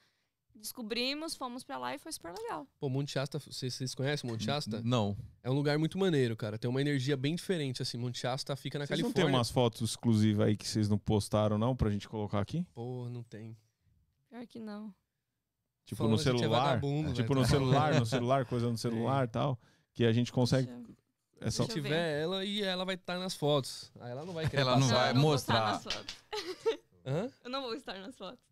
descobrimos, fomos pra lá e foi super legal. Pô, Monte Shasta, vocês, vocês conhecem Monte Shasta? Não. É um lugar muito maneiro, cara. Tem uma energia bem diferente, assim. Monte Shasta fica na Vocês não Califórnia. tem umas fotos exclusivas aí que vocês não postaram, não, pra gente colocar aqui? Pô, não tem. Pior que não. Tipo Falando no gente é celular. vagabundo, tipo no celular, no celular, coisa no *laughs* celular e tal. Que a gente consegue. Deixa É só... Se Deixa eu tiver ela e ela vai estar nas fotos. Aí ela não vai querer Ela não passar. vai eu não vou estar mostrar. nas fotos. Hã? Eu não vou estar nas fotos.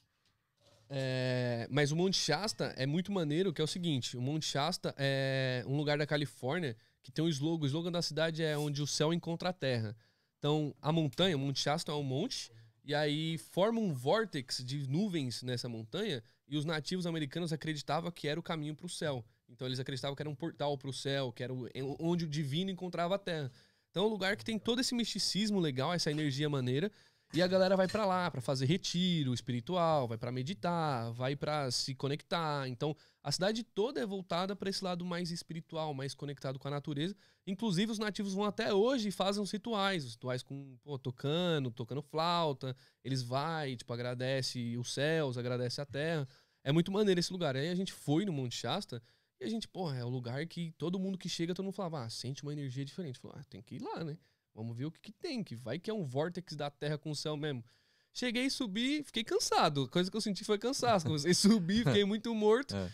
É, mas o Monte Shasta é muito maneiro, que é o seguinte, o Monte Shasta é um lugar da Califórnia que tem um slogan, o slogan da cidade é onde o céu encontra a terra. Então, a montanha, o Monte Shasta é um monte, e aí forma um vórtex de nuvens nessa montanha, e os nativos americanos acreditavam que era o caminho para o céu. Então eles acreditavam que era um portal para o céu, que era onde o divino encontrava a terra. Então é um lugar que tem todo esse misticismo legal, essa energia maneira. E a galera vai pra lá pra fazer retiro espiritual, vai pra meditar, vai pra se conectar. Então, a cidade toda é voltada pra esse lado mais espiritual, mais conectado com a natureza. Inclusive, os nativos vão até hoje e fazem os rituais, os rituais com, pô, tocando, tocando flauta. Eles vai, tipo, agradece os céus, agradece a terra. É muito maneiro esse lugar. Aí a gente foi no Monte Shasta e a gente, porra, é o lugar que todo mundo que chega, todo mundo falava, ah, sente uma energia diferente. Falou, ah, tem que ir lá, né? Vamos ver o que, que tem, que vai que é um vórtex da terra com o céu mesmo. Cheguei, subi, fiquei cansado. A coisa que eu senti foi cansaço. Comecei a subir, *laughs* fiquei muito morto. É.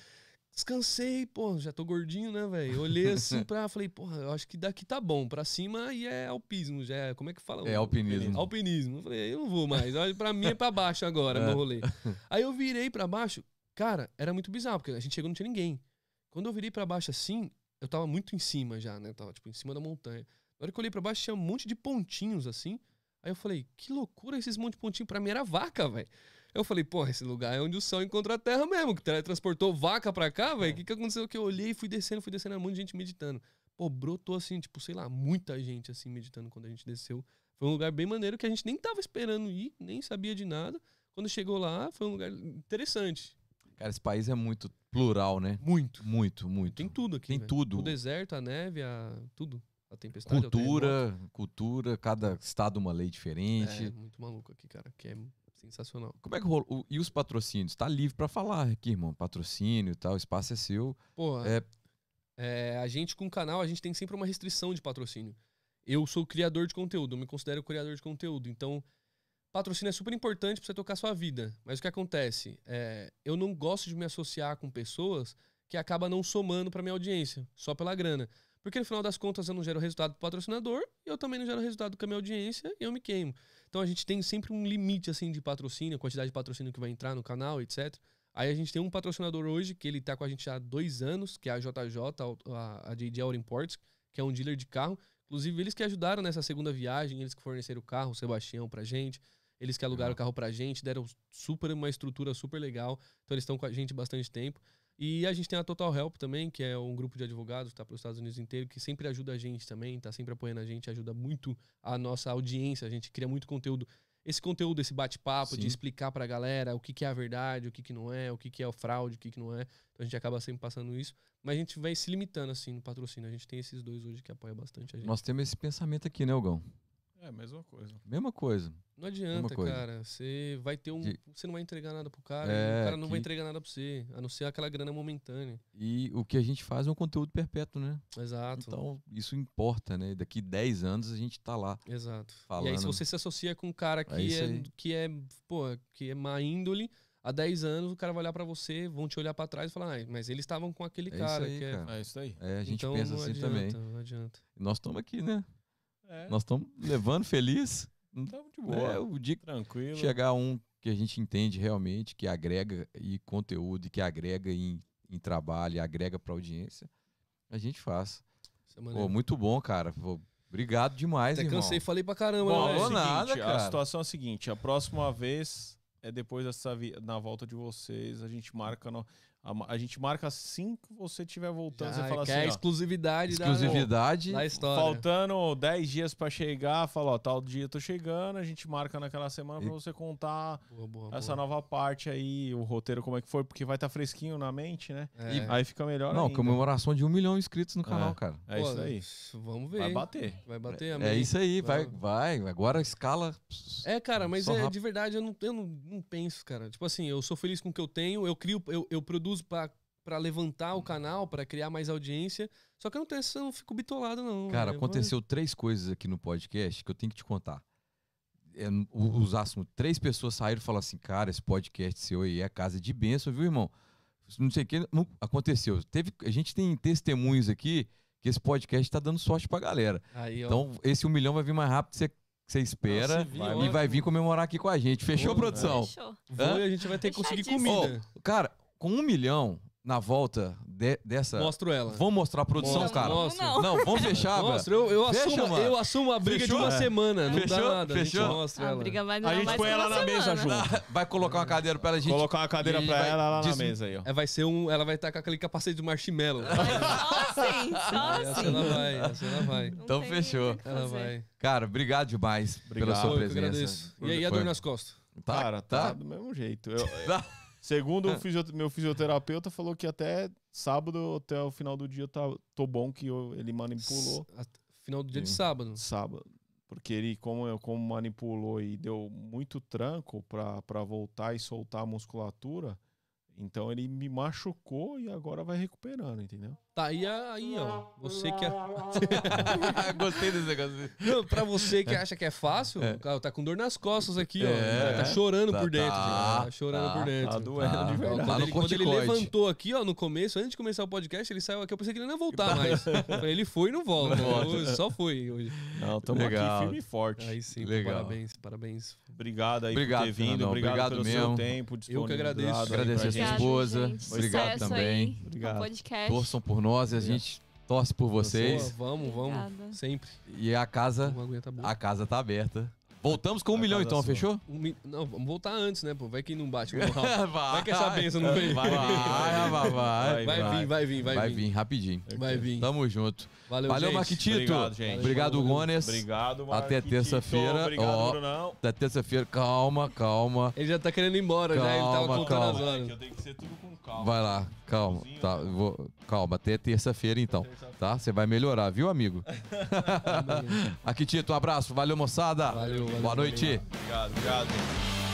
Descansei, pô, já tô gordinho, né, velho? Olhei assim pra. Falei, porra, eu acho que daqui tá bom. Pra cima e é alpismo, já é. Como é que fala? É alpinismo. Alpinismo. Eu falei, eu não vou mais. Olha, Pra mim é pra baixo agora, *laughs* É. meu rolê. *laughs* Aí eu virei pra baixo, cara, era muito bizarro, porque a gente chegou e não tinha ninguém. Quando eu virei pra baixo assim, eu tava muito em cima já, né? Eu tava, tipo, em cima da montanha. Na hora que eu olhei pra baixo, tinha um monte de pontinhos assim. Aí eu falei, que loucura esses monte de pontinhos. Pra mim era vaca, velho. Eu falei, porra, esse lugar é onde o sol encontra a terra mesmo, que teletransportou vaca pra cá, velho. O que, que aconteceu? Que eu olhei, fui descendo, fui descendo, era um monte de gente meditando. Pô, brotou assim, tipo, sei lá, muita gente assim meditando quando a gente desceu. Foi um lugar bem maneiro que a gente nem tava esperando ir, nem sabia de nada. Quando chegou lá, foi um lugar interessante. Cara, esse país é muito plural, né? Muito. Muito, muito. Tem tudo aqui. Tem velho. tudo. O deserto, a neve, a tudo. A tempestade. terremoto. Cultura, cultura, cada estado uma lei diferente. É, muito maluco aqui, cara, que é sensacional. Como é que rolou? O- E os patrocínios? Tá livre pra falar aqui, irmão. Patrocínio e tal, o espaço é seu. Porra, É. é, a gente com o canal, a gente tem sempre uma restrição de patrocínio. Eu sou criador de conteúdo, eu me considero criador de conteúdo. Então, patrocínio é super importante pra você tocar sua vida. Mas o que acontece? É, eu não gosto de me associar com pessoas que acabam não somando pra minha audiência, só pela grana. Porque no final das contas eu não gero resultado pro patrocinador, e eu também não gero resultado com a minha audiência e eu me queimo. Então a gente tem sempre um limite assim de patrocínio, quantidade de patrocínio que vai entrar no canal, etc. Aí a gente tem um patrocinador hoje, que ele tá com a gente há dois anos, que é a JJ, a, a JD Auto Imports, que é um dealer de carro. Inclusive, eles que ajudaram nessa segunda viagem, eles que forneceram o carro, o Sebastião, pra gente. Eles que alugaram o carro pra gente, deram super uma estrutura super legal. Então eles estão com a gente bastante tempo. E a gente tem a Total Help também, que é um grupo de advogados que tá pelos Estados Unidos inteiro, que sempre ajuda a gente também, tá sempre apoiando a gente, ajuda muito a nossa audiência, a gente cria muito conteúdo. Esse conteúdo, esse bate-papo de explicar pra galera o que, que é a verdade, o que, que não é, o que, que é o fraude, o que, que não é. Então a gente acaba sempre passando isso. Mas a gente vai se limitando assim no patrocínio. A gente tem esses dois hoje que apoiam bastante a gente. Nós temos esse pensamento aqui, né, Ogão? É mesma coisa. Mesma coisa. Não adianta, coisa. cara. Você vai ter um. De- Você não vai entregar nada pro cara, É, e o cara não vai que- entregar nada pra você, a não ser aquela grana momentânea. E o que a gente faz é um conteúdo perpétuo, né? Exato. Então, isso importa, né? Daqui 10 anos a gente tá lá. Exato. E aí, Falando- se você se associa com um cara que É isso é, aí. que é, pô, que é má índole, há 10 anos o cara vai olhar pra você, vão te olhar pra trás e falar, ah, mas eles estavam com aquele É isso cara aí, que é. cara. É isso aí. É, a gente então, pensa não assim adianta, também. Não adianta. E nós estamos aqui, né? É, Nós estamos levando feliz. tamo de boa. É, o dia Tranquilo. chegar um que a gente entende realmente, que agrega em conteúdo, e que agrega em, em trabalho, e agrega pra audiência, a gente faz. É. Pô, muito bom, cara. Pô, obrigado demais, Até irmão. cansei, falei pra caramba, Bom, né, é Falou seguinte, nada, a cara. situação é a seguinte, a próxima vez é depois dessa vi- na volta de vocês, a gente marca no- a, a gente marca assim que você estiver voltando, Já você fala quer assim, a ó, exclusividade, Exclusividade. da, da história. faltando 10 dias pra chegar, fala, ó, tal dia eu tô chegando, a gente marca naquela semana pra E- você contar Boa, boa, essa boa. nova parte aí, o roteiro como é que foi, porque vai estar fresquinho na mente, né? É. Aí fica melhor Não, ainda. comemoração de um milhão de inscritos no canal, É. cara. É Pô, isso aí. Vamos ver. Vai bater. Vai bater, É amém. isso aí, vai, Vamos. vai. Agora a escala. É, cara, mas é, rápido. de verdade eu, não, eu não, não penso, cara. Tipo assim, eu sou feliz com o que eu tenho, eu crio, eu, eu produzo pra, pra levantar o canal, pra criar mais audiência. Só que eu não tenho, eu não fico bitolado, não. Cara, velho. aconteceu três coisas aqui no podcast que eu tenho que te contar. É, os assuntos, três pessoas saíram e falaram assim, cara, esse podcast seu aí é casa de bênção, viu, irmão? Não sei o que, não- aconteceu. Teve, a gente tem testemunhos aqui que esse podcast tá dando sorte pra galera. Aí. Então, esse um milhão vai vir mais rápido que você, que você espera Nossa, vi, e vai vir comemorar aqui com a gente. Fechou, Pô, produção? Fechou. Vou a gente vai ter que conseguir comida. Ô, cara, com um milhão, na volta de- dessa. Mostro ela. Vamos mostrar a produção, Mostra, cara. mostra. Não, Não, vamos fechar, velho. Mostra, eu, eu, Fecha, assumo, mano. eu assumo a briga Fechou? de uma É. semana. Não Fechou? dá nada. A gente Fechou? mostra A ela. briga vai A gente mais põe ela na mesa semana. junto. *laughs* Vai colocar uma cadeira pra ela, gente. Colocar uma cadeira pra vai ela lá na mesa aí, ó. É, vai ser um. Ela vai estar com aquele capacete de marshmallow. Só assim, *laughs* só Essa assim. ela vai, essa ela vai. Não Então fechou. Ela vai. Cara, obrigado demais pela Obrigado. sua eu que presença. agradeço. E aí, a dor nas costas? Tá, Cara, tá, do mesmo jeito. Eu- Tá. *laughs* segundo o fisio- meu fisioterapeuta, falou que até sábado, até o final do dia, tá, tô bom que eu- ele manipulou A- Final do dia de sábado. sábado. Porque ele, como, eu- como manipulou e deu muito tranco pra voltar e soltar a musculatura, então ele me machucou e agora vai recuperando, entendeu? Tá, e aí, ó. Você que é. *laughs* Gostei desse negócio. Não, pra você que acha que é fácil, o cara tá com dor nas costas aqui, ó. É. Tá chorando Tá, por dentro. tá, Tá chorando tá, por dentro. Tá doendo Tá. de Ó, verdade. Tá Quando, no ele, quando ele levantou aqui, ó, no começo, antes de começar o podcast, ele saiu aqui. Eu pensei que ele não ia voltar mais. Ele foi e não volta. Não volta. Só foi hoje. Não, tamo Legal. aqui firme e forte. Aí sim, Legal. parabéns, parabéns. Obrigado aí Obrigado, por ter vindo, Fernandão. obrigado, Obrigado pelo mesmo. seu tempo Eu que agradeço. aí pra a sua esposa. Obrigado também. Aí, Obrigado. podcast. Torçam por nós e a gente torce por vocês. Vamos, vamos. Obrigada. Sempre. E a casa, a casa tá aberta. Voltamos com um A milhão então, sua. fechou? Um mi- Não, vamos voltar antes, né, pô? Vai que não bate. Vai, *laughs* vai que essa Vai, benção não vem. vai, vai, vai, vai. Vai vir, vai vir, vai, Vai vir. vir rapidinho. Vai vir. Tamo junto. Valeu, Valeu, gente. Marquitito. Obrigado, gente. Obrigado, Valeu. Gones. Obrigado, Até Marquitito. terça-feira. Obrigado, Ó. Brunão. Até terça-feira. Calma, calma. Ele já tá querendo ir embora, já. Ele tava Calma, contando calma. as horas. Que eu tenho que ser tudo com calma. Vai lá, calma. Tá, vou- calma, até terça-feira então. Tá? Você vai melhorar, viu, amigo? *laughs* Aqui, Tito, um abraço. Valeu, moçada. Valeu, valeu, Boa noite. Obrigado, obrigado.